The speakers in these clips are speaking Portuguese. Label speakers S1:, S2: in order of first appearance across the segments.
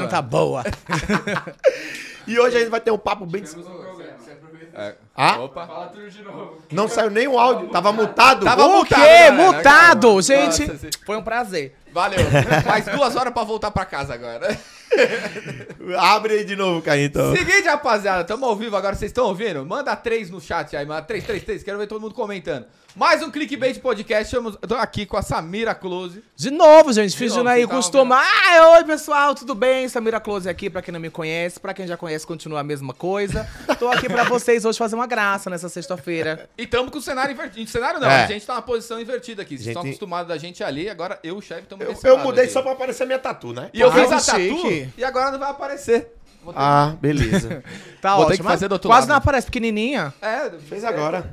S1: Não tá boa.
S2: E hoje a gente vai ter um papo bem. Ah?
S3: Opa.
S2: Não saiu nem o áudio. Tava mutado.
S3: Tava
S1: o
S3: mutado,
S1: quê?
S3: galera.
S1: Mutado!
S3: Nossa,
S1: Gente,
S3: sim.
S1: foi um prazer.
S3: Valeu. Mais duas horas pra voltar pra casa agora.
S2: Abre aí de novo, então.
S3: Seguinte, rapaziada, tamo ao vivo agora, vocês estão ouvindo? Manda três no chat aí, manda três, três, três, quero ver todo mundo comentando. Mais um Clickbait Podcast, eu tô aqui com a Samira Close.
S1: De novo, gente, fingindo
S3: novo,
S1: aí,
S3: você tá
S1: costuma. Ah, oi, pessoal, tudo bem? Samira Close aqui, pra quem não me conhece. Pra quem já conhece, continua a mesma coisa. Tô aqui pra vocês hoje fazer uma graça nessa sexta-feira.
S3: E tamo com o cenário invertido. Cenário não,
S2: É.
S3: a gente tá na posição invertida aqui. Vocês
S2: Gente-
S3: estão acostumados da gente ali, agora eu e o chefe estamos
S2: Eu, eu mudei
S3: aqui.
S2: só pra aparecer minha tatu, né?
S3: E eu
S1: Ah,
S3: fiz a tatu e agora não vai aparecer. Ter-
S2: Ah, beleza.
S1: Tá
S3: Vou ter
S1: ótimo.
S3: que fazer do outro
S1: Quase
S3: lado.
S1: não aparece pequenininha.
S3: É,
S2: Fez agora.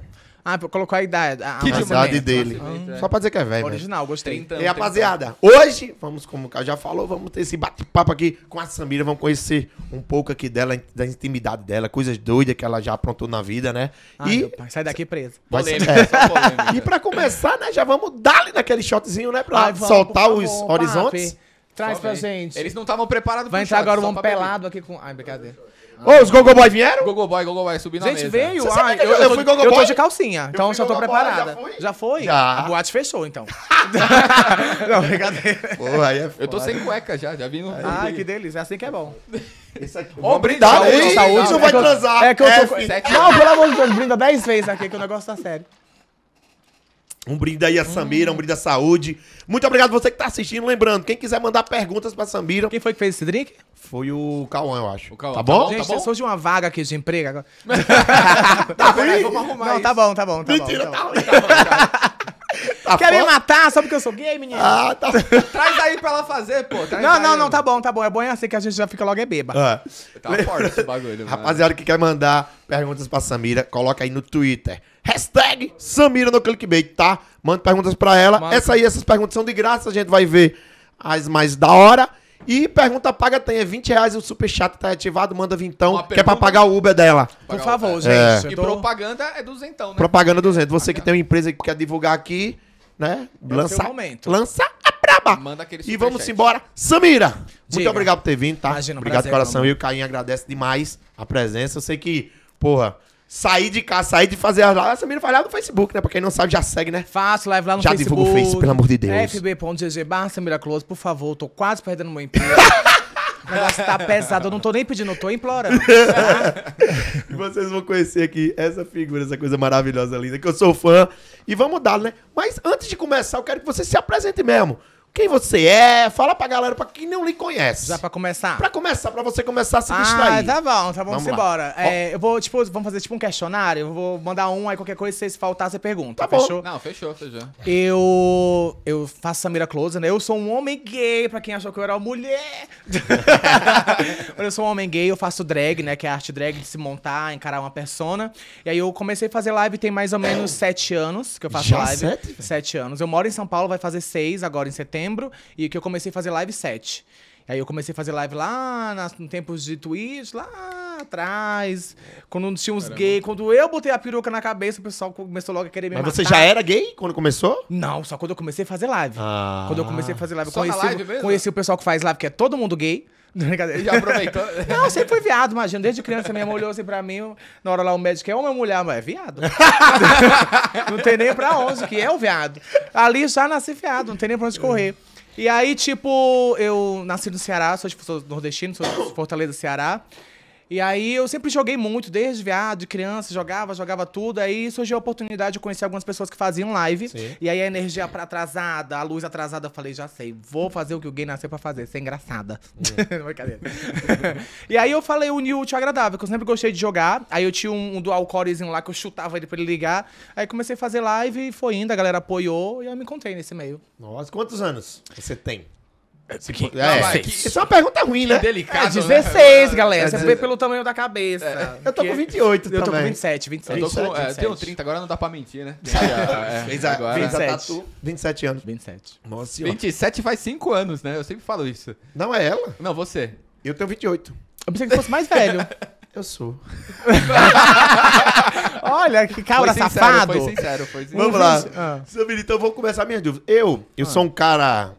S1: Ah, colocou a idade. A,
S3: Que
S1: a
S2: A idade dele.
S3: É.
S2: Só pra dizer que é velho. né?
S1: Original, gostei.
S3: Trintão,
S2: E rapaziada, hoje, vamos, como o Caio já falou, vamos ter esse bate-papo aqui com a Samira. Vamos conhecer um pouco aqui dela, da intimidade dela, coisas doidas que ela já aprontou na vida, né?
S1: Ai,
S2: e,
S1: pai, sai daqui preso.
S3: Polêmica,
S2: é.
S3: só polêmica.
S2: e pra começar, né, já vamos dar naquele shotzinho, né? Pra
S1: Ai, vamos,
S2: soltar
S1: por
S2: os
S1: favor,
S2: horizontes.
S1: papi. Traz
S3: Só
S1: pra
S3: vem.
S1: gente.
S3: Eles não estavam preparados
S1: Vai entrar
S3: shot,
S1: agora um pelado aqui com. Ai, brincadeira.
S2: Ô, os Gogoboy vieram?
S3: Gogo Boy, Gogo Boy, subir na
S1: Gente,
S3: mesa.
S1: veio.
S2: Você
S1: Ai,
S2: que
S1: eu,
S2: eu-
S1: eu,
S2: fui Gogo
S1: eu tô
S2: Boy?
S1: de calcinha, então
S2: fui
S1: já tô preparada.
S2: já foi?
S1: Já foi?
S2: Já.
S1: A boate fechou, então. não, brincadeira.
S2: Porra, aí é
S3: Eu tô
S2: foda.
S3: sem cueca já, já vi no...
S1: Ai, que delícia. É assim que é bom.
S2: Esse aqui.
S3: Brinde,
S2: brindar,
S3: saúde,
S2: hein?
S3: saúde.
S2: Não vai
S1: É que eu-
S2: transar.
S1: É que eu tô.
S3: Sete
S1: Não, pelo amor de Deus, brinda 10 vezes aqui que o negócio tá sério.
S2: Um brinde aí a Samira, um brinde à saúde. Muito obrigado você que tá assistindo. Lembrando, quem quiser mandar perguntas pra Samira,
S1: Quem foi que fez esse drink?
S2: foi o Cauã, eu acho.
S3: O Cauã.
S2: Tá
S3: Tá
S2: bom?
S1: Gente,
S3: bom?
S1: surge uma vaga aqui de emprego agora.
S3: Tá bom, vamos arrumar
S1: Não,
S3: isso.
S1: tá bom, tá bom, tá
S2: Mentira,
S1: bom.
S2: tá
S1: Tá bom.
S2: ruim.
S3: Tá bom, tá
S2: Tá
S1: Quer me
S2: foda?
S1: matar só porque eu sou gay, menino?
S2: Ah, tá.
S3: bom. Traz aí pra ela fazer, pô. traz
S1: não,
S3: aí.
S1: não, não, tá bom, tá bom. É bom é assim que a gente já fica logo é beba.
S2: Ah.
S3: Tá forte esse bagulho, mano.
S2: Rapaziada que quer mandar perguntas pra Samira, coloca aí no Twitter. Hashtag Samira no clickbait, tá? Manda perguntas pra ela. Essa aí, essas perguntas são de graça, a gente vai ver as mais da hora. E pergunta paga tem, é 20 reais o superchat tá ativado, manda vintão,
S3: Uma
S2: que é pra pagar o Uber dela.
S1: Por favor,
S3: É.
S1: gente.
S3: E
S1: eu tô-
S3: propaganda é duzentão, né?
S2: Propaganda 200. Você que tem uma empresa que quer divulgar aqui, né?
S1: É
S2: Lança, lança a braba.
S3: Manda aquele
S2: E vamos embora. Samira, muito
S1: Diga.
S2: obrigado por ter vindo, tá?
S1: Imagina,
S2: obrigado
S1: prazer,
S2: de coração. Eu e o Caim agradece demais a presença. Eu sei que, porra, sair de casa, sair de fazer as lives. A Samira faz lá no Facebook, né? Pra quem não sabe, já segue, né?
S1: Faço live lá no
S2: Já
S1: Facebook.
S2: divulga o Face, pelo amor de Deus.
S1: fb.gg barra Samira Close, por favor. Tô quase perdendo meu emprego. o negócio tá pesado. Eu não tô nem pedindo, eu tô implorando.
S2: E vocês vão conhecer aqui essa figura, essa coisa maravilhosa, linda, que eu sou fã. E vamos dar, né? Mas antes de começar, eu quero que você se apresente mesmo. Quem você é? Fala pra galera, pra quem não lhe conhece.
S1: Já pra começar?
S2: Pra começar, pra você começar a se
S1: Ah,
S2: distrair.
S1: tá bom, tá bom,
S2: Vamos
S1: embora. É, eu vou, tipo, vamos fazer tipo um questionário. Eu vou mandar um, aí qualquer coisa, se faltar, você pergunta.
S2: Tá bom.
S1: fechou?
S3: Não, fechou, fechou.
S1: Eu. Eu faço Samira Close, né? Eu sou um homem gay, pra quem achou que eu era uma mulher. Eu sou um homem gay, eu faço drag, né? Que é a arte drag de se montar, encarar uma persona. E aí eu comecei a fazer live tem mais ou menos sete anos que eu faço
S2: Já
S1: live.
S2: sete?
S1: Sete anos. Eu moro em São Paulo, vai fazer seis agora em setembro. E que eu comecei a fazer live sete. E aí eu comecei a fazer live lá nas, no tempos de Twitch, lá atrás. Quando tinha uns gays. Quando eu botei a peruca na cabeça, o pessoal começou logo a querer me
S2: Mas
S1: matar.
S2: você já era gay quando começou?
S1: Não, só quando eu comecei a fazer live.
S2: Ah.
S1: Quando eu comecei a fazer live, eu
S3: na
S1: conheci,
S3: live
S1: conheci o pessoal que faz live, que é todo mundo gay. Brincadeira.
S3: Já aproveitou.
S1: Não, eu sempre fui viado, imagina. Desde criança, minha mãe olhou assim pra mim. Na hora lá, o médico é homem ou mulher? Mas é viado. não tem nem pra onde, que é o viado. Ali já nasci viado, não tem nem pra onde correr. E aí, tipo, eu nasci no Ceará, sou, tipo, sou nordestino, sou de Fortaleza, Ceará. E aí eu sempre joguei muito, desde viado, de criança, jogava, jogava tudo. Aí surgiu a oportunidade de conhecer algumas pessoas que faziam live.
S2: Sim.
S1: E aí a energia atrasada, a luz atrasada, eu falei, já sei, vou fazer o que o gay nasceu pra fazer, ser engraçada. Brincadeira. e aí eu falei o New útil agradável, que eu sempre gostei de jogar. Aí eu tinha um, um dual corezinho lá que eu chutava ele pra ele ligar. Aí comecei a fazer live e foi indo, a galera apoiou e eu me encontrei nesse meio.
S2: Nossa, quantos anos você tem?
S1: Que-
S2: É, que- isso é uma pergunta ruim, né?
S1: É
S3: Delicado,
S1: 16, galera.
S2: É
S1: Você vê
S2: 16.
S1: pelo tamanho da cabeça.
S2: Eu tô com 28
S1: Eu tô com
S2: também.
S1: 27, 27.
S3: Eu tô com,
S2: 27,
S3: é, tenho
S2: 27.
S3: 30, agora não dá pra mentir, né? É,
S2: Fez
S3: agora,
S2: fez a
S1: 27.
S2: tatu, 27 anos.
S1: 27.
S2: Nossa senhora.
S3: 27 faz 5 anos, né? Eu sempre falo isso.
S2: Não é ela?
S3: Não, você.
S2: Eu tenho 28.
S1: Eu pensei que fosse mais velho.
S2: Eu sou.
S1: Olha, que cabra
S3: foi sincero,
S1: safado.
S3: foi sincero, foi sincero.
S2: Vamos lá.
S1: Ah.
S2: Então vamos começar minhas dúvidas. Eu, eu sou um cara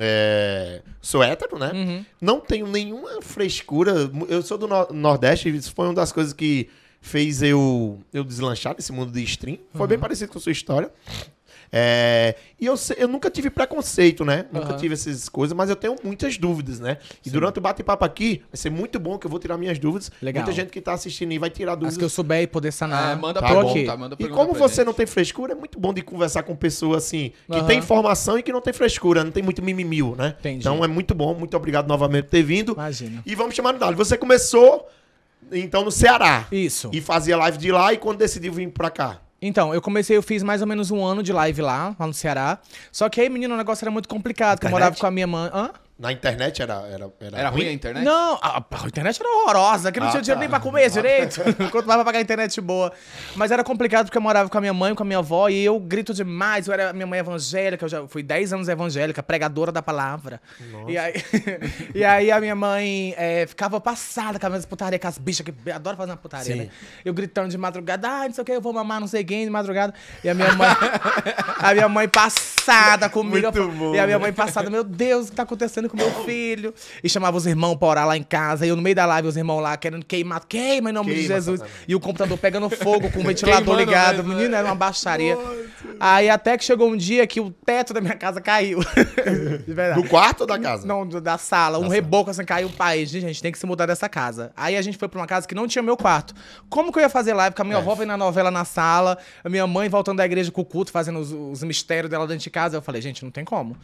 S2: é, sou hétero, né?
S1: Uhum.
S2: Não tenho nenhuma frescura. Eu sou do no- Nordeste, isso foi uma das coisas que fez eu, eu deslanchar nesse mundo de stream. Foi
S1: Uhum.
S2: bem parecido com a sua história. É, e eu, eu nunca tive preconceito, né? Nunca
S1: Aham.
S2: tive essas coisas, mas eu tenho muitas dúvidas, né? E durante o bate-papo aqui, vai ser muito bom que eu vou tirar minhas dúvidas.
S1: Legal.
S2: Muita gente que tá assistindo aí vai tirar
S1: As
S2: dúvidas.
S1: que eu souber e poder sanar.
S3: É, manda
S2: Tá
S3: pergunta,
S2: bom.
S3: manda
S2: E como
S3: pra
S2: você
S3: gente.
S2: não tem frescura, é muito bom de conversar com pessoas assim, que
S1: Aham.
S2: tem informação e que não tem frescura, não tem muito mimimil, né?
S1: Entendi.
S2: Então é muito bom, muito obrigado novamente por ter vindo.
S1: Imagina.
S2: E vamos chamar no Dali. Você começou, então, no Ceará.
S1: Isso.
S2: E fazia live de lá e quando decidiu vir pra cá?
S1: Então, eu comecei, eu fiz mais ou menos um ano de live lá, lá no Ceará. Só que aí, menino, o negócio era muito complicado, porque eu morava com a minha mãe. Hã?
S2: Na internet era, era, era,
S3: Era ruim a internet?
S1: Não, a, a internet era horrorosa, que não
S2: Ah,
S1: tinha dinheiro
S2: tá.
S1: nem pra comer direito. Quanto mais pra pagar a internet boa. Mas era complicado porque eu morava com a minha mãe, com a minha avó, e eu grito demais. Eu era minha mãe evangélica, eu já fui 10 anos evangélica, pregadora da palavra. E aí, e aí a minha mãe é, ficava passada com as putaria, com as bichas que adoram fazer uma putaria,
S2: Sim.
S1: né? Eu gritando de madrugada, ah, não sei o que, eu vou mamar não sei quem de madrugada. E a minha mãe, a minha mãe passada comigo.
S2: Muito bom,
S1: e a minha mãe passada, meu Deus, o que tá acontecendo com meu filho? E chamava os irmãos pra orar lá em casa. E eu no meio da live, os irmãos lá querendo queimar, queima em nome de
S2: Queima,
S1: Jesus.
S2: Satanás.
S1: E o computador pegando fogo com o ventilador
S3: Queimando
S1: ligado.
S3: mesmo,
S1: Menino,
S3: né?
S1: era uma baixaria. Aí até que chegou um dia que o teto da minha casa caiu. De verdade.
S2: Do quarto ou da casa?
S1: Não, da sala. Um reboco assim caiu o pai. Gente, a gente tem que se mudar dessa casa. Aí a gente foi pra uma casa que não tinha meu quarto. Como que eu ia fazer live com a minha avó vendo a novela na sala, a minha mãe voltando da igreja com o culto, fazendo os, os mistérios dela dentro de casa? Eu falei, gente, não tem como.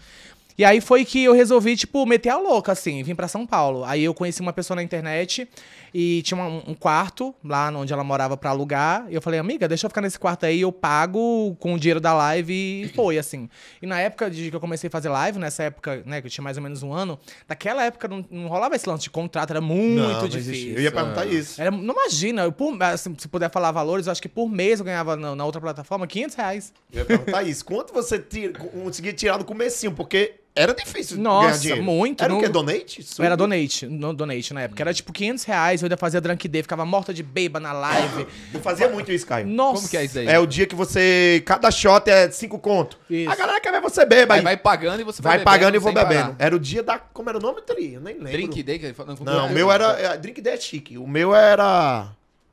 S1: E aí foi que eu resolvi, tipo, meter a louca, assim, vim pra São Paulo. Aí eu conheci uma pessoa na internet e tinha uma- um quarto lá onde ela morava pra alugar. E eu falei, amiga, deixa eu ficar nesse quarto aí, eu pago com o dinheiro da live e foi, assim. E na época de que eu comecei a fazer live, nessa época, né, que eu tinha mais ou menos um ano, naquela época não, não rolava esse lance de contrato, era muito
S2: Não, não
S1: difícil.
S2: existia. Eu ia perguntar isso.
S1: Era, não imagina, eu, por- assim, se puder falar valores, eu acho que por mês eu ganhava na, na outra plataforma 500 reais.
S2: Eu ia perguntar isso. Quanto você tira, conseguia tirar no comecinho? Porque era difícil
S1: Nossa, muito,
S2: Era o
S1: não-
S2: que? Donate? Isso?
S1: Era donate, no donate na época. Era tipo 500 reais, eu ainda fazia drunk day, ficava morta de beba na live.
S2: Eu fazia muito isso, Caio.
S1: Nossa.
S3: Como que é isso aí?
S2: É o dia que você. Cada shot é cinco conto.
S1: Isso.
S2: A galera quer ver você beba.
S3: Aí
S2: Aí
S3: vai pagando e você vai,
S2: vai pagando e vou
S3: sem parar.
S2: bebendo. Era o dia da. Como era o nome, Tri? Eu nem lembro.
S3: Drink day, que ele fala-
S2: Não, o meu era. é, Drink Day é chique. O meu era.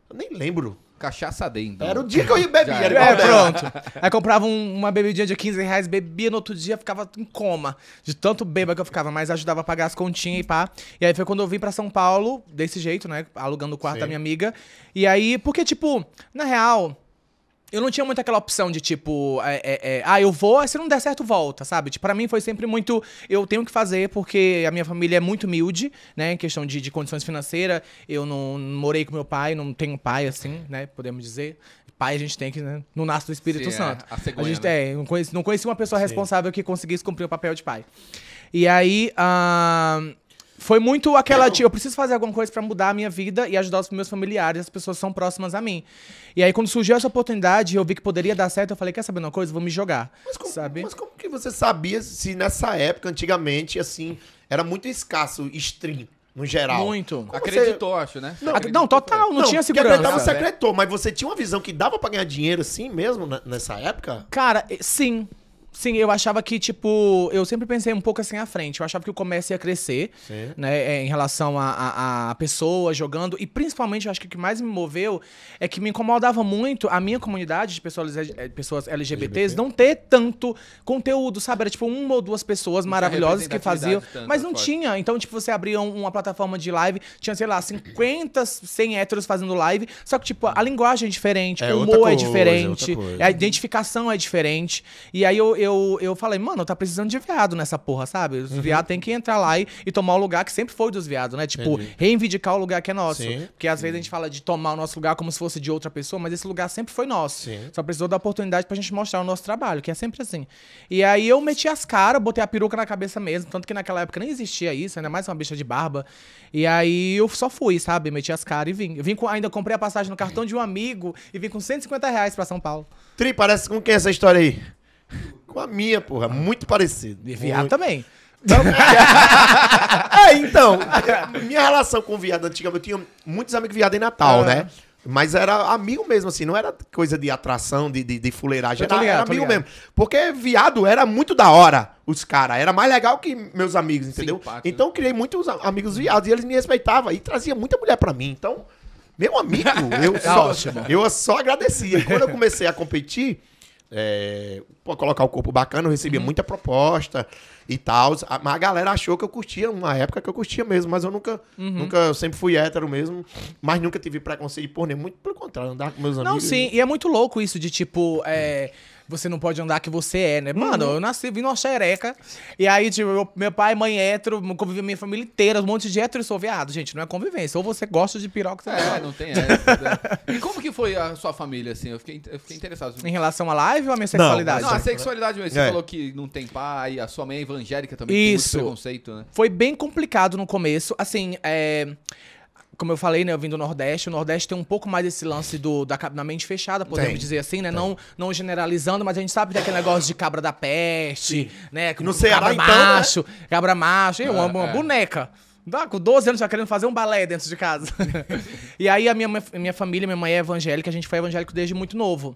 S2: Eu nem lembro.
S3: Cachaça day, então.
S2: Era o dia que eu ia beber. Era
S1: É, pronto. Aí comprava um- uma bebidinha de 15 reais, bebia no outro dia, ficava em coma. De tanto beba que eu ficava, mas ajudava a pagar as continhas e pá. E aí foi quando eu vim pra São Paulo, desse jeito, né? Alugando o quarto
S2: Sim.
S1: da minha amiga. E aí, porque, tipo, na real. Eu não tinha muito aquela opção de tipo, é, é, é, ah, eu vou, se não der certo, volta, sabe? Tipo, pra mim foi sempre muito. Eu tenho que fazer porque a minha família é muito humilde, né? Em questão de, de condições financeiras. Eu não, não morei com meu pai, não tenho pai, assim, né? Podemos dizer. Pai a gente tem que, né? Não nasce do Espírito
S3: Sim, é,
S1: Santo.
S3: a cegonha,
S1: gente
S3: né?
S1: é, não conheci, não conheci uma pessoa responsável que conseguisse cumprir o papel de pai. E aí, ah, foi muito aquela, tipo, eu preciso fazer alguma coisa pra mudar a minha vida e ajudar os meus familiares, as pessoas que são próximas a mim. E aí, quando surgiu essa oportunidade, eu vi que poderia dar certo, eu falei, quer saber uma coisa? Vou me jogar,
S2: Mas como,
S1: sabe?
S2: mas como que você sabia se nessa época, antigamente, assim, era muito escasso stream, no geral?
S1: Muito.
S2: Como
S3: Acreditou, acho, né?
S1: Ah, Não, total, não, tinha
S2: porque acreditar
S1: segurança.
S2: você acreditou, mas você tinha uma visão que dava pra ganhar dinheiro assim mesmo né, nessa época?
S1: Cara, sim. Sim, eu achava que, tipo, eu sempre pensei um pouco assim à frente. Eu achava que o comércio ia crescer,
S2: Sim.
S1: né, é, em relação a, a, a pessoas jogando. E principalmente, eu acho que o que mais me moveu é que me incomodava muito a minha comunidade de pessoas, eh, pessoas LGBTs não ter tanto conteúdo, sabe? Era tipo uma ou duas pessoas
S3: tinha
S1: maravilhosas que faziam. Mas não
S3: forte.
S1: tinha. Então, tipo, você abria um- uma plataforma de live, tinha, sei lá, 50, 100 héteros fazendo live. Só que, tipo, a linguagem é diferente,
S2: É
S1: o humor é
S2: coisa,
S1: diferente,
S2: outra coisa.
S1: a identificação é diferente. E aí eu, eu, eu falei, mano, tá precisando de viado nessa porra, sabe? Os
S2: Uhum.
S1: viados tem que entrar lá e, e tomar o lugar que sempre foi dos viados, né? Tipo,
S2: Entendi.
S1: reivindicar o lugar que é nosso.
S2: Sim.
S1: Porque às vezes a gente fala de tomar o nosso lugar como se fosse de outra pessoa, mas esse lugar sempre foi nosso.
S2: Sim.
S1: Só precisou da oportunidade pra gente mostrar o nosso trabalho, que é sempre assim. E aí eu meti as caras, botei a peruca na cabeça mesmo, tanto que naquela época nem existia isso, ainda mais uma bicha de barba. E aí eu só fui, sabe? Meti as caras e vim. Eu vim com, ainda comprei a passagem no cartão de um amigo e vim com 150 reais pra São Paulo.
S2: Tri, parece com quem é essa história aí? Com a minha, porra. Muito parecido.
S1: E viado
S2: Muito.
S1: também.
S2: É, então, minha relação com viado antigamente, eu tinha muitos amigos viados em Natal,
S1: Ah.
S2: né? Mas era amigo mesmo, assim, não era coisa de atração, de, de, de fuleiragem, era,
S1: ligado,
S2: era amigo mesmo. Porque viado era muito da hora, os caras. Era mais legal que meus amigos, entendeu?
S3: Simpático.
S2: Então eu criei muitos amigos viados e eles me respeitavam e trazia muita mulher pra mim. Então, meu amigo, eu só,
S1: ótimo.
S2: eu só agradecia. Quando eu comecei a competir, é, pra colocar o corpo bacana, eu recebia muita proposta e tal. Mas a galera achou que eu curtia, uma época que eu curtia mesmo, mas eu nunca, nunca, eu sempre fui hétero mesmo, mas nunca tive preconceito por nem muito pelo contrário, andar com meus amigos.
S1: Não, sim, e é muito louco isso de tipo, é, você não pode andar que você é, né? Mano,
S2: Uhum.
S1: eu nasci, vim numa xereca, e aí, tipo, meu, meu pai, mãe hétero, convivi a minha família inteira, um monte de hétero e sou viado, gente, não é convivência. Ou você gosta de piroca, você
S3: É, não tem essa. né? E como que foi a sua família, assim? Eu fiquei, eu fiquei interessado.
S1: Em relação à live ou à minha sexualidade?
S3: Não, a sexualidade mesmo. Você
S2: É.
S3: falou que não tem pai, a sua mãe é evangélica também, tem
S1: Isso.
S3: muito preconceito, né?
S1: Foi bem complicado no começo. Assim, é, como eu falei, né? Eu vim do Nordeste. O Nordeste tem um pouco mais esse lance do, da, da mente fechada, podemos
S2: Tem,
S1: dizer assim, né? Não, não generalizando, mas a gente sabe que tem aquele negócio de cabra da peste, né?
S2: No Ceará,
S1: cabra
S2: então, né?
S1: macho, cabra macho, e uma, uma
S3: é.
S1: boneca. Dá, Com 12 anos já querendo fazer um balé dentro de casa. e aí a minha, minha família, minha mãe é evangélica, a gente foi evangélico desde muito novo.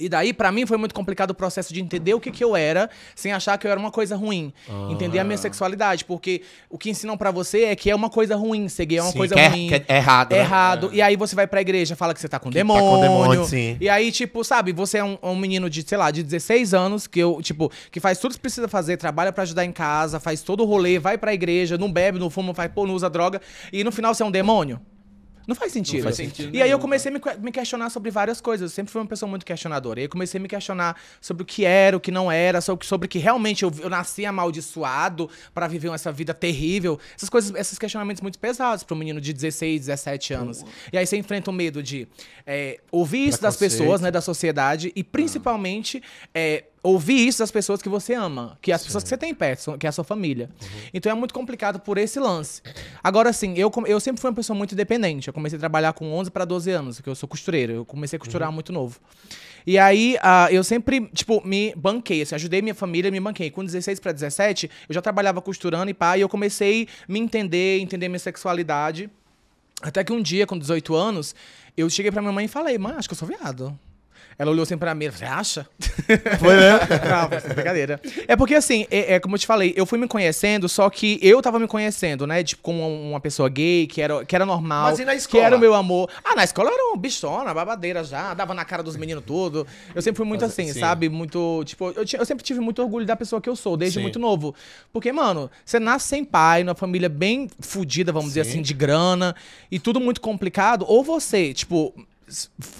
S1: E daí, pra mim, foi muito complicado o processo de entender o que, que eu era, sem achar que eu era uma coisa ruim. Entender a minha sexualidade. Porque o que ensinam pra você é que é uma coisa ruim, ser gay é uma
S2: Sim,
S1: coisa
S2: que é-
S1: ruim.
S2: que é errado, né?
S1: Errado. E aí você vai pra igreja, fala que você tá com
S2: tá
S1: demônio.
S2: com demônio, sim.
S1: E aí, tipo, sabe, você é um, um menino de, sei lá, de 16 anos, que eu, tipo, que faz tudo que precisa fazer, trabalha pra ajudar em casa, faz todo o rolê, vai pra igreja, não bebe, não fuma, faz pô, não usa droga, e no final você é um demônio? Não faz sentido.
S3: faz sentido
S1: e aí eu comecei a me, que- me questionar sobre várias coisas. Eu sempre fui uma pessoa muito questionadora. E aí eu comecei a me questionar sobre o que era, o que não era, sobre, sobre que realmente eu, eu nasci amaldiçoado pra viver essa vida terrível. Essas coisas, esses questionamentos muito pesados para um menino de 16, 17 anos. E aí você enfrenta o medo de é, ouvir isso das pessoas, né, da sociedade, e principalmente é, ouvir isso das pessoas que você ama, que as pessoas que você tem perto, que é a sua família. Então é muito complicado por esse lance. Agora, assim, eu, eu sempre fui uma pessoa muito independente. Eu comecei a trabalhar com 11 para 12 anos, porque eu sou costureiro. Eu comecei a costurar muito novo. E aí, ah, eu sempre, tipo, me banquei, assim, ajudei minha família, me banquei. Com 16 para 17, eu já trabalhava costurando e pá, e eu comecei a me entender, entender minha sexualidade. Até que um dia, com 18 anos, eu cheguei pra minha mãe e falei, mãe, acho que eu sou viado. Ela olhou assim pra mim e você acha?
S2: Foi, né?
S1: Não, brincadeira. É porque assim, é, é como eu te falei, eu fui me conhecendo, só que eu tava me conhecendo, né? Tipo, como uma pessoa gay, que era, que era normal.
S2: Mas e na
S1: Que
S2: escola?
S1: era o meu amor. Ah, na escola eu era uma bichona, babadeira já, dava na cara dos meninos tudo. Eu sempre fui muito
S2: Mas,
S1: assim,
S2: sim.
S1: sabe? Muito, tipo, eu, eu sempre tive muito orgulho da pessoa que eu sou, desde
S2: Sim.
S1: muito novo. Porque, mano, você nasce sem pai, numa família bem fodida, vamos dizer
S2: Sim.
S1: assim, de grana, e tudo muito complicado, ou você, tipo,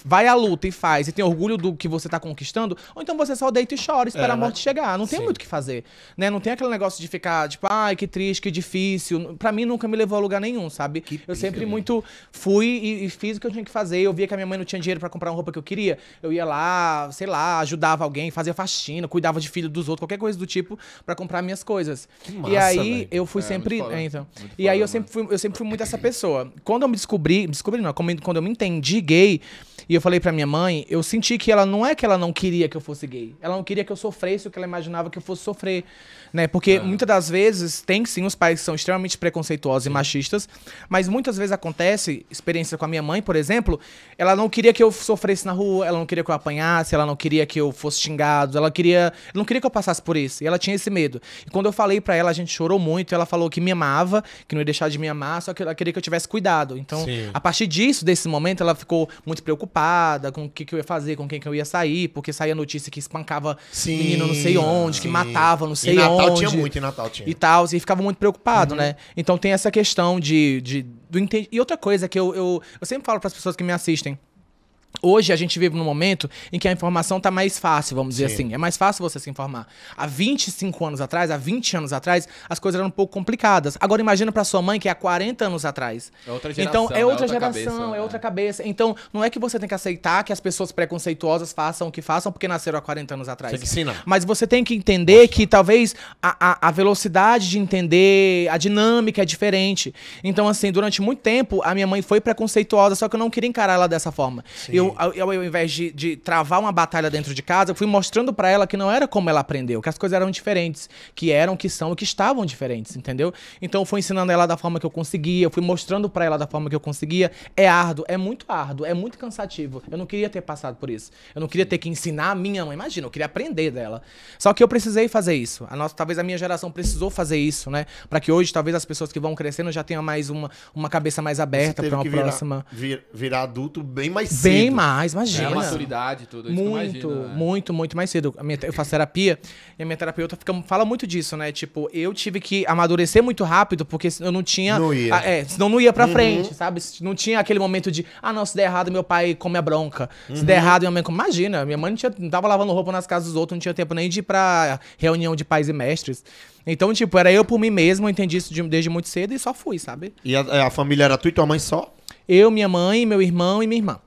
S1: vai à luta e faz e tem orgulho do que você tá conquistando, ou então você só deita e chora, espera
S2: É,
S1: a morte
S2: né?
S1: chegar. Não tem
S2: Sim.
S1: muito o que fazer, né? Não tem aquele negócio de ficar, tipo, ai, que triste, que difícil. Pra mim nunca me levou a lugar nenhum, sabe? eu sempre muito fui e, e fiz o que eu tinha que fazer. Eu via que a minha mãe não tinha dinheiro pra comprar uma roupa que eu queria. Eu ia lá, sei lá, ajudava alguém, fazia faxina, cuidava de filho dos outros, qualquer coisa do tipo, pra comprar minhas coisas. e
S2: massa,
S1: aí
S2: velho.
S1: eu fui
S3: É,
S1: sempre, é, então.
S3: Muito
S1: E aí eu sempre fui, eu sempre fui muito essa pessoa. Quando eu me descobri, descobri não, quando eu me entendi gay, e eu falei pra minha mãe, eu senti que ela não é que ela não queria que eu fosse gay. Ela não queria que eu sofresse o que ela imaginava que eu fosse sofrer, né? Porque muitas das vezes tem sim os pais que são extremamente preconceituosos e machistas, mas muitas vezes acontece, experiência com a minha mãe, por exemplo, ela não queria que eu sofresse na rua, ela não queria que eu apanhasse, ela não queria que eu fosse xingado, ela queria, não queria que eu passasse por isso. E ela tinha esse medo. E quando eu falei pra ela, a gente chorou muito, ela falou que me amava, que não ia deixar de me amar, só que ela queria que eu tivesse cuidado. Então,
S2: Sim.
S1: a partir disso, desse momento, ela ficou muito preocupada com o que, que eu ia fazer, com quem que eu ia sair, porque saía notícia que espancava
S2: Sim,
S1: menino não sei onde, que
S2: sim.
S1: matava não sei
S2: em Natal tinha muito, em Natal tinha.
S1: E tal, e ficava muito preocupado,
S2: Uhum.
S1: né? Então tem essa questão de, de do E outra coisa que eu, eu, eu sempre falo para as pessoas que me assistem. Hoje a gente vive num momento em que a informação tá mais fácil, vamos dizer
S2: Sim.
S1: assim. É mais fácil você se informar. Há 25 anos atrás, há 20 anos atrás, as coisas eram um pouco complicadas. Agora imagina pra sua mãe que é há 40 anos atrás.
S3: É outra geração,
S1: Então é outra,
S3: Outra
S1: geração,
S3: cabeça,
S1: é
S3: né?
S1: outra cabeça. Então não é que você tem que aceitar que as pessoas preconceituosas façam o que façam porque nasceram há 40 anos atrás.
S2: Que ensinar.
S1: Mas você tem que entender que talvez a, a, a velocidade de entender, a dinâmica é diferente. Então, assim, durante muito tempo, a minha mãe foi preconceituosa, só que eu não queria encarar ela dessa forma. Eu eu, ao, eu, ao invés de, de travar uma batalha dentro de casa, eu fui mostrando pra ela que não era como ela aprendeu, que as coisas eram diferentes, que eram, que são e que estavam diferentes, entendeu? Então eu fui ensinando ela da forma que eu conseguia, eu fui mostrando pra ela da forma que eu conseguia. É árduo, é muito árduo, é muito cansativo. Eu não queria ter passado por isso. Eu não queria ter que ensinar a minha mãe. Imagina, eu queria aprender dela. Só que eu precisei fazer isso. A nossa, talvez a minha geração precisou fazer isso, né? Pra que hoje, talvez as pessoas que vão crescendo já tenham mais uma, uma cabeça mais aberta pra uma
S2: virar,
S1: próxima.
S2: vir- virar adulto bem mais cedo.
S1: Bem mais,
S3: É, a
S1: imagina.
S3: maturidade e tudo. isso que eu
S1: Muito,
S3: imagino, né?
S1: muito, muito mais cedo. A minha- eu faço terapia e a minha terapeuta fica- fala muito disso, né? Tipo, eu tive que amadurecer muito rápido porque eu não tinha.
S2: Não ia.
S1: É, senão não ia pra frente, sabe? Não tinha aquele momento de, ah, não, se der errado, meu pai come a bronca. Se der errado, minha mãe come. Imagina, minha mãe não, tinha, não tava lavando roupa nas casas dos outros, não tinha tempo nem de ir pra reunião de pais e mestres. Então, tipo, era eu por mim mesmo, eu entendi isso de- desde muito cedo e só fui, sabe?
S2: E a, a família era tu e tua mãe só?
S1: Eu, minha mãe, meu irmão e minha irmã.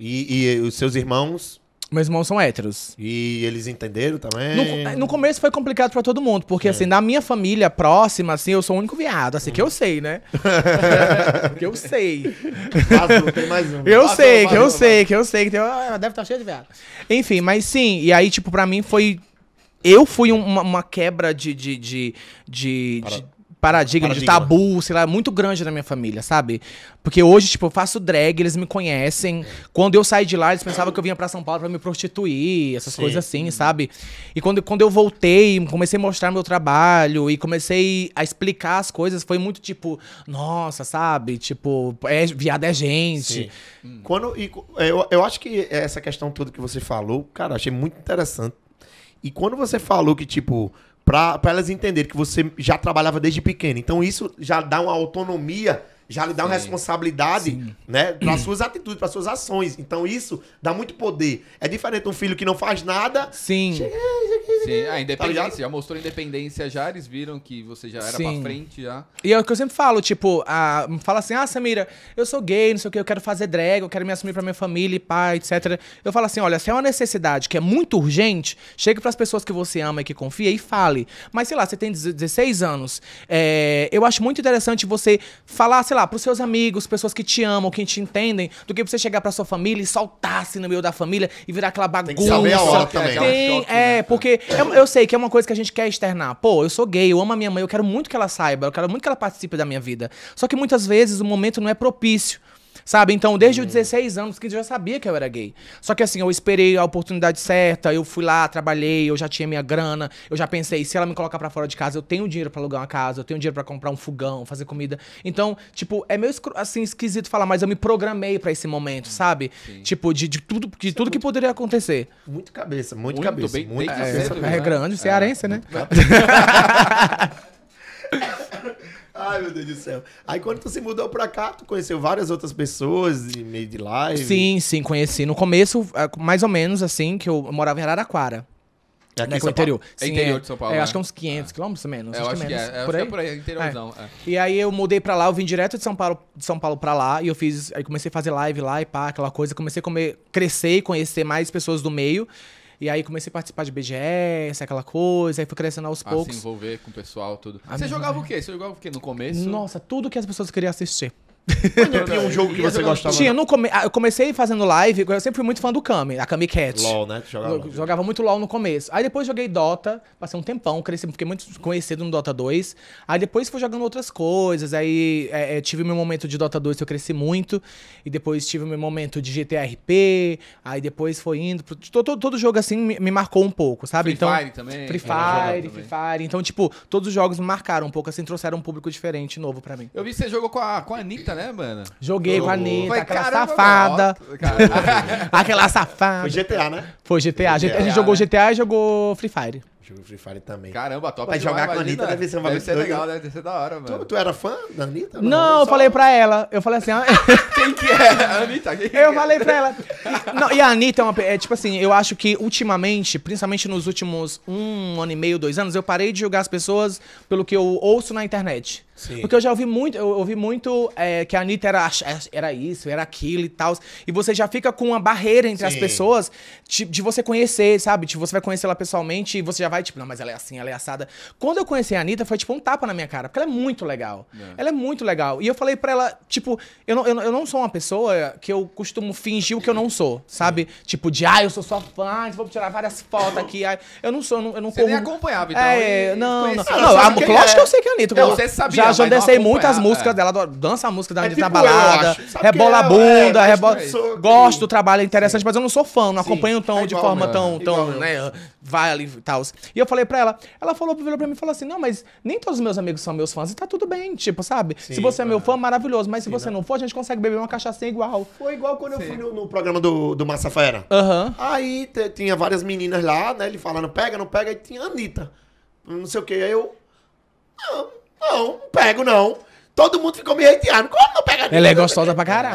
S2: E, e os seus irmãos?
S1: Meus irmãos são héteros.
S2: E eles entenderam também?
S1: No, no começo foi complicado pra todo mundo, porque assim, na minha família próxima, assim, eu sou o único viado, assim, que eu sei, né? que eu sei.
S2: Vazou, tem mais um.
S1: Eu
S3: Vazou,
S1: sei, que eu sei, que eu sei, que tem, ah, deve estar cheio de viado. Enfim, mas sim, e aí, tipo, pra mim foi. Eu fui um- uma, uma quebra de. de, de, de-
S2: Para-
S1: de paradigma, de
S2: paradigma.
S1: tabu, sei lá, muito grande na minha família, sabe? Porque hoje, tipo, eu faço drag, eles me conhecem. Quando eu saí de lá, eles pensavam que eu vinha pra São Paulo pra me prostituir, essas
S2: Sim.
S1: coisas assim, sabe? E quando, quando eu voltei, comecei a mostrar meu trabalho e comecei a explicar as coisas, foi muito tipo, nossa, sabe? Tipo, é, viado é gente.
S2: Sim. Quando, e, eu, eu acho que essa questão toda que você falou, cara, achei muito interessante. E quando você falou que, tipo, pra elas entenderem que você já trabalhava desde pequeno, então isso já dá uma autonomia, já lhe dá uma
S3: Sim.
S2: responsabilidade, né? Para suas atitudes, para suas ações. Então isso dá muito poder. É diferente um filho que não faz nada.
S1: Sim.
S3: Sim, a
S2: Tá
S3: independência.
S2: ligado?
S3: já mostrou independência já, eles viram que você já era
S1: Sim.
S3: pra frente já.
S1: E é o que eu sempre falo, tipo, a, fala assim, ah, Samira, eu sou gay, não sei o que, eu quero fazer drag, eu quero me assumir pra minha família, pai, etc. Eu falo assim, olha, se é uma necessidade que é muito urgente, chegue pras pessoas que você ama e que confia e fale. Mas, sei lá, você tem 16 anos, é, eu acho muito interessante você falar, sei lá, pros seus amigos, pessoas que te amam, que te entendem, do que você chegar pra sua família e soltar assim no meio da família e virar aquela bagunça.
S2: que saber a hora também.
S3: Aquela
S1: Tem,
S3: choque,
S1: é,
S3: né?
S1: porque eu, eu sei que é uma coisa que a gente quer externar. Pô, eu sou gay, eu amo a minha mãe, eu quero muito que ela saiba, eu quero muito que ela participe da minha vida. Só que muitas vezes o momento não é propício. Sabe? Então, desde os 16 anos que eu já sabia que eu era gay. Só que assim, eu esperei a oportunidade certa, eu fui lá, trabalhei, eu já tinha minha grana, eu já pensei, se ela me colocar pra fora de casa, eu tenho dinheiro pra alugar uma casa, eu tenho dinheiro pra comprar um fogão, fazer comida. Então, tipo, é meio assim esquisito falar, mas eu me programei pra esse momento, sabe? Tipo, de, de tudo, de tudo que poderia acontecer.
S2: Muito cabeça, muito,
S3: Muito
S2: cabeça.
S3: bem-
S2: muito
S3: desde
S2: cabeça.
S1: É,
S3: né?
S1: grande, cearense, né?
S2: Ai, meu Deus do céu. Aí quando tu se mudou pra cá, tu conheceu várias outras pessoas em meio de live.
S1: Sim, sim, conheci. No começo, eh, mais ou menos assim, que eu morava em Araraquara.
S2: É aqui
S1: né, que é
S2: São Paulo?
S1: interior.
S3: É
S1: Sim,
S3: interior de São Paulo,
S1: É,
S3: né?
S1: acho que é uns 500 quilômetros menos.
S3: É, eu acho que
S1: menos.
S3: é. é,
S1: por
S3: acho
S1: aí.
S3: que é por aí, interiorzão. é.
S1: E aí eu mudei pra lá, eu vim direto de São Paulo, de São Paulo pra lá, e eu fiz, aí comecei a fazer live lá e pá, aquela coisa, comecei a comer, crescer e conhecer mais pessoas do meio. E aí comecei a participar de BGS, aquela coisa, aí fui crescendo aos
S3: Ah, se
S1: poucos.
S3: envolver com o pessoal, tudo.
S1: Ah,
S3: Você jogava o quê? Você jogava o quê no começo?
S1: Nossa, tudo que as pessoas queriam assistir.
S2: Não tinha um jogo que você gostava.
S1: Tinha, no come... ah, eu comecei fazendo live, eu sempre fui muito fã do Kami, a Kami Cat.
S2: LOL, né? Jogava.
S1: Jogava muito LOL no começo. Aí depois joguei Dota, passei um tempão, cresci, fiquei muito conhecido no Dota 2. Aí depois fui jogando outras coisas. Aí é, é, tive meu momento de Dota 2 que eu cresci muito. E depois tive meu momento de GTA RP. Aí depois foi indo. Pro, todo, todo, todo jogo assim me, me marcou um pouco, sabe?
S3: Free
S1: então,
S3: Fire também?
S1: Free
S3: jogado
S1: Fire. Free Fire. Então, tipo, todos os jogos me marcaram um pouco, assim, trouxeram um público diferente, novo pra mim.
S3: Eu vi que você jogou com a, com a Anitta, né, mano?
S1: Joguei com a Anitta,
S3: Foi,
S1: aquela
S3: caramba,
S1: safada.
S3: cara.
S1: aquela safada.
S2: Foi GTA, né?
S1: Foi GTA. A gente, a gente
S3: GTA,
S1: jogou
S3: né?
S1: GTA e jogou Free Fire.
S2: Jogo Free Fire também.
S3: Caramba, top
S2: Mas jogar com a. Anitta deve ser
S3: Deve ser legal,
S2: né?
S3: deve ser da hora,
S2: Tu,
S3: mano.
S2: tu era fã da Anitta?
S1: Não, eu
S2: Só-
S1: falei pra ela. Eu falei assim,
S3: Quem que é? A Anitta? Quem que
S1: eu
S3: é?
S1: falei pra ela. Não, e a Anitta é uma. É, tipo assim, eu acho que ultimamente, principalmente nos últimos um ano e meio, dois anos, eu parei de julgar as pessoas pelo que eu ouço na internet.
S2: Sim.
S1: Porque eu já ouvi muito, eu ouvi muito é, que a Anitta era, era isso, era aquilo e tal. E você já fica com uma barreira entre as
S2: Sim.
S1: pessoas de, de você conhecer, sabe? De você vai conhecer ela pessoalmente e você já vai tipo, não, mas ela é assim, ela é assada. Quando eu conheci a Anitta, foi tipo um tapa na minha cara, porque ela é muito legal. Ela é muito legal. E eu falei pra ela, tipo, eu não, eu, não- eu não sou uma pessoa que eu costumo fingir o que eu não sou, sabe? Tipo, de, ah, eu sou sua fã, vou tirar várias fotos aqui. ai, eu não sou, eu não, eu não
S3: Você nem acompanhava, então,
S1: É, não, não. não,
S2: Ela
S1: a- lógico
S2: é.
S1: que eu sei que é a Anitta.
S3: Não, você sabia,
S1: já, já
S3: mas não
S1: dancei muitas
S3: acompanhava,
S1: músicas
S3: é.
S1: dela, dança a música da
S2: É
S1: Anitta
S2: tipo
S1: na balada, rebola a
S2: é? É,
S1: bunda,
S2: mas
S1: rebola... Gosto do trabalho, é interessante, mas eu não sou fã, não
S2: Sim,
S1: acompanho tão
S2: é
S1: de
S2: igual
S1: forma
S2: meu,
S1: tão,
S2: é
S1: tão,
S2: igual
S1: né, vai ali e tal. E eu falei pra ela, ela falou, virou pra mim e falou assim, não, mas nem todos os meus amigos são meus fãs, e tá tudo bem, tipo, sabe? se
S2: Sim,
S1: você é meu fã, maravilhoso, mas se você não for, a gente consegue beber uma cachaça igual.
S2: Foi igual quando eu fui no, no programa do, do Massa Fera.
S1: Aham.
S2: Aí tinha várias meninas lá, né? Ele falando, pega, não pega, aí tinha a Anitta. Não sei o que. Aí eu. Não, não, não pego, não. Todo mundo ficou me hateando. Como não pega?
S1: Ela é gostosa pra caralho.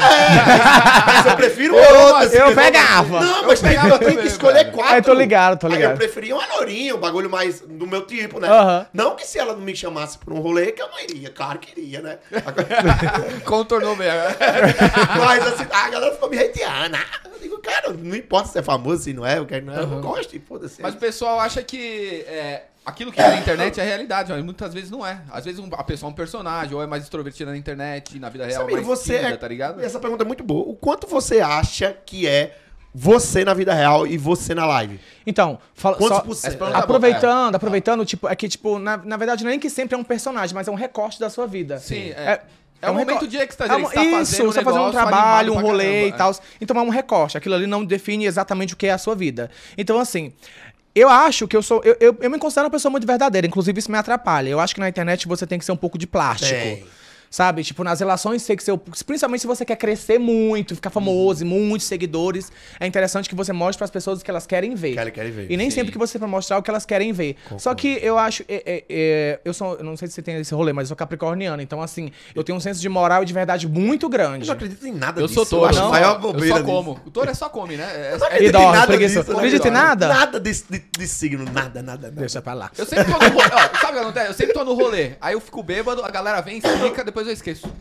S2: Mas eu prefiro
S3: Eu
S2: outras.
S1: eu pegava.
S2: Não, mas tem, eu tenho que escolher
S3: velho.
S2: quatro.
S1: É, tô ligado, tô
S2: Aí
S1: ligado.
S2: eu preferia uma lourinha, um bagulho mais do meu tipo, né? Não que se ela não me chamasse pra um rolê, que eu não iria. Claro que iria, né?
S3: Contornou bem.
S2: Mas assim, a galera ficou me hateando. Ah, Eu digo, cara, não importa se é famoso, se não é, eu quero, não é, eu gosto e foda-se.
S3: Mas o pessoal acha que é, aquilo que é na internet é realidade, mas muitas vezes não é. Às vezes um- a pessoa é um personagem, ou é mais extrovertida na internet, na vida real,
S2: Samir,
S3: mais
S2: você
S3: tímida,
S2: é,
S3: tá ligado?
S2: Essa pergunta é muito boa. O quanto você acha que é você na vida real e você na live?
S1: Então, fala, só?
S3: Essa pergunta é
S1: aproveitando, aproveitando, tipo, é que, tipo, na, na verdade, não é nem que sempre é um personagem, mas é um recorte da sua vida.
S3: Sim, é. É um
S1: um
S3: momento
S1: recorte.
S3: de êxtase,
S1: É um-
S3: tá
S1: Isso,
S3: fazendo um
S1: você tá fazendo um trabalho, um rolê
S3: caramba,
S1: e
S3: é.
S1: tal. Então é um recorte. Aquilo ali não define exatamente o que é a sua vida. Então, assim. Eu acho que eu sou. Eu, eu, eu me considero uma pessoa muito verdadeira, inclusive isso me atrapalha. Eu acho que na internet você tem que ser um pouco de plástico.
S2: Tem.
S1: Sabe? Tipo, nas relações que ser. Principalmente se você quer crescer muito, ficar famoso e muitos seguidores, é interessante que você mostre para as pessoas o que elas querem ver.
S2: Querem- querem ver.
S1: E nem
S3: Sim.
S1: sempre que você vai mostrar o que elas querem ver. Só que eu acho. é, é, é, eu sou. Eu não sei se você tem esse rolê, mas eu sou capricorniano. Então, assim, eu tenho um senso de moral e de verdade muito
S2: Eu
S1: grande.
S2: não acredito em nada
S3: Eu
S2: disso.
S3: sou touro,
S2: acho
S3: não.
S2: maior
S3: eu
S2: bobeira
S3: só
S2: disso.
S3: como. O touro é só come, né? É-
S2: Eu não
S3: é-
S2: acredito
S1: dorme,
S2: em nada disso.
S1: Não acredita em nada?
S2: Nada de, de, de signo, nada, nada, nada.
S1: Deixa pra lá.
S3: Eu sempre tô no rolê. ó, sabe o que acontece? Eu sempre tô no rolê. Aí eu fico bêbado, a galera vem, explica, depois eu esqueço.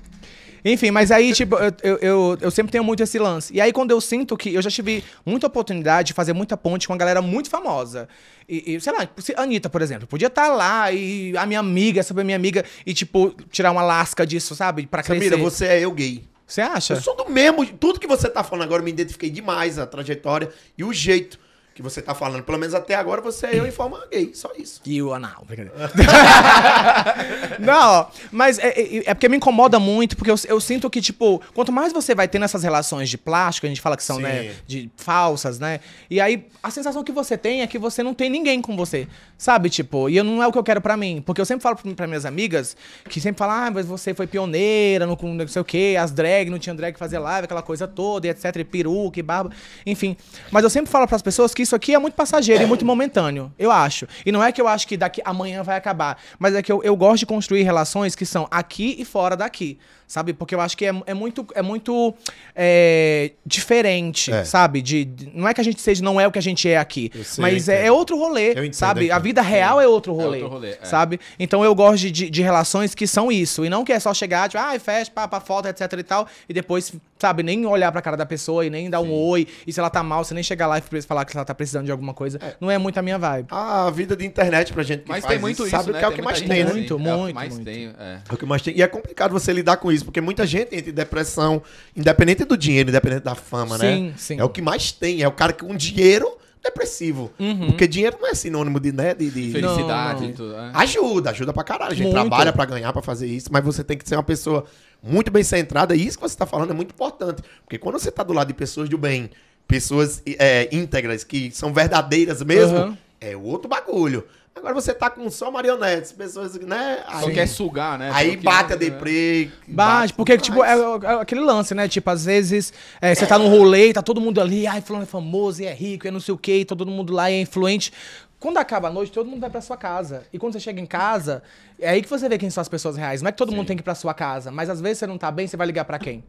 S1: Enfim, mas aí, tipo, eu, eu, eu, sempre tenho muito esse lance. E aí, quando eu sinto que eu já tive muita oportunidade de fazer muita ponte com uma galera muito famosa. E, e, sei lá, se- Anitta, por exemplo, podia estar lá e a minha amiga, sabe, minha amiga, e, tipo, tirar uma lasca disso, sabe? Pra crescer.
S2: Samira, você é eu gay.
S1: Você acha?
S2: Eu sou do mesmo. Tudo que você tá falando agora, eu me identifiquei demais, a trajetória e o jeito que você tá falando. Pelo menos até agora, você é eu em forma gay. Só isso.
S1: E o anal, brincadeira. Não, mas é, é- é porque me incomoda muito, porque eu, eu sinto que, tipo, quanto mais você vai tendo essas relações de plástico, a gente fala que são,
S2: Sim.
S1: né, de falsas, né? E aí a sensação que você tem é que você não tem ninguém com você, sabe? Tipo, e eu- não é o que eu quero pra mim. Porque eu sempre falo pra, pra minhas amigas, que sempre falam, ah, mas você foi pioneira, no, não sei o quê, as drag, não tinha drag fazer live, aquela coisa toda, e etc, e peruca, e barba, enfim. Mas eu sempre falo pras pessoas que isso aqui é muito passageiro e muito momentâneo, eu acho. E não é que eu acho que daqui amanhã vai acabar, mas é que eu, eu gosto de construir relações que são aqui e fora daqui, sabe? Porque eu acho que é, é muito, é muito é, diferente,
S2: É.
S1: sabe? De, de- não é que a gente seja, não é o que a gente é aqui,
S2: sei,
S1: mas é, é outro rolê, sabe? A vida real é outro rolê,
S3: outro rolê, é.
S1: sabe? Então eu gosto de, de, relações que são isso, e não que é só chegar, tipo, ah, fecha, pá, pá, foto, etc e tal, e depois, sabe, nem olhar pra cara da pessoa e nem dar um oi, e se ela tá mal, você nem chegar lá e falar que ela tá precisando de alguma coisa. Não é muito a minha vibe.
S2: A vida de internet pra gente que
S3: Mas
S2: faz
S3: tem muito isso,
S2: sabe
S3: né?
S2: que é o
S3: Tem
S2: que mais tem, né?
S3: assim,
S1: Muito,
S3: é o que
S1: muito,
S3: mais
S1: muito.
S3: tem, é.
S2: É o que mais tem. E é complicado você lidar com isso, porque muita gente entra em depressão, independente do dinheiro, independente da fama, né?
S1: Sim, sim.
S2: É o que mais tem. É o cara com dinheiro depressivo. Porque dinheiro não é sinônimo de, né, de, de-
S3: Felicidade
S1: não.
S3: e tudo. é.
S2: Ajuda, ajuda pra caralho. A gente
S1: Muito.
S2: trabalha pra ganhar, pra fazer isso, mas você tem que ser uma pessoa muito bem centrada. E isso que você tá falando é muito importante. Porque quando você tá do lado de pessoas do bem, pessoas é, íntegras, que são verdadeiras mesmo,
S1: Aham.
S2: é outro bagulho. Agora você tá com só marionetes, pessoas, né?
S3: Só quer sugar, né?
S2: Aí bate a deprê.
S1: Bate, porque, tipo, é, é aquele lance, né? Tipo, às vezes é, você tá num rolê, tá todo mundo ali, ai, fulano é famoso e é rico, e é não sei o quê, e todo mundo lá é influente. Quando acaba a noite, todo mundo vai pra sua casa. E quando você chega em casa, é aí que você vê quem são as pessoas reais. Não é que todo mundo tem que ir pra sua casa, mas às vezes você não tá bem, você vai ligar pra quem?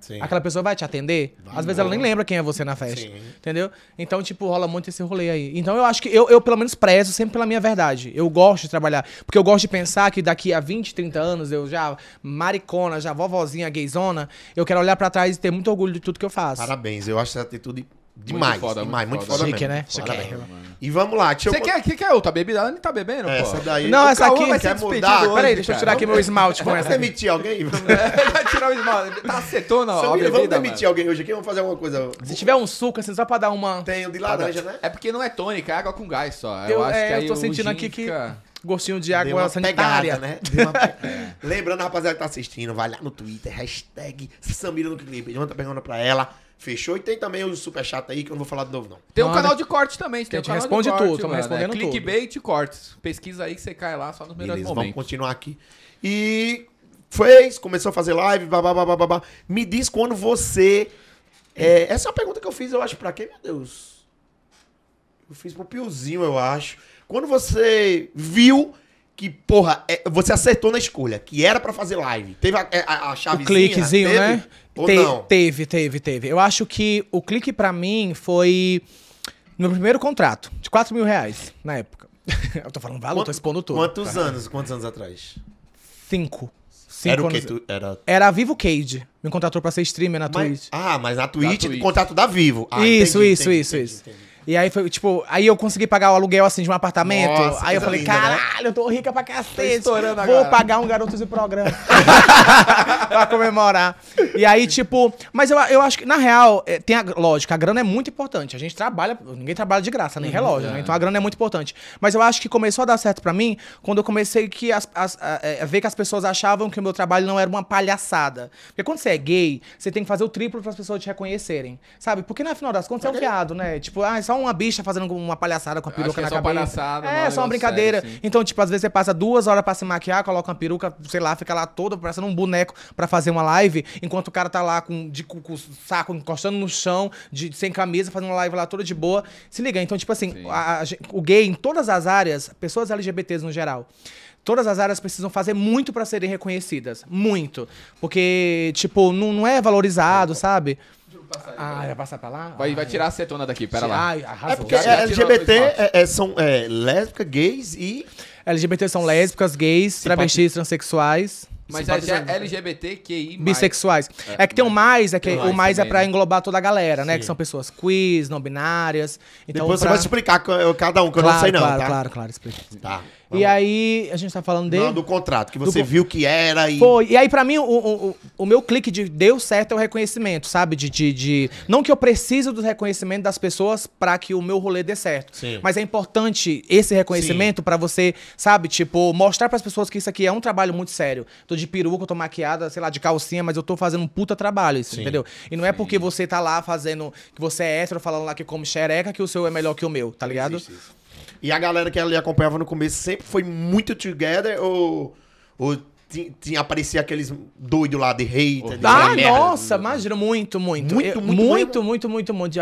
S2: Sim.
S1: Aquela pessoa vai te atender? Às vezes ela nem lembra quem é você na festa.
S2: Sim.
S1: Entendeu? Então, tipo, rola muito esse rolê aí. Então eu acho que eu, eu, pelo menos, prezo sempre pela minha verdade. Eu gosto de trabalhar. Porque eu gosto de pensar que daqui a 20, 30 anos, eu já maricona, já vovozinha, gayzona, eu quero olhar pra trás e ter muito orgulho de tudo que eu faço.
S2: Parabéns, eu acho essa atitude Demais,
S3: foda,
S2: demais,
S3: muito
S2: muito
S3: foda.
S2: foda,
S1: Chique,
S2: mesmo.
S1: né?
S2: Foda
S1: Chique.
S2: mesmo. E vamos lá,
S3: Você
S2: eu...
S3: quer, que quer outra bebida? Ela nem tá bebendo,
S2: Essa
S3: pô.
S2: daí...
S1: Não, essa aqui-
S3: vai ser
S2: mudar?
S1: Peraí, deixa eu tirar aqui meu esmalte com
S2: Vamos
S1: essa. aqui.
S2: demitir alguém? Vamos,
S3: Vai tirar o esmalte. Tá acetona ó, bebida,
S2: vamos demitir
S3: mano.
S2: alguém hoje aqui? Vamos fazer alguma coisa...
S1: Se tiver um suco, assim, só pra dar uma.
S2: Tem o de laranja, né?
S3: É porque não é tônica, é água com gás só. Eu,
S1: Eu-
S3: acho
S1: é,
S3: que
S1: eu
S3: aí
S1: tô
S3: o
S1: sentindo aqui que-
S3: fica-
S1: Gostinho de
S2: Deu
S1: água
S2: uma
S1: sanitária.
S2: pegada, né? Deu uma pe- Lembrando, rapaziada que tá assistindo, vai lá no Twitter, hashtag Samira no clipe. Manda pergunta pra ela. Fechou? E tem também o superchat aí, que eu não vou falar de novo, não.
S3: Tem um
S1: Manda.
S3: canal de corte também. Tem
S1: a
S3: um
S1: gente
S3: canal
S1: responde
S3: de corte,
S1: tudo, tamo
S3: mano,
S1: respondendo
S3: é
S1: tudo.
S3: Clickbait e cortes. Pesquisa aí que você cai lá só nos melhores
S2: Beleza, vamos
S3: momentos.
S2: continuar aqui. E fez, começou a fazer live, babá, babá, babá. Me diz quando você... é, essa é uma pergunta que eu fiz, eu acho, pra quem, meu Deus? Eu fiz pro Piozinho, eu acho. Quando você viu que, porra, é, você acertou na escolha, que era pra fazer live, teve a, a, a
S1: O
S2: chavezinha?
S1: cliquezinho,
S2: teve?
S1: né?
S2: Ou
S1: Te-
S2: não?
S1: Teve, teve, teve. Eu acho que o clique pra mim foi no meu primeiro contrato, de 4 mil reais, na época. Eu tô falando valor, tô expondo tudo.
S2: Quantos anos? Quantos anos atrás?
S1: Cinco. Cinco
S2: era o
S1: anos.
S2: que? Tu, era...
S1: Era a Vivo Cage. Me contratou pra ser streamer na
S2: Mas-
S1: Twitch.
S2: ah, mas na Twitch,
S3: Twitch.
S2: contrato da Vivo. Ah,
S1: isso,
S2: entendi,
S1: isso,
S2: entendi,
S1: isso,
S2: entendi,
S1: isso. E aí foi, tipo, aí eu consegui pagar o aluguel assim de um apartamento.
S2: Nossa,
S1: aí eu falei,
S2: linda, né?
S1: caralho, eu tô rica pra cacete.
S3: estourando
S1: Vou
S3: agora.
S1: pagar um garoto de programa. pra comemorar. E aí, tipo, mas eu, eu acho que, na real, é, tem a lógica, a grana é muito importante. A gente trabalha, ninguém trabalha de graça, nem relógio, né? Então a grana é muito importante. Mas eu acho que começou a dar certo pra mim quando eu comecei que as, as- a, é, a ver que as pessoas achavam que o meu trabalho não era uma palhaçada. Porque quando você é gay, você tem que fazer o triplo para as pessoas te reconhecerem. Sabe? Porque no final das contas é um viado, né? Tipo, ah, é só uma bicha fazendo uma palhaçada com a peruca
S3: é
S1: na
S3: só
S1: cabeça.
S3: palhaçada, é
S1: é, só uma
S3: negócio
S1: brincadeira.
S3: sério,
S1: então, tipo, às vezes você passa duas horas pra se maquiar, coloca uma peruca, sei lá, fica lá todo parecendo um boneco pra fazer uma live, enquanto o cara tá lá com, de, com, com o saco encostando no chão, de, sem camisa, fazendo uma live lá toda de boa. Se liga, então, tipo assim,
S3: Sim.
S1: a- a o gay em todas as áreas, pessoas LGBTs no geral, todas as áreas precisam fazer muito pra serem reconhecidas. Muito. Porque, tipo, não, não é valorizado, sabe? Ah, vai passar pra lá?
S3: Vai, vai
S1: Ai.
S3: tirar a acetona daqui, pera lá.
S1: Ai, arrasou.
S2: É porque é, LGBT é, é, são é, lésbica, gays e.
S1: LGBT são lésbicas, gays, travestis, transexuais,
S3: Mas é
S2: simpatizante.
S3: LGBTQI+.
S1: bissexuais. É, que tem o mais, é que
S3: Tem
S1: o
S3: mais
S1: mais é
S3: também,
S1: pra
S3: né?
S1: englobar toda a galera, né?
S2: Sim.
S1: Que são pessoas queers, não binárias. Então,
S2: Depois você
S1: pra-
S2: vai explicar cada um, que eu
S1: claro,
S2: não sei não,
S1: claro,
S2: tá?
S1: claro, claro, explica.
S2: Tá.
S1: E aí, a gente tá falando de...
S2: Não, do contrato, que você
S1: con-
S2: viu que era e.
S1: Foi. E aí, pra mim, o, o, o- meu clique de deu certo é o reconhecimento, sabe? De, de, de- Não que eu precise do reconhecimento das pessoas pra que o meu rolê dê certo.
S2: Sim.
S1: Mas é importante esse reconhecimento pra você, sabe? Tipo, mostrar pras pessoas que isso aqui é um trabalho muito sério. Tô de peruca, eu tô maquiada, sei lá, de calcinha, mas eu tô fazendo um puta trabalho, isso, entendeu? E não é porque você tá lá fazendo. que você é hétero, falando lá que come xereca, que o seu é melhor que o meu, tá ligado?
S2: Existe isso. E a galera que ali acompanhava no começo sempre foi muito together ou, ou ti- tinha aparecia aqueles doidos lá de hater? de
S1: Ah,
S2: merda?
S1: nossa, imagina, muito, muito.
S2: Muito,
S1: Eu-
S2: muito
S1: muito, muito, muito, muito.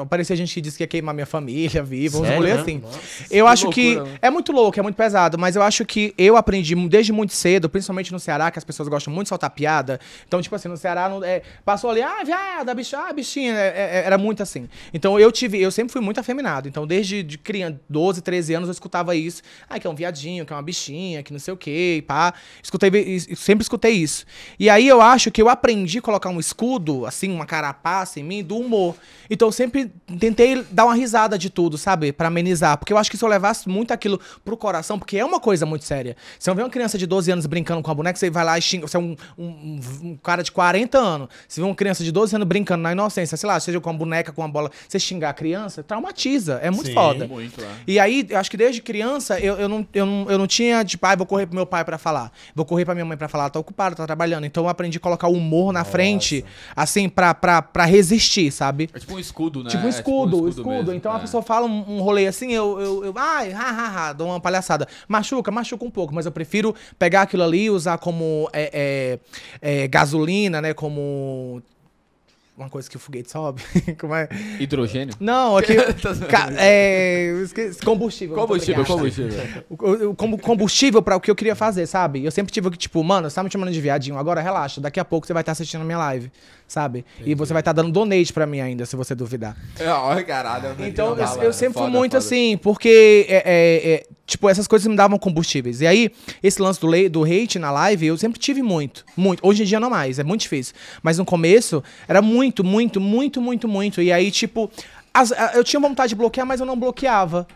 S1: Aparecia gente que disse que ia queimar minha família viva, uns
S2: Sério,
S1: rolê
S2: né?
S1: assim.
S2: Nossa,
S1: eu
S3: que
S1: acho que
S3: loucura, né?
S1: é muito louco, é muito pesado, mas eu acho que eu aprendi desde muito cedo, principalmente no Ceará, que as pessoas gostam muito de soltar piada. Então, tipo assim, no Ceará não- é, passou ali, ah, viado, a bicha, ah, bichinha, é- é- era muito assim. Então eu tive, eu sempre fui muito afeminado. Então, desde de criança, 12, 13 anos, eu escutava isso. Ah, que é um viadinho, que é uma bichinha, que não sei o quê, pá. Escutei, e- sempre escutei isso. E aí eu acho que eu aprendi a colocar um escudo, assim, uma carapaça em mim, do humor. Então eu sempre tentei dar uma risada de tudo, sabe? Pra amenizar. Porque eu acho que se eu levasse muito aquilo pro coração, porque é uma coisa muito séria. Se eu ver uma criança de 12 anos brincando com a boneca, você vai lá e xinga. Você é um, um- um- cara de 40 anos. Se vê uma criança de 12 anos brincando na inocência, sei lá, seja com uma boneca, com uma bola, você xingar a criança, traumatiza. É muito
S2: Sim.
S1: foda.
S3: Muito, é.
S1: E aí, eu acho que desde criança, eu, eu, não, eu, não, eu não tinha, tipo, ah, vou correr pro meu pai pra falar. Vou correr pra minha mãe pra falar, tá ocupado, tá trabalhando. Então eu aprendi a colocar o humor na frente, assim, pra, pra, pra resistir, sabe?
S3: É tipo um escudo, né?
S1: Tipo um
S3: É
S1: escudo, um escudo.
S3: mesmo,
S1: Então
S3: é.
S1: a pessoa fala um, um rolê assim, eu, eu, eu ai, ha, ha, ha, dou uma palhaçada. Machuca, machuca um pouco, mas eu prefiro pegar aquilo ali e usar como é, é, é, gasolina, né? Como. Uma coisa que o foguete sobe. como é?
S3: Hidrogênio?
S1: Não, aqui. ca- é, esqueci, combustível.
S3: Combustível, combustível.
S1: O- o- o combu- combustível pra o que eu queria fazer, sabe? Eu sempre tive que, tipo, mano, você tá me chamando de viadinho, agora relaxa, daqui a pouco você vai estar assistindo a minha live, sabe? E você vai estar dando donate pra mim ainda, se você duvidar.
S3: É, olha, caralho.
S1: Então, eu, eu sempre fui muito
S3: foda.
S1: assim, porque é, é, é, Tipo, essas coisas me davam combustíveis. E aí, esse lance do, do hate na live, eu sempre tive muito. Muito. Hoje em dia não mais, é muito difícil. Mas no começo, era muito, muito, muito, muito, muito. E aí, tipo, as- eu tinha vontade de bloquear, mas eu não bloqueava.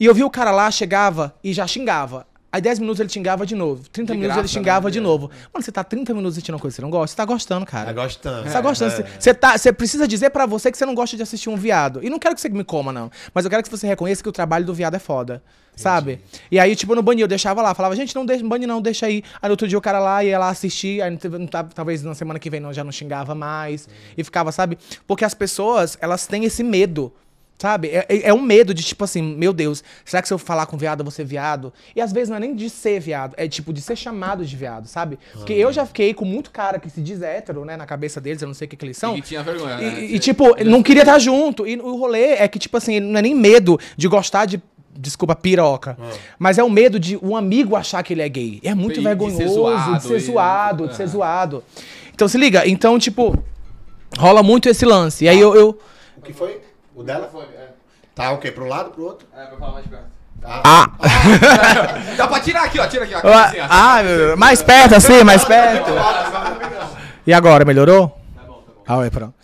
S1: E eu vi o cara lá, chegava e já xingava. Aí 10 minutos ele xingava de novo. 30
S3: De
S1: minutos ele
S3: graça,
S1: xingava
S3: né?
S1: de novo. Mano, você tá 30 minutos assistindo uma coisa que você não gosta? Você tá gostando, cara.
S2: Tá gostando.
S1: Você tá gostando. Você- Você tá, você precisa dizer pra você que você não gosta de assistir um viado. E não quero que você me coma, não. Mas eu quero que você reconheça que o trabalho do viado é foda. Sabe? E aí, tipo, no banho eu deixava lá, falava, gente, não deixa, não bane não, deixa aí. Aí no outro dia o cara lá ia lá assistir, aí talvez na semana que vem não, já não xingava mais. E ficava, sabe? Porque as pessoas, elas têm esse medo. Sabe? É, é- é um medo de, tipo assim, meu Deus, será que se eu falar com viado, eu vou ser viado? E às vezes não é nem de ser viado, é tipo de ser chamado de viado, sabe? Porque eu já fiquei com muito cara que se diz hétero, né, na cabeça deles, eu não sei o que, que eles são.
S3: E tinha vergonha,
S1: E,
S3: né?
S1: e, tipo, não queria estar junto. E o rolê é que, tipo assim, não é nem medo de gostar de. Desculpa, piroca. Mas é o medo de um amigo achar que ele é gay. É muito
S3: E de
S1: vergonhoso
S3: ser zoado
S1: de ser
S3: e-
S1: zoado, de ser zoado. Então se liga, então, tipo, rola muito esse lance. E aí eu. eu-
S2: O que foi? O dela? Tá o quê? Pro lado, pro outro?
S3: É, pra falar mais perto.
S1: Ah!
S3: Dá pra tirar aqui, ó. Tira aqui, ó.
S1: Ah,
S3: Assim,
S1: ah, meu Deus. mais perto assim, mais perto. E agora, melhorou? Tá bom, tá bom. Ah, ué, pronto.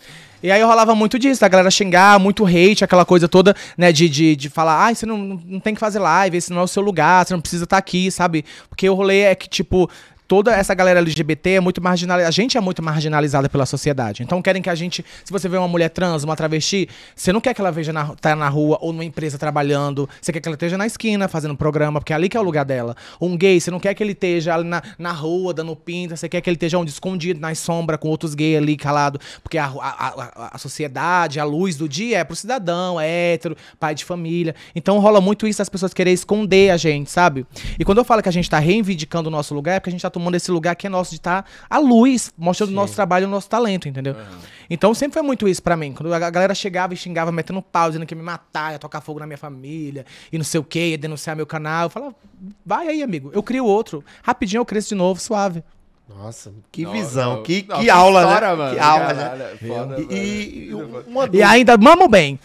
S1: E aí rolava muito disso, a galera xingar, muito hate, aquela coisa toda, né, de, de, de falar, ai, você não, não tem que fazer live, esse não é o seu lugar, você não precisa estar aqui, sabe? Porque o rolê é que, tipo, toda essa galera LGBT é muito marginalizada, a gente é muito marginalizada pela sociedade. Então querem que a gente, se você vê uma mulher trans, uma travesti, você não quer que ela veja na, tá na rua ou numa empresa trabalhando, você quer que ela esteja na esquina fazendo programa, porque é ali que é o lugar dela. Um gay, você não quer que ele esteja ali na, na rua dando pinta, você quer que ele esteja onde escondido nas sombras com outros gays ali calado, porque a, a, a, a sociedade, a luz do dia é pro cidadão, é hétero, pai de família. Então rola muito isso as pessoas querem esconder a gente, sabe? E quando eu falo que a gente tá reivindicando o nosso lugar, é porque a gente tá tomando esse lugar que é nosso de estar à luz, mostrando o nosso trabalho e o nosso talento, entendeu? Então sempre foi muito isso pra mim. Quando a galera chegava e xingava, metendo pau, dizendo que ia me matar, ia tocar fogo na minha família, e não sei o que, ia denunciar meu canal, eu falava, vai aí, amigo, eu crio outro. Rapidinho eu cresço de novo, suave.
S2: Nossa, que
S3: Não,
S2: visão,
S3: não,
S2: que,
S3: não,
S2: que aula,
S3: história,
S2: né?
S3: mano.
S2: Que aula, né?
S3: é foda,
S2: E, e- uma
S1: E ainda mamo bem.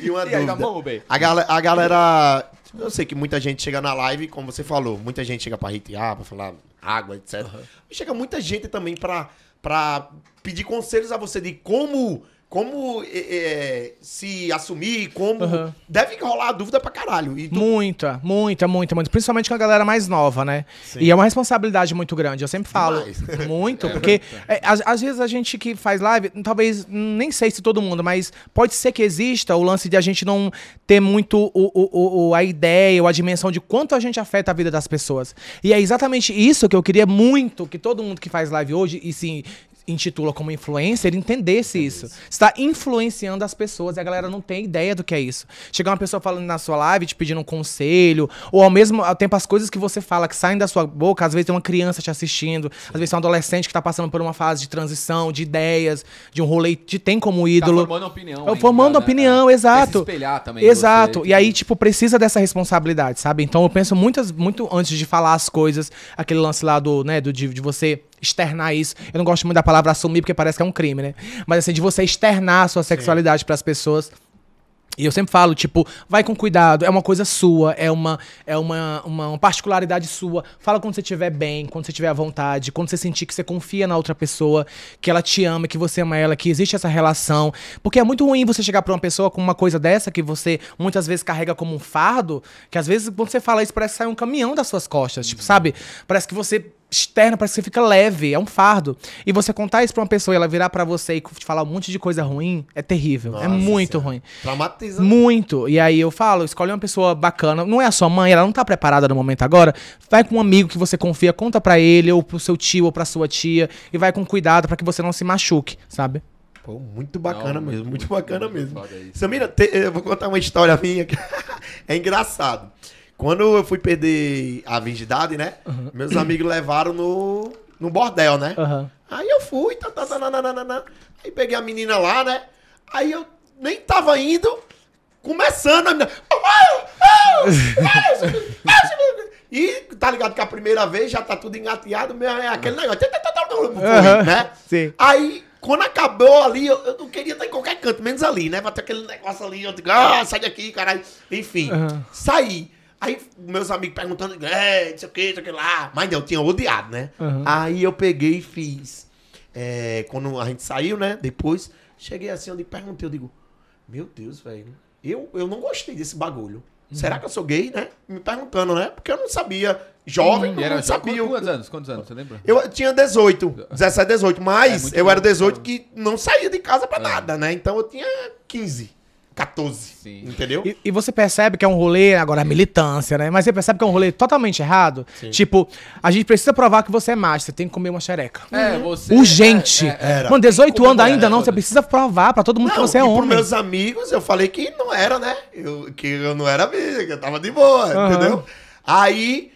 S2: E uma
S3: E
S2: dúvida.
S3: vamos bem.
S2: A, gala- a galera. Eu sei que muita gente chega na live, como você falou, muita gente chega pra hatear, pra falar água, etc. E chega muita gente também pra pedir conselhos a você de como. Como é, é, se assumir, como.
S1: Aham.
S2: Deve rolar a dúvida pra caralho. E tu-
S1: Muita, muita, muita, muita. Principalmente com a galera mais nova, né? E é uma responsabilidade muito grande. Eu sempre falo.
S2: Demais.
S1: Muito, porque é, às, às vezes a gente que faz live, talvez, nem sei se todo mundo, mas pode ser que exista o lance de a gente não ter muito o, o, o- a ideia ou a dimensão de quanto a gente afeta a vida das pessoas. E é exatamente isso que eu queria muito que todo mundo que faz live hoje e se intitula como influencer entendesse isso. Está influenciando as pessoas e a galera não tem ideia do que é isso. Chegar uma pessoa falando na sua live, te pedindo um conselho, ou ao mesmo tempo as coisas que você fala que saem da sua boca, às vezes tem uma criança te assistindo, às vezes tem um adolescente que tá passando por uma fase de transição, de ideias, de um rolê que tem como ídolo.
S3: Tá formando opinião.
S1: É,
S3: ainda,
S1: formando
S3: né?
S1: opinião,
S3: É.
S1: exato.
S3: Quer se espelhar também.
S1: Exato.
S3: você,
S1: E aí, tipo, precisa dessa responsabilidade, sabe? Então eu penso muitas, muito antes de falar as coisas, aquele lance lá do, né, do, de, de você externar isso. Eu não gosto muito da palavra assumir, porque parece que é um crime, né? Mas assim, de você externar a sua sexualidade pras pessoas. E eu sempre falo, tipo, vai com cuidado, é uma coisa sua, é uma é uma, uma, uma particularidade sua. Fala quando você estiver bem, quando você estiver à vontade, quando você sentir que você confia na outra pessoa, que ela te ama, que você ama ela, que existe essa relação. Porque é muito ruim você chegar pra uma pessoa com uma coisa dessa que você muitas vezes carrega como um fardo, que às vezes quando você fala isso parece que sai um caminhão das suas costas, tipo, sabe? Parece que você externa, parece que você fica leve, é um fardo. E você contar isso pra uma pessoa e ela virar pra você e te falar um monte de coisa ruim, é terrível. é
S2: Nossa
S1: muito
S2: Senhora.
S1: ruim.
S2: Traumatiza.
S1: Muito. E aí eu falo, escolhe uma pessoa bacana. Não é a sua mãe, ela não tá preparada no momento agora. Vai com um amigo que você confia, conta pra ele, ou pro seu tio, ou pra sua tia. E vai com cuidado pra que você não se machuque, sabe?
S2: Pô, muito bacana
S3: Não,
S2: mesmo, muito
S3: muito
S2: bacana mesmo.
S3: muito isso.
S2: Samira, te- eu vou contar uma história minha que é engraçado. Quando eu fui perder a virgindade, né? Meus amigos levaram no, no bordel, né?
S1: Aham.
S2: Aí eu fui, tá, tá, tá, aí peguei a menina lá, né? Aí eu nem tava indo, começando a menina. E tá ligado que a primeira vez já tá tudo engateado, meu, é aquele negócio. Foi, né?
S1: Sim.
S2: Aí Quando acabou ali, eu, eu não queria estar em qualquer canto, menos ali, né? Vai ter aquele negócio ali, eu digo, ah, sai daqui, caralho. Enfim,
S1: Aham.
S2: saí. Aí meus amigos perguntando, é, não sei o que, não sei o que lá. Mas não, eu tinha odiado, né?
S1: Aham.
S2: Aí eu peguei e fiz. É, quando a gente saiu, né? Depois, cheguei assim, eu perguntei, eu digo, meu Deus, velho, eu, eu não gostei desse bagulho.
S1: Uhum.
S2: Será que eu sou gay, né? Me perguntando, né? Porque eu não sabia. Jovem, não,
S3: era
S2: não sabia.
S3: quantos anos? Quantos anos? Você lembra?
S2: Eu tinha 18, 17, 18,
S3: É
S2: mas
S3: muito
S2: eu era
S3: novo,
S2: 18
S3: então.
S2: que não saía de casa pra
S3: É.
S2: nada, né? Então eu tinha 15, 14,
S3: Sim.
S2: entendeu?
S1: E, e você percebe que é um rolê, agora a militância, né? Mas você percebe que é um rolê totalmente errado. Tipo, a gente precisa provar que você é macho, você tem que comer uma xereca.
S3: É, você.
S1: Urgente.
S3: é, é,
S2: Era.
S1: Mano, 18
S3: Como
S1: anos ainda não, você precisa provar pra todo mundo que você é
S2: e pros
S1: homem.
S2: meus amigos eu falei que não era, né? Eu, que eu não era bicho, que eu tava de boa,
S1: Aham.
S2: entendeu? Aí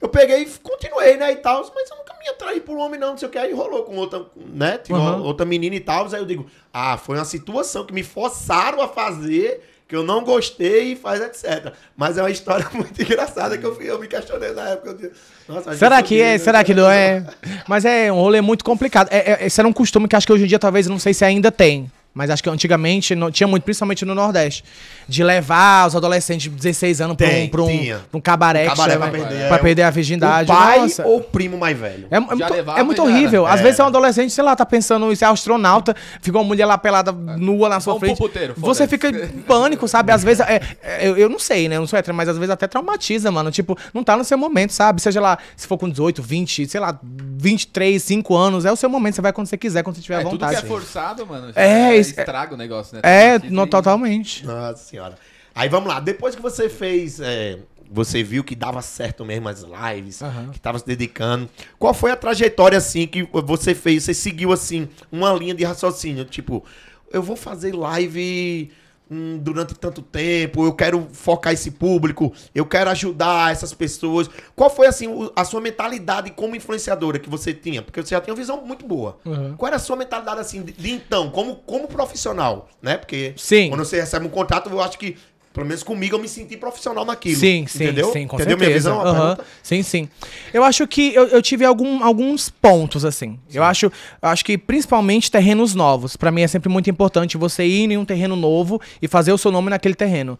S2: eu peguei e continuei, né, e tal, mas eu nunca me atraí por um homem não, não sei o que, aí rolou com outra, né, tinha
S1: Aham.
S2: outra menina e tal, aí eu digo, ah, foi uma situação que me forçaram a fazer, que eu não gostei e faz etc. Mas é uma história muito engraçada que eu, fui- eu me questionei na época. Eu digo, Nossa,
S1: Será
S2: sou
S1: que é?
S2: né?
S1: Será que não é? Mas é um rolê muito complicado. É, é- esse era um costume que acho que hoje em dia talvez, não sei se ainda tem. Mas acho que antigamente não, tinha muito, principalmente no Nordeste. De levar os adolescentes de 16 anos pra um, pra um, pra um cabaré, que
S2: Cabaré pra perder,
S1: pra
S2: é,
S1: perder a
S2: O
S1: virgindade.
S2: pai
S1: Nossa.
S2: ou o primo mais velho?
S1: É, é muito,
S3: levava
S1: é muito horrível.
S2: era.
S1: Às
S2: É.
S1: vezes é um adolescente, sei lá, tá pensando em ser astronauta, fica uma mulher lá pelada nua na sua
S3: Vamos pro
S1: frente.
S3: puteiro,
S1: você fica em pânico, sabe? Às vezes, é, é, eu, eu não sei, né? Eu não sou hétero, mas às vezes até traumatiza, mano. Tipo, não tá no seu momento, sabe? Seja lá, se for com 18, 20, sei lá, 23, 5 anos, é o seu momento. Você vai quando você quiser, quando você tiver
S3: É,
S1: à
S3: tudo que
S1: vontade.
S3: é forçado, mano.
S1: É, isso-
S3: estraga o negócio, né?
S1: É, no, totalmente.
S2: Nossa senhora. Aí vamos lá. Depois que você fez. é, você viu que dava certo mesmo as lives,
S1: Aham.
S2: que tava se dedicando. Qual foi a trajetória, assim, que você fez? Você seguiu, assim, uma linha de raciocínio? Tipo, eu vou fazer live hum, durante tanto tempo, eu quero focar esse público, eu quero ajudar essas pessoas. Qual foi, assim, o- a sua mentalidade como influenciadora que você tinha? Porque você já tinha uma visão muito boa.
S1: Uhum.
S2: Qual era a sua mentalidade, assim, de, de então, como, como profissional, né? Porque
S1: Sim.
S2: quando você recebe um contrato, eu acho que, pelo menos comigo, eu me senti profissional naquilo.
S1: Sim, sim,
S2: entendeu?
S1: sim, com
S2: entendeu minha
S1: certeza.
S2: visão? A
S1: Aham.
S2: pergunta?
S1: Sim, sim. Eu acho que eu, eu tive algum- alguns pontos, assim. Eu acho, eu acho que principalmente terrenos novos. Pra mim é sempre muito importante você ir em um terreno novo e fazer o seu nome naquele terreno.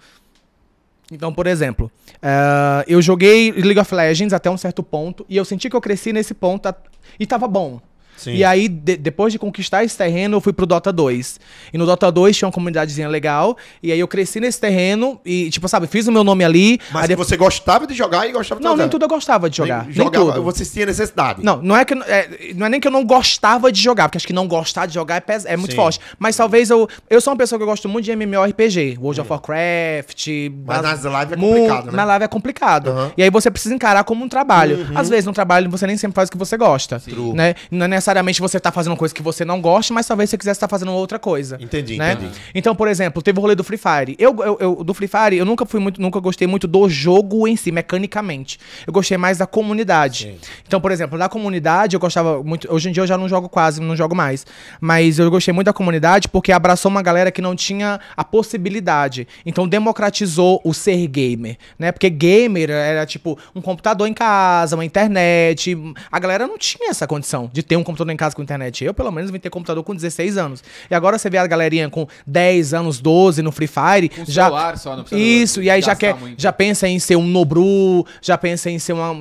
S1: Então, por exemplo, eh, eu joguei League of Legends até um certo ponto e eu senti que eu cresci nesse ponto a- e tava bom.
S2: Sim.
S1: E aí, de- depois de conquistar esse terreno, eu fui pro Dota 2. E no Dota 2 tinha uma comunidadezinha legal. E aí eu cresci nesse terreno e, tipo, sabe, fiz o meu nome ali.
S2: Mas
S1: aí
S2: que
S1: depois-
S2: você gostava de jogar e gostava de
S1: Não,
S2: fazer.
S1: nem tudo eu gostava de jogar.
S2: Nem
S1: Nem,
S2: jogava,
S1: tudo.
S2: Você tinha necessidade.
S1: Não, não é, que, é, não é nem que eu não gostava de jogar, porque acho que não gostar de jogar é, pes- é muito
S2: Sim.
S1: forte. Mas talvez eu. Eu sou uma pessoa que eu gosto muito de MMORPG, World of Warcraft.
S2: Mas
S1: as-
S2: nas lives é
S1: mu-
S2: complicado, né?
S1: Na live é complicado.
S2: Uhum.
S1: E aí você precisa encarar como um trabalho. Às vezes no trabalho você nem sempre faz o que você gosta. Né? Não é necessariamente você tá fazendo uma coisa que você não gosta, mas talvez você quisesse estar fazendo outra coisa.
S2: Entendi,
S1: né?
S2: entendi.
S1: Então, por exemplo, teve o rolê do Free Fire. Eu, eu, eu- do Free Fire, eu nunca fui muito, nunca gostei muito do jogo em si, mecanicamente. Eu gostei mais da comunidade.
S2: Sim.
S1: Então, por exemplo, da comunidade eu gostava muito. Hoje em dia eu já não jogo quase, não jogo mais. Mas eu gostei muito da comunidade porque abraçou uma galera que não tinha a possibilidade. Então democratizou o ser gamer, né? Porque gamer era tipo um computador em casa, uma internet. A galera não tinha essa condição de ter um computador em casa com internet. Eu, pelo menos, vim ter computador com 16 anos. E agora você vê a galerinha com 10 anos, 12 no Free Fire.
S3: Com
S1: já
S3: celular só, não precisa
S1: Isso, e aí já quer,
S3: muito.
S1: já pensa em ser um Nobru, já pensa em ser uma.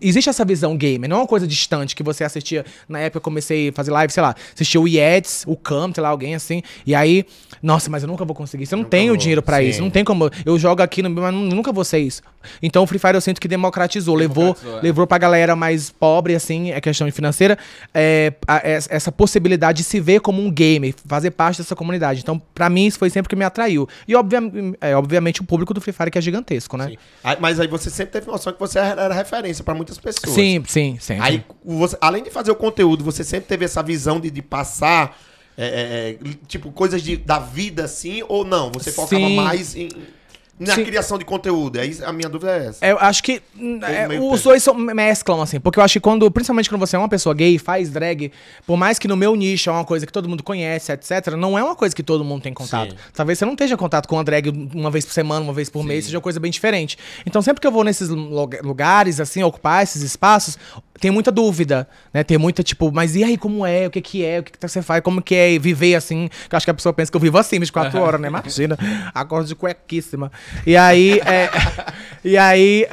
S1: Existe essa visão gamer, não é uma coisa distante que você assistia. Na época eu comecei a fazer live, sei lá, assistia o Yates, o Cam, sei lá, alguém assim. E aí, nossa, mas eu nunca vou conseguir isso. Eu não
S2: Nunca
S1: tenho
S2: vou,
S1: dinheiro pra
S2: sim.
S1: isso. Não tem como. Eu jogo aqui, no, mas nu- nunca vou ser isso. Então o Free Fire eu sinto que democratizou, levou,
S3: Democratizou, é.
S1: levou pra galera mais pobre, assim, é questão financeira, é, a- es- essa possibilidade de se ver como um gamer, fazer parte dessa comunidade. Então, pra mim, isso foi sempre que me atraiu. E, obvia- é, obviamente, o público do Free Fire que é gigantesco, né?
S2: Sim. Mas aí você sempre teve noção que você era referência pra muitas pessoas.
S1: Sim, sim, sim.
S2: Aí, você- além de fazer o conteúdo, você sempre teve essa visão de, de passar, é, é, é, tipo, coisas de- da vida, assim, ou não? Você focava
S1: Sim.
S2: mais em, na
S1: Sim.
S2: criação de conteúdo. Aí a minha dúvida é essa.
S1: Eu acho que hum, é, os dois são, mesclam, assim. Porque eu acho que quando, principalmente quando você é uma pessoa gay, faz drag, por mais que no meu nicho é uma coisa que todo mundo conhece, etc., não é uma coisa que todo mundo tem contato.
S2: Sim.
S1: Talvez você não esteja contato com uma drag uma vez por semana, uma vez por mês, seja uma coisa bem diferente. Então, sempre que eu vou nesses lu- lugares, assim, ocupar esses espaços, tem muita dúvida, né? Tem muita, tipo, mas e aí, como é? O que que é? O que que você faz? Como que é viver assim? Que eu acho que a pessoa pensa que eu vivo assim, 24 horas, né? Imagina. Acordo de cuequíssima. E aí, é, e aí,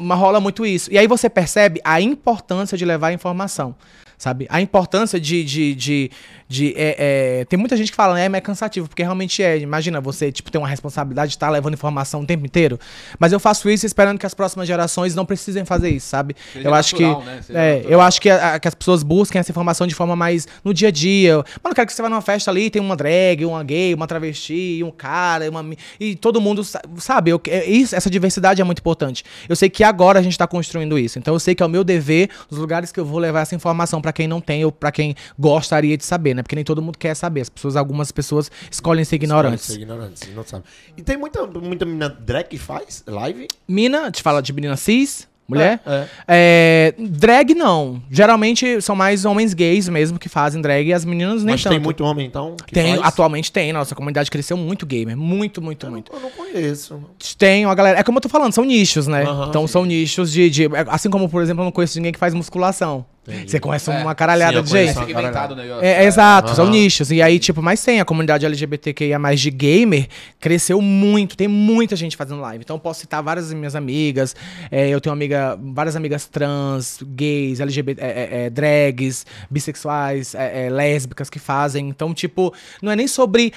S1: mas rola muito isso. E aí você percebe a importância de levar a informação, sabe? A importância de... de, de, de é, é, tem muita gente que fala, né, mas é cansativo, porque realmente é. Imagina você, tipo, ter uma responsabilidade de estar levando informação o tempo inteiro. Mas eu faço isso esperando que as próximas gerações não precisem fazer isso, sabe?
S3: Seja
S1: eu acho
S3: natural,
S1: que...
S3: né?
S1: É,
S3: natural.
S1: eu acho que, a- que as pessoas busquem essa informação de forma mais no dia a dia. Mano, eu quero que você vá numa festa ali, tem uma drag, uma gay, uma travesti, um cara, uma, e todo mundo sa- sabe. Eu, é isso, essa diversidade é muito importante. Eu sei que agora a gente tá construindo isso. Então eu sei que é o meu dever, nos lugares que eu vou levar essa informação pra quem não tem ou pra quem gostaria de saber, né? Porque nem todo mundo quer saber. As pessoas, algumas pessoas escolhem ser ignorantes.
S2: Ser ignorantes, não sabe. E tem muita, muita menina drag que faz live?
S1: Mina, te fala de menina cis, mulher.
S2: É,
S1: É, drag não. Geralmente são mais homens gays mesmo que fazem drag e as meninas nem
S2: Mas
S1: tanto.
S2: tem muito homem, então?
S1: Tem,
S2: faz?
S1: atualmente tem. Nossa comunidade cresceu muito gamer. Muito, muito, muito.
S2: Eu não conheço.
S1: Tem uma galera. É como eu tô falando, são nichos, né? Então
S2: sim.
S1: são nichos de, de- Assim como, por exemplo, eu não conheço ninguém que faz musculação.
S2: Entendi.
S1: Você conhece
S3: É,
S1: uma caralhada
S2: sim,
S1: de gente.
S2: uma
S3: segmentado negócio.
S1: É, é exato, são
S2: Aham.
S1: nichos. E aí, tipo, mas tem a comunidade LGBTQIA mais de gamer cresceu muito. Tem muita gente fazendo live. Então, eu posso citar várias das minhas amigas. É, eu tenho amiga, várias amigas trans, gays, LGBT, é, é, é, drags, bissexuais, é, é, lésbicas que fazem. Então, tipo, não é nem sobre.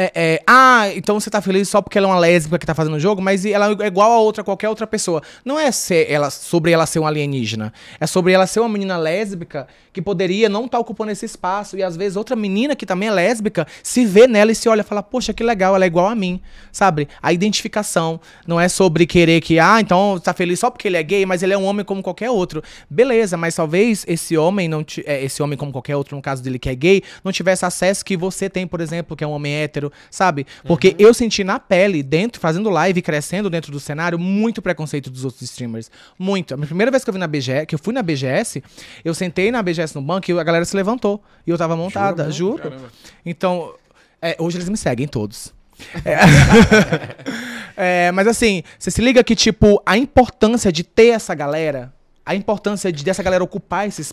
S1: É, é, ah, então você tá feliz só porque ela é uma lésbica que tá fazendo o jogo, mas ela é igual a outra, qualquer outra pessoa. Não é ela, sobre ela ser um alienígena. É sobre ela ser uma menina lésbica que poderia não estar ocupando esse espaço. E às vezes outra menina que também é lésbica se vê nela e se olha e fala, poxa, que legal, ela é igual a mim. Sabe? A identificação não é sobre querer que, ah, então tá feliz só porque ele é gay, mas ele é um homem como qualquer outro. Beleza, mas talvez esse homem não é, esse homem como qualquer outro, no caso dele que é gay, não tivesse acesso que você tem, por exemplo, que é um homem hétero, sabe? Porque eu senti na pele, dentro, fazendo live, crescendo dentro do cenário, muito preconceito dos outros streamers. Muito. A primeira vez que eu vi na BGS, que eu fui na BGS, eu sentei na BGS no banco e a galera se levantou. E eu tava montada, juro.
S3: Caramba.
S1: Então, é, hoje eles me seguem todos. É. É, mas assim, você se liga que, tipo, a importância de ter essa galera, a importância de dessa galera ocupar esse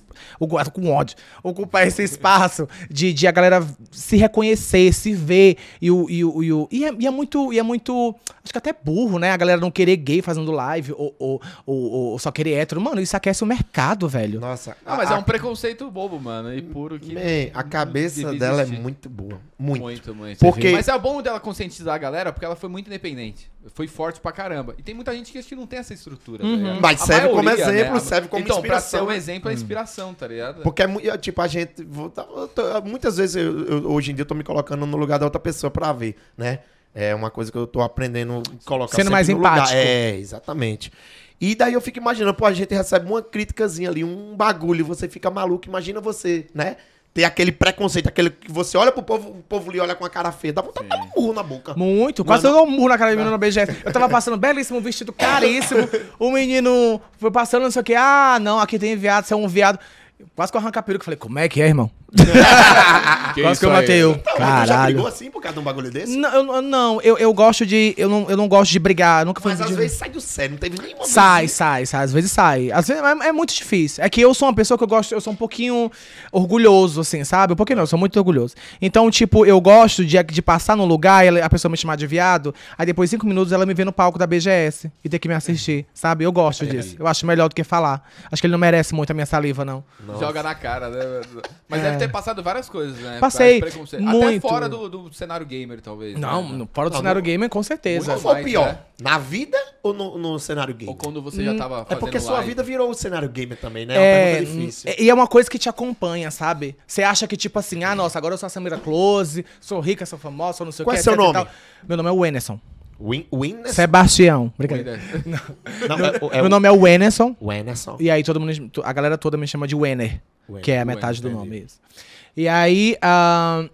S1: com ódio, ocupar esse espaço de, de a galera se reconhecer, se ver e o e, o, e, o- e é, e é muito e é muito acho que até burro, né? A galera não querer gay fazendo live ou, ou, ou- ou só querer hétero, mano, isso aquece o mercado, velho.
S2: Nossa.
S3: Ah, mas
S2: a,
S3: é um preconceito bobo, mano, e puro que.
S2: Man, a cabeça dela é muito boa. Muito.
S3: Muito, muito.
S2: Porque-
S3: Mas é bom dela conscientizar a galera porque ela foi muito independente. Foi forte pra caramba. E tem muita gente que acho que não tem essa estrutura. tá ligado?
S2: Mas
S3: A
S2: serve como
S3: maioria,
S2: exemplo,
S3: né?
S2: Serve como
S3: então,
S2: inspiração.
S3: pra ser um exemplo é inspiração, tá ligado?
S2: Porque é tipo, a gente. tá- eu tô- muitas vezes, eu- eu- hoje em dia, eu tô me colocando no lugar da outra pessoa pra ver, né? É uma coisa que eu tô aprendendo a colocar
S1: Sendo mais
S2: no lugar.
S1: empático.
S2: É, exatamente. E daí eu fico imaginando, pô, a gente recebe uma criticazinha ali, um bagulho, você fica maluco. Imagina você, né? Ter aquele preconceito, aquele que você olha pro povo, o povo lhe olha com a cara feia, dá vontade de dar um burro na boca.
S1: Muito, quase eu dou um murro na cara de menino na BGS. Eu tava passando belíssimo, um vestido caríssimo. O menino foi passando, não sei o que. Ah, não, aqui tem viado, você é um viado. Quase que eu arranco a peruca. Falei, como é que é, irmão? Quase que eu matei eu.
S2: Então, tu já brigou
S1: Caralho.
S2: assim por causa de um bagulho desse?
S1: Não, eu, não eu, eu gosto de. Eu não, eu não gosto de brigar. eu Nunca fui
S2: Mas às
S1: de-
S2: vezes sai do sério, não teve nenhuma
S1: Sai,
S2: vez-
S1: sai, sai. Às vezes sai. Às vezes é, é muito difícil. É que eu sou uma pessoa que eu gosto, eu sou um pouquinho orgulhoso, assim, sabe? Um pouquinho não, eu sou muito orgulhoso. Então, tipo, eu gosto de, de passar num lugar e a pessoa me chamar de viado, aí depois de cinco minutos ela me vê no palco da BGS e ter que me assistir, sabe? Eu gosto disso. Eu acho melhor do que falar. Acho que ele não merece muito a minha saliva, não.
S3: Joga na cara, né? Mas deve ter passado várias coisas, né?
S1: É. Passei, muito.
S3: Até fora do, do cenário gamer, talvez.
S1: Não,
S3: né?
S1: no, fora do
S2: Não,
S1: cenário
S2: não-
S1: gamer, com certeza.
S2: Qual foi pior?
S3: né?
S2: Na vida ou no, no cenário game?
S3: Ou quando você já tava
S2: É
S3: fazendo
S2: porque sua
S3: live.
S2: vida virou o cenário gamer também, né? É uma
S1: É,
S2: pergunta difícil.
S1: e é uma coisa que te acompanha, sabe? Você acha que, tipo assim, ah, nossa, agora eu sou a Samira Close, sou rica, sou famosa, sou não sei
S2: Qual
S1: o
S2: é
S1: que.
S2: seu
S1: etc e
S2: nome?
S1: Meu nome é Wenerson.
S2: Win, Winnes?
S1: Sebastião. Brincadeira.
S2: Não, é, é
S1: Meu nome é Wenerson.
S2: Wennerson.
S1: E aí todo mundo, a galera toda me chama de Wenner,
S2: Wenner.
S1: que é a
S3: Wenner,
S1: metade do
S2: entendi.
S1: nome. Isso. E aí, ah,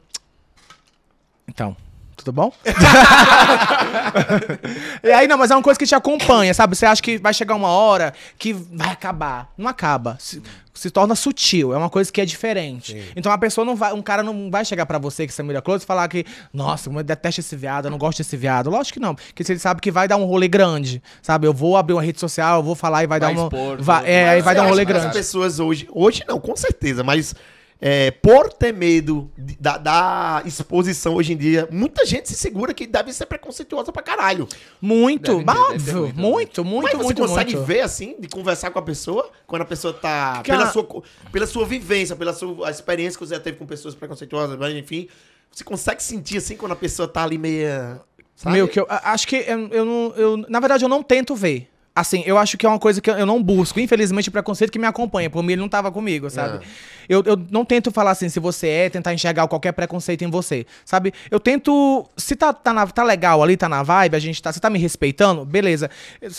S1: então, tudo bom? e aí, não, mas é uma coisa que te acompanha, sabe? Você acha que vai chegar uma hora que vai acabar. Não acaba. Se, se torna sutil, é uma coisa que é diferente. Então a pessoa não vai, um cara não vai chegar pra você que você mira close e falar que, nossa, eu detesto esse viado, eu não gosto desse viado. Lógico que não, porque se ele sabe que vai dar um rolê grande, sabe? Eu vou abrir uma rede social, eu vou falar e vai,
S3: Vai
S1: dar uma
S3: expor,
S1: vai, é, aí vai dar um rolê grande.
S2: As pessoas hoje, hoje não, com certeza, mas é, por ter medo de- da, da exposição hoje em dia, muita gente se segura que deve ser preconceituosa pra caralho.
S1: Muito,
S3: Deve
S1: óbvio,
S3: muito,
S1: muito, muito,
S2: Mas
S1: muito,
S2: você consegue
S1: muito.
S2: ver assim, de conversar com a pessoa, quando a pessoa tá.
S1: Cara-
S2: Pela sua, pela sua vivência, pela sua a experiência que você já teve com pessoas preconceituosas, mas enfim. Você consegue sentir assim quando a pessoa tá ali meia. sabe?
S1: Meu, que eu acho que eu, eu não. Eu, na verdade, eu não tento ver. Assim, eu acho que é uma coisa que eu eu não busco. Infelizmente, o preconceito que me acompanha. Por mim, ele não tava comigo, sabe?
S2: É.
S1: Eu, eu não tento falar assim, se você é, tentar enxergar qualquer preconceito em você, sabe? Eu tento. Se tá, tá, na- tá legal ali, tá na vibe, a gente tá. Você tá me respeitando, beleza.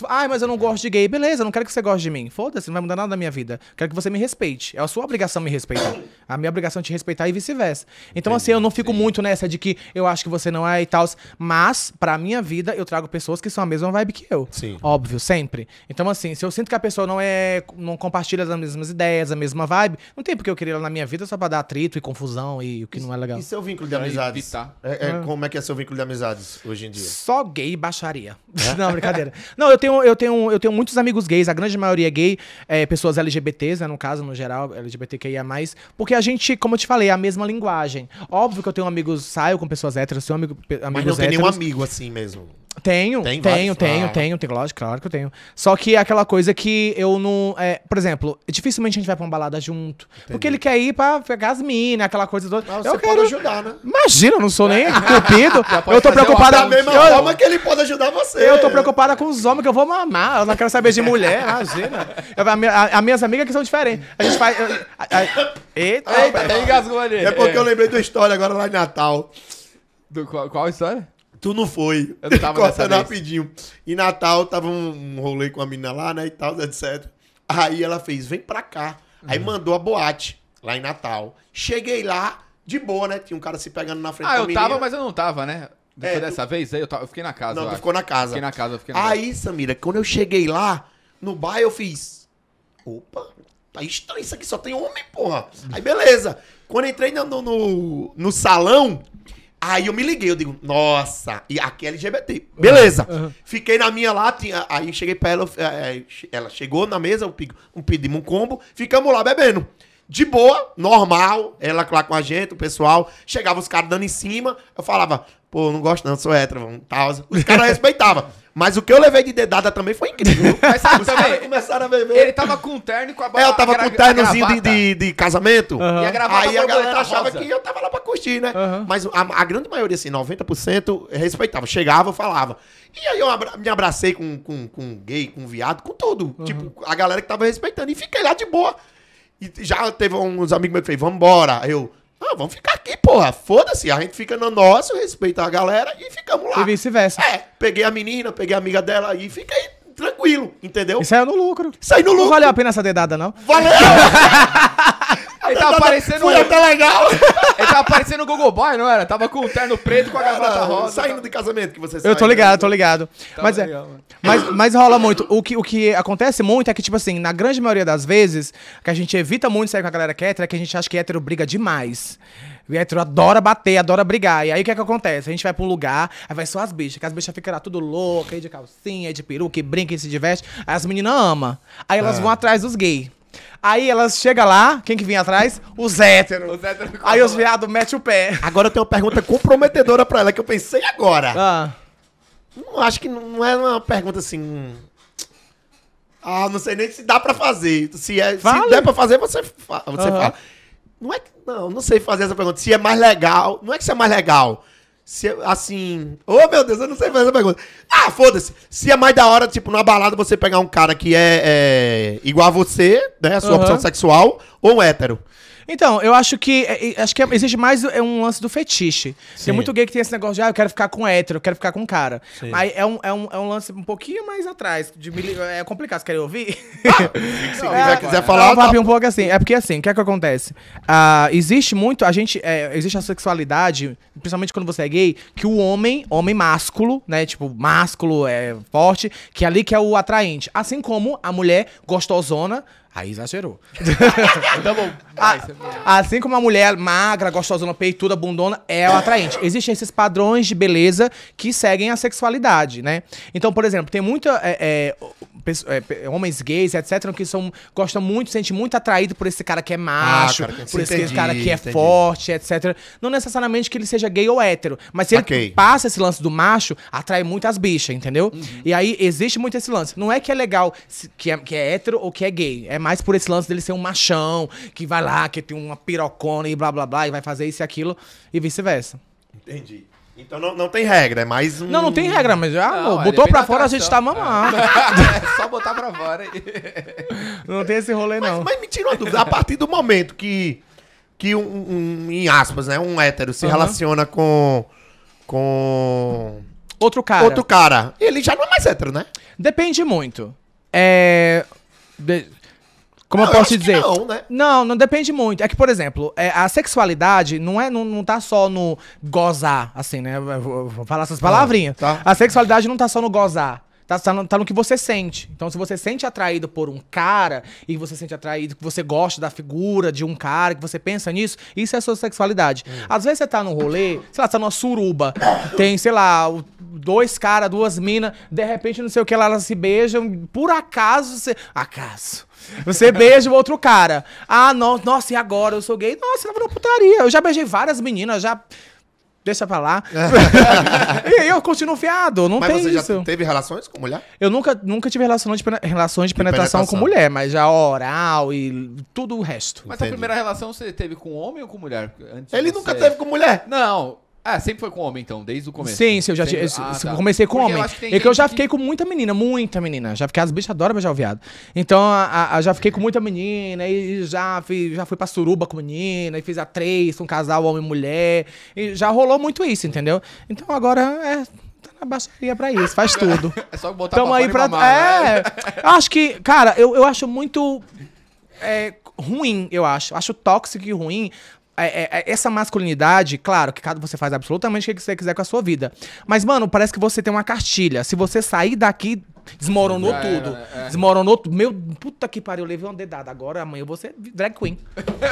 S1: Ai, mas eu não gosto de gay. Beleza, eu não quero que você goste de mim. Foda-se, não vai mudar nada da minha vida. Quero que você me respeite. É a sua obrigação me respeitar. A minha obrigação é te respeitar e vice-versa. Então, assim, eu não fico muito nessa de que eu acho que você não é e tal. Mas, pra minha vida, eu trago pessoas que são a mesma vibe que eu.
S2: Sim.
S1: Óbvio, sempre. Então, assim, se eu sinto que a pessoa não é. não compartilha as mesmas ideias, a mesma vibe, não tem porque eu queria ela na minha vida só pra dar atrito e confusão e o que não é legal.
S2: E seu vínculo de amizades?
S3: evitar.
S2: É- é, Como é que é seu vínculo de amizades hoje em dia?
S1: Só gay e baixaria. Não, brincadeira. Não, eu tenho, eu, tenho, eu tenho muitos amigos gays, a grande maioria é gay, é, pessoas LGBTs, né, no caso, no geral, LGBTQIA+, porque a gente, como eu te falei, é a mesma linguagem. Óbvio que eu tenho amigos, saio com pessoas héteros, tenho amigo, amigos
S2: Mas não tem nenhum
S1: héteros.
S2: amigo assim mesmo.
S1: Tenho,
S2: Tem
S1: tenho,
S2: vários?
S1: tenho,
S2: Ah.
S1: tenho, tenho, lógico, claro que eu tenho. Só que é aquela coisa que eu não. É, por exemplo, dificilmente a gente vai pra uma balada junto. Porque ele quer ir pra pegar as minas, aquela coisa toda.
S2: Mas
S1: eu
S2: você
S1: quero.
S2: pode ajudar, né?
S1: Imagina, eu não sou nem cupido.
S3: pode
S1: eu tô
S3: fazer
S1: preocupada.
S2: Da mesma
S1: eu,
S2: forma que ele pode ajudar você.
S1: eu tô preocupada com os homens que eu vou mamar. Eu não quero saber de mulher, imagina. Eu, a, minha- a- as minhas amigas que são diferentes. A gente faz. eu- a- a- eita,
S3: Eita, até engasgou ali.
S2: É porque eu lembrei de uma história agora lá em Natal.
S3: Do, qual, qual história?
S2: Tu não foi.
S3: Eu não tava nessa
S2: Cortando
S3: vez.
S2: rapidinho. Em Natal, tava um, um rolê com a menina lá, né, e tal, etc. Aí ela fez, vem pra cá. Aí
S3: Uhum.
S2: mandou a boate, lá em Natal. Cheguei lá, de boa, né? Tinha um cara se pegando na frente
S3: Ah,
S2: da
S3: eu
S2: menina.
S3: tava, mas eu não tava, né? Depois
S2: É, tu-
S3: dessa vez aí, eu, tava, eu fiquei na casa.
S2: Não,
S3: eu
S2: tu
S3: acho.
S2: ficou na casa.
S3: Fiquei na casa, eu fiquei na casa.
S2: Aí, Samira, quando eu cheguei lá, no bar, eu fiz. Opa, tá estranho isso aqui, só tem homem, porra. Aí, beleza. Quando eu entrei no, no- no salão, aí eu me liguei, eu digo, nossa, e aqui é LGBT. Beleza. Fiquei na minha lá, tinha, aí cheguei pra ela, é, ela chegou na mesa, eu pedi- um, pedimos um combo, ficamos lá bebendo. De boa, normal, ela lá com a gente, o pessoal. Chegava os caras dando em cima, eu falava, pô, não gosto não, sou hétero, vamos, tal. Os caras respeitavam. Mas o que eu levei de dedada também foi incrível.
S3: Mas sabe
S2: Os caras começaram a beber.
S3: ele tava com um terno e com a
S2: É, eu tava com um ternozinho de, de, de casamento.
S3: E a gravata
S2: Aí a galera achava
S3: rosa.
S2: que eu tava lá pra curtir, né?
S1: Aham.
S2: Mas a, a grande maioria, assim, 90% respeitava. Chegava, falava. E aí eu abra- me abracei com, com, com gay, com viado, com tudo. Tipo, a galera que tava respeitando. E fiquei lá de boa. E já teve uns amigos meus que fez, vambora. Aí eu, ah, vamos ficar aqui, porra. Foda-se. A gente fica no nosso, respeita a galera e ficamos lá.
S1: E vice-versa.
S2: É, peguei a menina, peguei a amiga dela e fiquei tranquilo, entendeu?
S1: E saiu no lucro.
S2: Saí no
S1: Não
S2: lucro.
S1: valeu a pena essa dedada, não.
S2: Valeu!
S3: Ele tava parecendo.
S2: Foi até legal.
S3: Ele tava parecendo o Google Boy, não era? Tava com o terno preto com a gravata rosa.
S2: Saindo de casamento que você
S1: Eu tô ligado,
S2: né?
S1: tô ligado.
S3: Tava
S1: Mas, é,
S3: legal, mano.
S1: mas, mas rola muito. O que, o que acontece muito é que, tipo assim, na grande maioria das vezes, que a gente evita muito sair com a galera que é hétero, é que a gente acha que hétero briga demais. O hétero adora bater, adora brigar. E aí o que é que acontece? A gente vai pra um lugar, aí vai só as bichas, que as bichas ficam lá tudo loucas, aí de calcinha, aí de peruca, e brinca e se diverte. Aí as meninas amam. Aí elas vão atrás dos gays. Aí elas chegam lá, quem que vinha atrás? Os héteros.
S3: Os héteros
S1: Aí os viados metem o pé.
S2: Agora eu tenho uma pergunta comprometedora pra ela que eu pensei agora.
S1: Ah.
S2: Não acho que não é uma pergunta assim. Ah, não sei nem se dá pra fazer. Se, é, se der pra fazer, você, fa- você
S1: Aham.
S2: fala. Não é que. Não, não sei fazer essa pergunta. Se é mais legal. Não é que se é mais legal. Se é, assim. Oh, meu Deus, eu não sei fazer essa pergunta. Ah, foda-se. Se é mais da hora, tipo, numa balada, você pegar um cara que é, é igual a você, né? A sua
S1: Aham.
S2: opção sexual. ou um hétero?
S1: Então, eu acho que é, é, acho que é- existe mais é um lance do fetiche.
S2: Sim.
S1: Tem muito gay que tem esse negócio de, ah, eu quero ficar com hétero, eu quero ficar com cara. Aí é um, é, um, é um lance um pouquinho mais atrás. De, mili- é complicado, vocês querem ouvir?
S2: Se quiser, quiser falar,
S1: Não,
S2: tá-
S1: um pouco assim. É porque assim, o que é que acontece? Ah, existe muito, a gente, é, existe a sexualidade, principalmente quando você é gay, que o homem, homem másculo, né, tipo, másculo, é forte, que é ali que é o atraente. Assim como a mulher gostosona, aí exagerou.
S3: Tá bom.
S1: Ah,
S3: Vai, você-
S1: assim como a mulher magra, gostosona, peituda, bundona, é o atraente. Existem esses padrões de beleza que seguem a sexualidade, né? Então, por exemplo, tem muita. é, é, é, homens gays, etc., que são, gostam muito, sentem muito atraído por esse cara que é macho,
S2: Ah, cara,
S1: por esse
S2: entendi,
S1: cara que é
S2: entendi.
S1: forte, etc. Não necessariamente que ele seja gay ou hétero, mas se
S2: Saquei.
S1: ele passa esse lance do macho, atrai muito as bichas, entendeu?
S2: Uhum.
S1: E aí existe muito esse lance. Não é que é legal que é, que é hétero ou que é gay. É mais por esse lance dele ser um machão, que vai lá, que tem uma pirocona e blá blá blá, e vai fazer isso e aquilo, e vice-versa.
S2: Entendi. Então não, não tem regra, é mais um...
S1: Não, não tem regra, mas já
S3: Não, é,
S1: botou
S3: depende
S1: pra fora, a gente tá mamando.
S3: é só botar pra fora.
S1: Não tem esse rolê,
S2: Mas,
S1: não.
S2: mas me tira uma dúvida, a partir do momento que, que um, um- em aspas, né, um hétero se
S1: Aham.
S2: relaciona com... com...
S1: Outro cara.
S2: outro cara, ele já não é mais hétero, né?
S1: Depende muito. É. de- Como
S2: Não,
S1: eu
S2: eu
S1: posso
S2: que
S1: dizer?
S2: não, né?
S1: Não, não depende muito. É que, por exemplo, é, a sexualidade não, é, não, não tá só no gozar, assim, né? Vou, vou falar essas palavrinhas.
S2: tá.
S1: A sexualidade não tá só no gozar. Tá, tá, no, tá no que você sente. Então, se você sente atraído por um cara e você sente atraído, que você gosta da figura de um cara, que você pensa nisso, isso é a sua sexualidade.
S2: Hum.
S1: Às vezes você tá num rolê, sei lá, você tá numa suruba, tem, sei lá, dois caras, duas minas, de repente, não sei o que lá, elas se beijam, por acaso você. Acaso. Você beija o outro cara. Ah, no, nossa, e agora? Eu sou gay? Nossa, você tava na putaria. Eu já beijei várias meninas, já. Deixa pra lá. e aí eu continuo fiado, não
S2: Mas
S1: tem
S2: você
S1: isso.
S2: já teve relações com mulher?
S1: Eu nunca, nunca tive relação de, relações de penetração, com
S2: penetração.
S1: mulher, mas já oral e tudo o resto.
S3: Mas
S2: Entendi.
S3: a primeira relação você teve com homem ou com mulher? Antes
S2: Ele
S3: você-
S2: nunca teve com mulher.
S3: Não. Ah, sempre foi com homem, então, desde o começo.
S1: Sim, sim, eu já
S3: Sempre- Ah,
S1: eu
S3: tá.
S1: comecei com
S3: Porque eu
S1: homem.
S3: tem
S1: É que eu já fiquei com muita menina, muita menina. Já fiquei, as bichas adoram beijar o viado. Então, a, a- já fiquei com muita menina e já fui, já fui pra suruba com menina e fiz a três, um casal homem e mulher. E já rolou muito isso, entendeu? Então agora é. Tá na baixaria pra isso, faz tudo.
S3: É só botar
S1: Tamo
S3: pra
S1: aí pra.
S3: mamar, né?
S1: é. Eu acho que, cara, eu, eu acho muito é, ruim, eu acho. Acho tóxico e ruim. É, é, é, essa masculinidade, claro, que cada você faz absolutamente o que você quiser com a sua vida. Mas, mano, parece que você tem uma cartilha. Se você sair daqui, desmoronou tudo.
S3: né? É.
S1: Desmoronou tudo. Meu, puta que pariu, eu levei uma dedada. Agora, amanhã eu vou ser drag queen.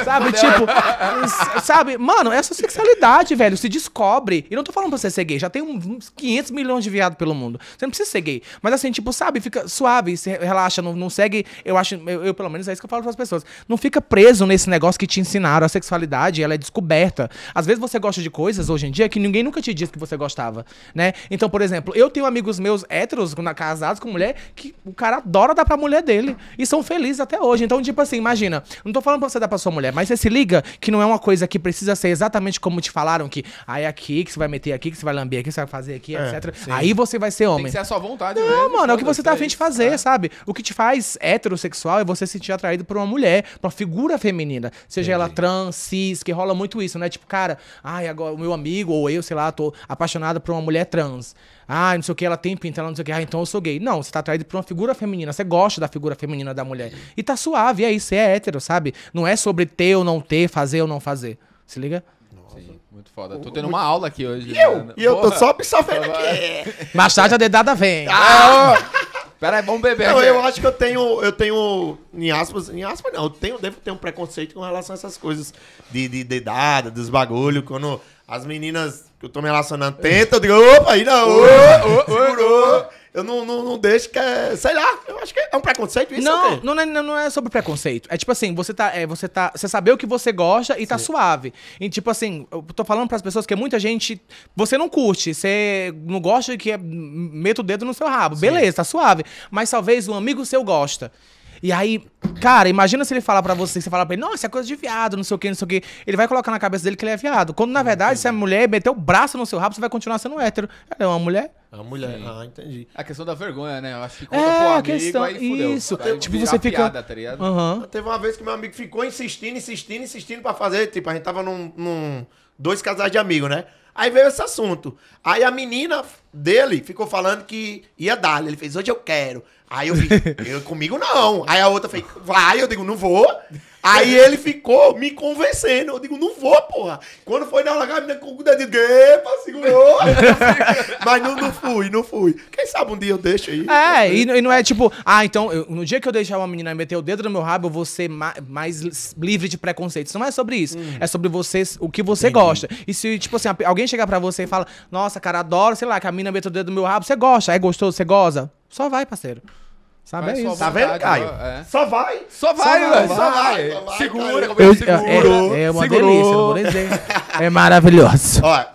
S1: Sabe? tipo, sabe? Mano, essa sexualidade, velho, se descobre. E não tô falando pra você ser gay, já tem uns 500 milhões de viados pelo mundo. Você não precisa ser gay. Mas assim, tipo, sabe? Fica suave, se relaxa, não, não segue. Eu acho, eu, eu, pelo menos é isso que eu falo pras pessoas. Não fica preso nesse negócio que te ensinaram. A sexualidade, ela é descoberta. Às vezes você gosta de coisas hoje em dia que ninguém nunca te disse que você gostava, né? Então, por exemplo, eu tenho amigos meus héteros, casados com mulher, que o cara adora dar pra mulher dele. E são felizes até hoje. Então, tipo assim, imagina, não tô falando pra você dar pra sua mulher, mas você se liga que não é uma coisa que precisa ser exatamente como te falaram, que aí é aqui, que você vai meter aqui, que você vai lamber aqui, que você vai fazer aqui,
S2: É,
S1: etc.
S2: sim.
S1: Aí você vai ser
S3: Tem
S1: homem.
S3: que ser a sua vontade
S1: Não,
S3: mesmo,
S1: mano, é o que você tá
S3: é
S1: afim de
S3: isso.
S1: fazer,
S3: É.
S1: sabe? O que te faz heterossexual é você se sentir atraído por uma mulher, por uma figura feminina. Seja ela trans, cis, que rola muito isso, né? Tipo, cara, ai, agora o meu amigo ou eu, sei lá, tô apaixonado por uma mulher trans. Ah, não sei o que, ela tem pinta, ela não sei o que, ah, então eu sou gay. Não, você tá atraído por uma figura feminina, você gosta da figura feminina da mulher. E tá suave, é isso, você é hétero, sabe? Não é sobre ter ou não ter, fazer ou não fazer. Se liga?
S3: Sim, muito foda. Tô tendo uma aula aqui hoje.
S2: E eu?
S3: né?
S2: E eu tô
S3: Porra.
S2: só absorvendo aqui.
S1: Mais tarde a dedada vem.
S3: Pera aí, vamos beber
S2: Não, eu acho que eu tenho, eu tenho, em aspas, em aspas não, eu tenho, devo ter um preconceito com relação a essas coisas de, de dedada, dos bagulho, quando as meninas que eu tô me relacionando tentam, eu digo, opa, aí não, ô, segurou, eu não, não, não deixo que é, sei lá, eu acho que é um preconceito isso
S1: Não,
S2: quê?
S1: não é, não é sobre preconceito. É tipo assim, você tá, é, você tá, você saber o que você gosta e tá suave. E tipo assim, eu tô falando pras pessoas que muita gente, você não curte, você não gosta que é, meta o dedo no seu rabo. Beleza, tá suave. Mas talvez um amigo seu gosta. E aí, cara, imagina se ele falar pra você, você falar pra ele, nossa, isso é coisa de viado, não sei o que, não sei o que. Ele vai colocar na cabeça dele que ele é viado. Quando, na verdade, se a mulher meter o braço no seu rabo, você vai continuar sendo hétero. Ela é uma mulher.
S2: A mulher.
S3: Sim.
S2: Ah, entendi.
S3: A questão da vergonha, né? Eu acho que conta
S1: É,
S3: pro
S1: a
S3: amigo,
S1: questão-
S3: aí fudeu.
S1: isso.
S3: Vai
S1: Tipo, você fica-
S3: piada, tá ligado?
S1: Aham.
S2: Teve uma vez que meu amigo ficou insistindo, insistindo, insistindo pra fazer. Tipo, a gente tava num. num- dois casais de amigos, né? Aí veio esse assunto. Aí a menina dele ficou falando que ia dar. Ele fez, hoje eu quero. Aí eu fiz, eu, comigo não. Aí a outra fez, vai, eu digo, não vou. Aí ele ficou me convencendo. Eu digo, não vou, porra. Quando foi na hora, a menina com o dedinho, epa, segurou. Mas não, não fui, não fui. Quem sabe um dia eu deixo aí.
S1: É, e, e não é tipo, ah, então, eu- no dia que eu deixar uma menina meter o dedo no meu rabo, eu vou ser ma- mais li- livre de preconceitos. Não é sobre isso. É sobre você, o que você gosta. E se, tipo assim, alguém chegar pra você e fala, nossa, cara, adoro, sei lá, que a menina meta o dedo no meu rabo, você gosta, é gostoso, você goza? Só vai, parceiro. Sabe, é isso.
S2: Tá vendo, Caio?
S3: é.
S2: Só vai.
S3: Só vai, velho.
S2: só
S3: Só
S2: vai, só vai,
S3: Segura,
S1: Eu,
S3: segurou.
S1: é, é uma
S3: Segurou.
S1: delícia, não vou dizer. É maravilhoso.
S2: Ó,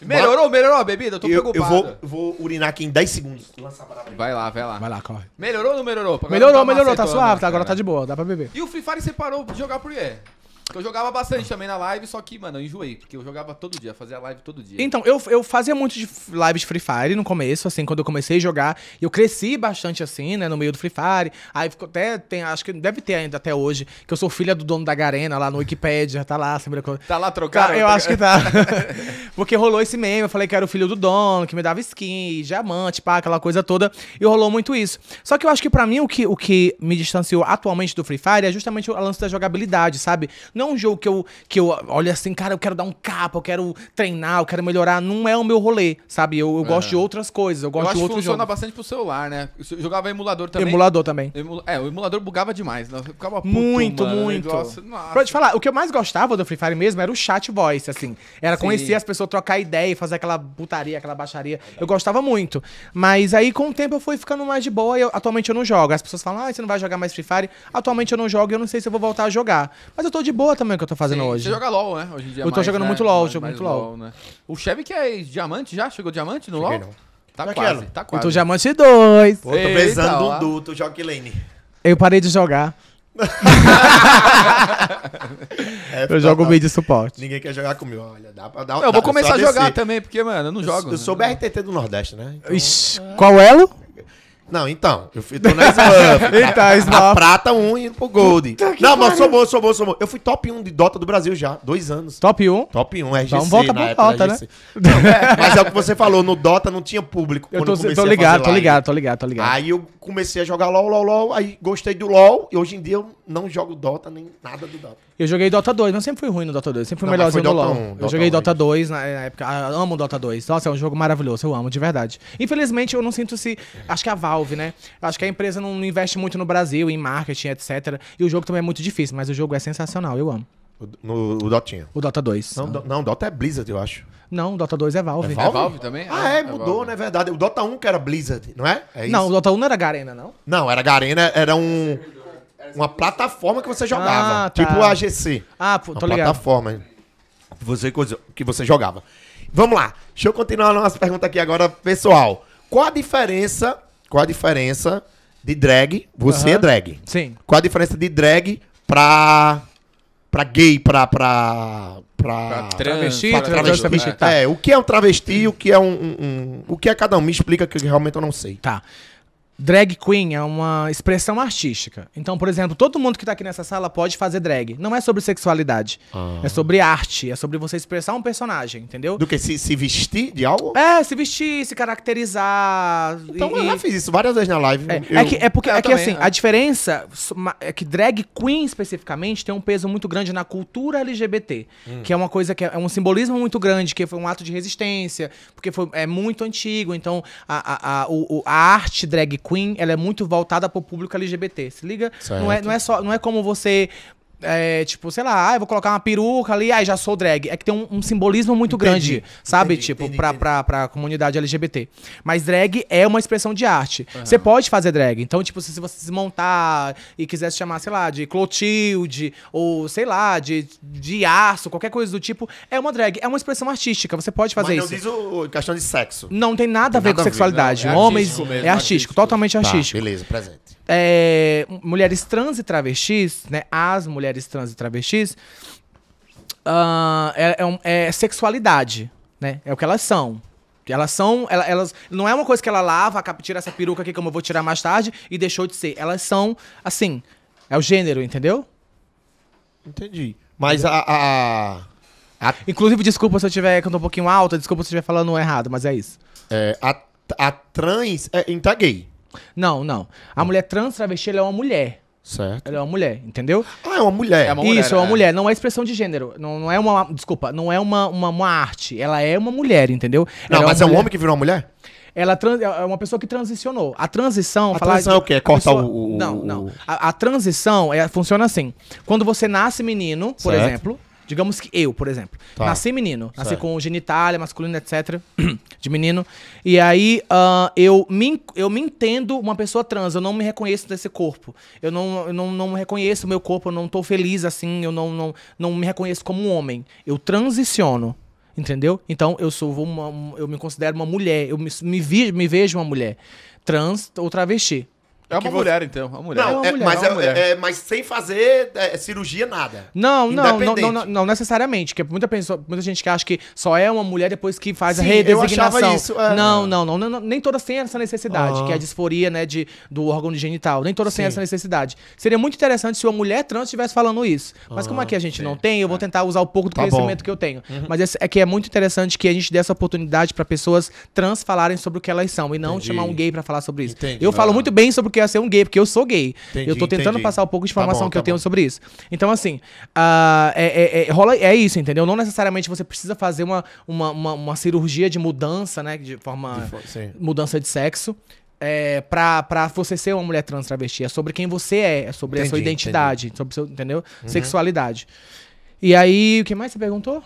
S3: Melhorou, melhorou a bebida? Eu tô
S2: eu,
S3: preocupado.
S2: eu vou, vou urinar aqui em 10 segundos.
S3: Vai lá, vai lá.
S1: Vai lá, corre.
S3: Melhorou ou não melhorou?
S1: Melhorou,
S3: não
S1: melhorou, tá suave, tá, agora tá de boa, dá pra beber.
S3: E o Free Fire você parou de jogar por quê? Eu jogava bastante também na live, só que, mano, eu enjoei. Porque eu jogava todo dia, fazia live todo dia.
S1: Então, eu, eu fazia muito de live de Free Fire no começo, assim, quando eu comecei a jogar. E eu cresci bastante, assim, né, no meio do Free Fire. Aí ficou até, tem, acho que deve ter ainda até hoje, que eu sou filha do dono da Garena lá no Wikipedia, tá lá, sempre...
S3: Tá lá trocado?
S1: Cara, eu acho que tá. Porque rolou esse meme, eu falei que era o filho do dono, que me dava skin, diamante, pá, aquela coisa toda. E rolou muito isso. Só que eu acho que pra mim o que, o que me distanciou atualmente do Free Fire é justamente o lance da jogabilidade, sabe? Não é um jogo que eu, que eu olho assim, cara, eu quero dar um capa, eu quero treinar, eu quero melhorar. Não é o meu rolê, sabe? Eu, eu gosto de outras coisas, eu
S3: Eu
S1: gosto
S3: acho
S1: de outros
S3: funciona
S1: jogos.
S3: bastante pro celular, né? Eu jogava emulador também.
S1: Emulador também.
S3: Emu- É, o emulador bugava demais. Né? Eu ficava puto,
S1: Muito,
S3: mano.
S1: muito.
S3: Nossa.
S1: Pra te falar, o que eu mais gostava do Free Fire mesmo era o chat voice, assim. Era
S3: Sim.
S1: conhecer as pessoas, trocar ideia e fazer aquela putaria, aquela baixaria. Eu gostava muito. Mas aí, com o tempo, eu fui ficando mais de boa e eu- atualmente eu não jogo. As pessoas falam, ah, você não vai jogar mais Free Fire. Atualmente eu não jogo e eu não sei se eu vou voltar a jogar. Mas eu tô de boa também o que eu tô fazendo
S3: Sim,
S1: hoje.
S3: Você joga LOL, né? Hoje em dia
S1: Eu tô
S3: mais,
S1: jogando
S3: né?
S1: muito LOL,
S3: Mais-
S1: jogo
S3: mais
S1: muito LOL.
S3: né? O Chevy que é diamante já? Chegou diamante no
S2: Cheguei
S3: LOL?
S2: não.
S3: Tá
S2: Tá
S3: quase,
S2: aquela.
S3: tá
S1: Eu
S3: quase.
S1: tô diamante 2.
S2: Pô, tô
S3: Eita,
S2: precisando de um duto, jogue lane.
S1: Eu parei de jogar.
S2: É,
S1: Eu jogo mid de suporte.
S2: Ninguém quer jogar comigo. Olha, dá pra dar
S3: Eu vou
S2: dá-
S3: começar
S2: só
S3: a jogar
S2: descer.
S3: também, porque, mano, eu não jogo.
S2: Eu sou BRTT do Nordeste, né? Então-
S1: Ixi, qual elo?
S2: Não, então, eu fui, tô na Smurf.
S1: Eita,
S2: Na
S1: Smurf.
S2: prata 1 indo pro Gold. Não, mas eu sou bom, sou bom, sou bom. Eu fui top 1 de Dota do Brasil já, dois anos.
S1: Top 1.
S2: Top 1, RGC,
S1: Então volta pro Dota,
S2: da
S1: né?
S2: Não, é, mas é o que você falou, no Dota não tinha público.
S1: Eu tô,
S2: comecei
S1: tô
S2: a
S1: ligado, tô ligado, tô ligado, tô ligado.
S2: Aí eu comecei a jogar LOL, LOL, LOL, aí gostei do LOL, e hoje em dia eu não jogo Dota, nem nada do Dota.
S1: Eu joguei Dota 2, mas sempre fui ruim no Dota 2. Sempre fui
S2: Não,
S1: melhorzinho no LoL.
S2: 1,
S1: eu
S2: Dota
S1: joguei
S2: 1
S1: Dota
S2: ainda.
S1: 2 na, época. Amo Dota 2. Nossa, é um jogo maravilhoso. Eu amo, de verdade. Infelizmente, eu não sinto se. Acho que a Valve, né? Acho que a empresa não investe muito no Brasil, em marketing, etc. E o jogo também é muito difícil, mas o jogo é sensacional. Eu amo.
S2: O- No, o Dotinha.
S1: O Dota 2.
S2: Não,
S1: Não,
S2: Do- não, Dota é Blizzard, eu acho.
S1: o Dota 2 é Valve.
S2: É
S3: É
S2: Valve?
S3: Valve também?
S2: Ah, é,
S3: é
S2: mudou, né? É verdade. O Dota 1 que era Blizzard, não é? É isso?
S1: Não, o Dota 1 não era Garena, não?
S2: Não, era Garena, era um. Uma plataforma que você jogava.
S1: Ah, tá.
S2: Tipo a AGC.
S1: Ah, pô,
S2: Uma
S1: tô ligado.
S2: plataforma você, coisa- que você jogava. Vamos lá. Deixa eu continuar nossa pergunta aqui agora, pessoal. Qual a diferença. Qual a diferença de drag? Você é drag.
S1: Sim.
S2: Qual a diferença de drag pra. pra gay, pra. pra. pra.
S3: Pra
S1: Travesti,
S3: pra
S1: travesti, travesti, tá.
S2: É, o que é um travesti, o que é um, um- um- O que é cada um? Me explica que realmente eu não sei.
S1: Tá. Drag queen é uma expressão artística. Então, por exemplo, todo mundo que tá aqui nessa sala pode fazer drag. Não é sobre sexualidade.
S2: Ah.
S1: É sobre arte. É sobre você expressar um personagem, entendeu?
S2: Do que? Se, se vestir de algo?
S1: É, se vestir, se caracterizar.
S2: Então
S1: e-
S2: eu já fiz isso várias vezes na live.
S1: É,
S2: Eu-
S1: é que, é porque é que,
S3: também,
S1: assim,
S3: é.
S1: a diferença é que drag queen especificamente tem um peso muito grande na cultura LGBT,
S2: Hum.
S1: que é uma coisa que é, é um simbolismo muito grande, que foi um ato de resistência, porque foi, é muito antigo. Então, a, a, a, o- a arte drag queen ela é muito voltada para o público LGBT. Se liga? Não é, não é só, não é como você é, tipo, sei lá, ah, eu vou colocar uma peruca ali, aí já sou drag. É que tem um, um simbolismo muito
S2: Entendi,
S1: grande, sabe?
S2: entendi,
S1: tipo,
S2: entendi,
S1: pra,
S2: entendi.
S1: pra, pra comunidade LGBT. Mas drag é uma expressão de arte. Você pode fazer drag. Então, tipo, se, se você se montar e quiser se chamar, sei lá, de Clotilde, ou sei lá, de, de aço, qualquer coisa do tipo, é uma drag. É uma expressão artística. Você pode fazer
S2: Mas não
S1: isso.
S2: diz o, questão de sexo.
S1: Não tem nada a
S2: Tem
S1: ver
S2: nada
S1: com
S2: a ver,
S1: sexualidade.
S3: não, é
S1: Homens
S3: artístico mesmo,
S1: é artístico,
S3: artístico.
S1: totalmente
S2: Tá,
S1: artístico.
S2: beleza, presente.
S1: É, mulheres trans e travestis, né? As mulheres trans e travestis, ah, é, é é sexualidade, né? É o que elas são. Elas são. ela- Elas, não é uma coisa que ela lava, acaba- tira essa peruca aqui, como eu vou tirar mais tarde, e deixou de ser. Elas são, assim. É o gênero, entendeu?
S2: Entendi. Mas a. a, a,
S1: Inclusive, desculpa se eu tiver, que eu tô um pouquinho alta, desculpa se eu estiver falando errado, mas é isso.
S2: é, a, a trans é, então é gay.
S1: Não, não. A mulher trans travesti, ela é uma mulher.
S2: Certo.
S1: Ela é uma mulher, entendeu?
S2: Ah, é uma mulher.
S3: É uma mulher,
S1: Isso, é uma
S3: é.
S1: mulher. Não é expressão de gênero. Não, não é uma. Desculpa, não é uma, uma, uma arte. Ela é uma mulher, entendeu?
S2: Não,
S1: Ela
S2: mas é
S1: uma
S2: um homem que virou uma mulher?
S1: Ela tran- é uma pessoa que transicionou. A transição.
S2: A
S1: falar
S2: transição
S1: de-
S2: é o quê? É
S1: a
S2: cortar
S1: pessoa-
S2: o- o-
S1: Não, não. A, a transição é, funciona assim. Quando você nasce menino, por
S2: Certo.
S1: exemplo. Digamos que eu, por exemplo.
S2: Tá.
S1: Nasci menino. Nasci
S2: Certo.
S1: com genitália, masculino, etc. de menino. E aí ah, eu, me, eu me entendo uma pessoa trans. Eu não me reconheço desse corpo. Eu não, eu não, não reconheço o meu corpo. Eu não tô feliz assim. Eu não, não, não me reconheço como um homem. Eu transiciono. Entendeu? Então eu sou uma. um- Eu me considero uma mulher. Eu me, me, vi- me vejo uma mulher. Trans ou travesti.
S3: É
S2: que
S3: uma
S2: você-
S3: mulher, então. Uma mulher.
S2: Não,
S1: uma
S2: é-
S1: mulher,
S2: mas,
S3: é uma
S2: é-
S3: mulher.
S2: é- mas sem fazer é, cirurgia, nada.
S1: Não, não, não, não, não, necessariamente. Porque muita, pessoa, muita gente que acha que só é uma mulher depois que faz a
S2: Sim, eu
S1: redesignação.
S2: isso, é.
S1: não, não, não, não, Nem todas têm essa necessidade,
S2: Ah.
S1: que é a disforia, né, de, do órgão genital. Nem todas têm
S2: Sim.
S1: essa necessidade. Seria muito interessante se uma mulher trans estivesse falando isso. Mas como aqui a gente não tem, eu vou tentar usar o pouco do
S2: Tá
S1: conhecimento
S2: bom.
S1: que eu tenho. Mas esse- é que é muito interessante que a gente dê essa oportunidade para pessoas trans falarem sobre o que elas são e não
S2: Entendi.
S1: chamar um gay para falar sobre isso.
S2: Entendi.
S1: Eu falo
S2: Ah.
S1: muito bem sobre o que é ser um gay, porque eu sou gay.
S2: Entendi,
S1: eu tô tentando
S2: entendi.
S1: passar um pouco de
S2: Tá
S1: informação
S2: bom,
S1: que eu
S2: tá
S1: tenho
S2: bom.
S1: sobre isso. Então, assim, ah, é, é- é- rola, é isso, entendeu? Não necessariamente você precisa fazer uma, uma, uma, uma cirurgia de mudança, né? De forma.
S2: Sim.
S1: mudança de sexo. É, pra, pra você ser uma mulher trans travesti. É sobre quem você é, é sobre a sua
S2: Entendi,
S1: identidade, sobre seu, entendeu? Sexualidade. E aí, o que mais você perguntou?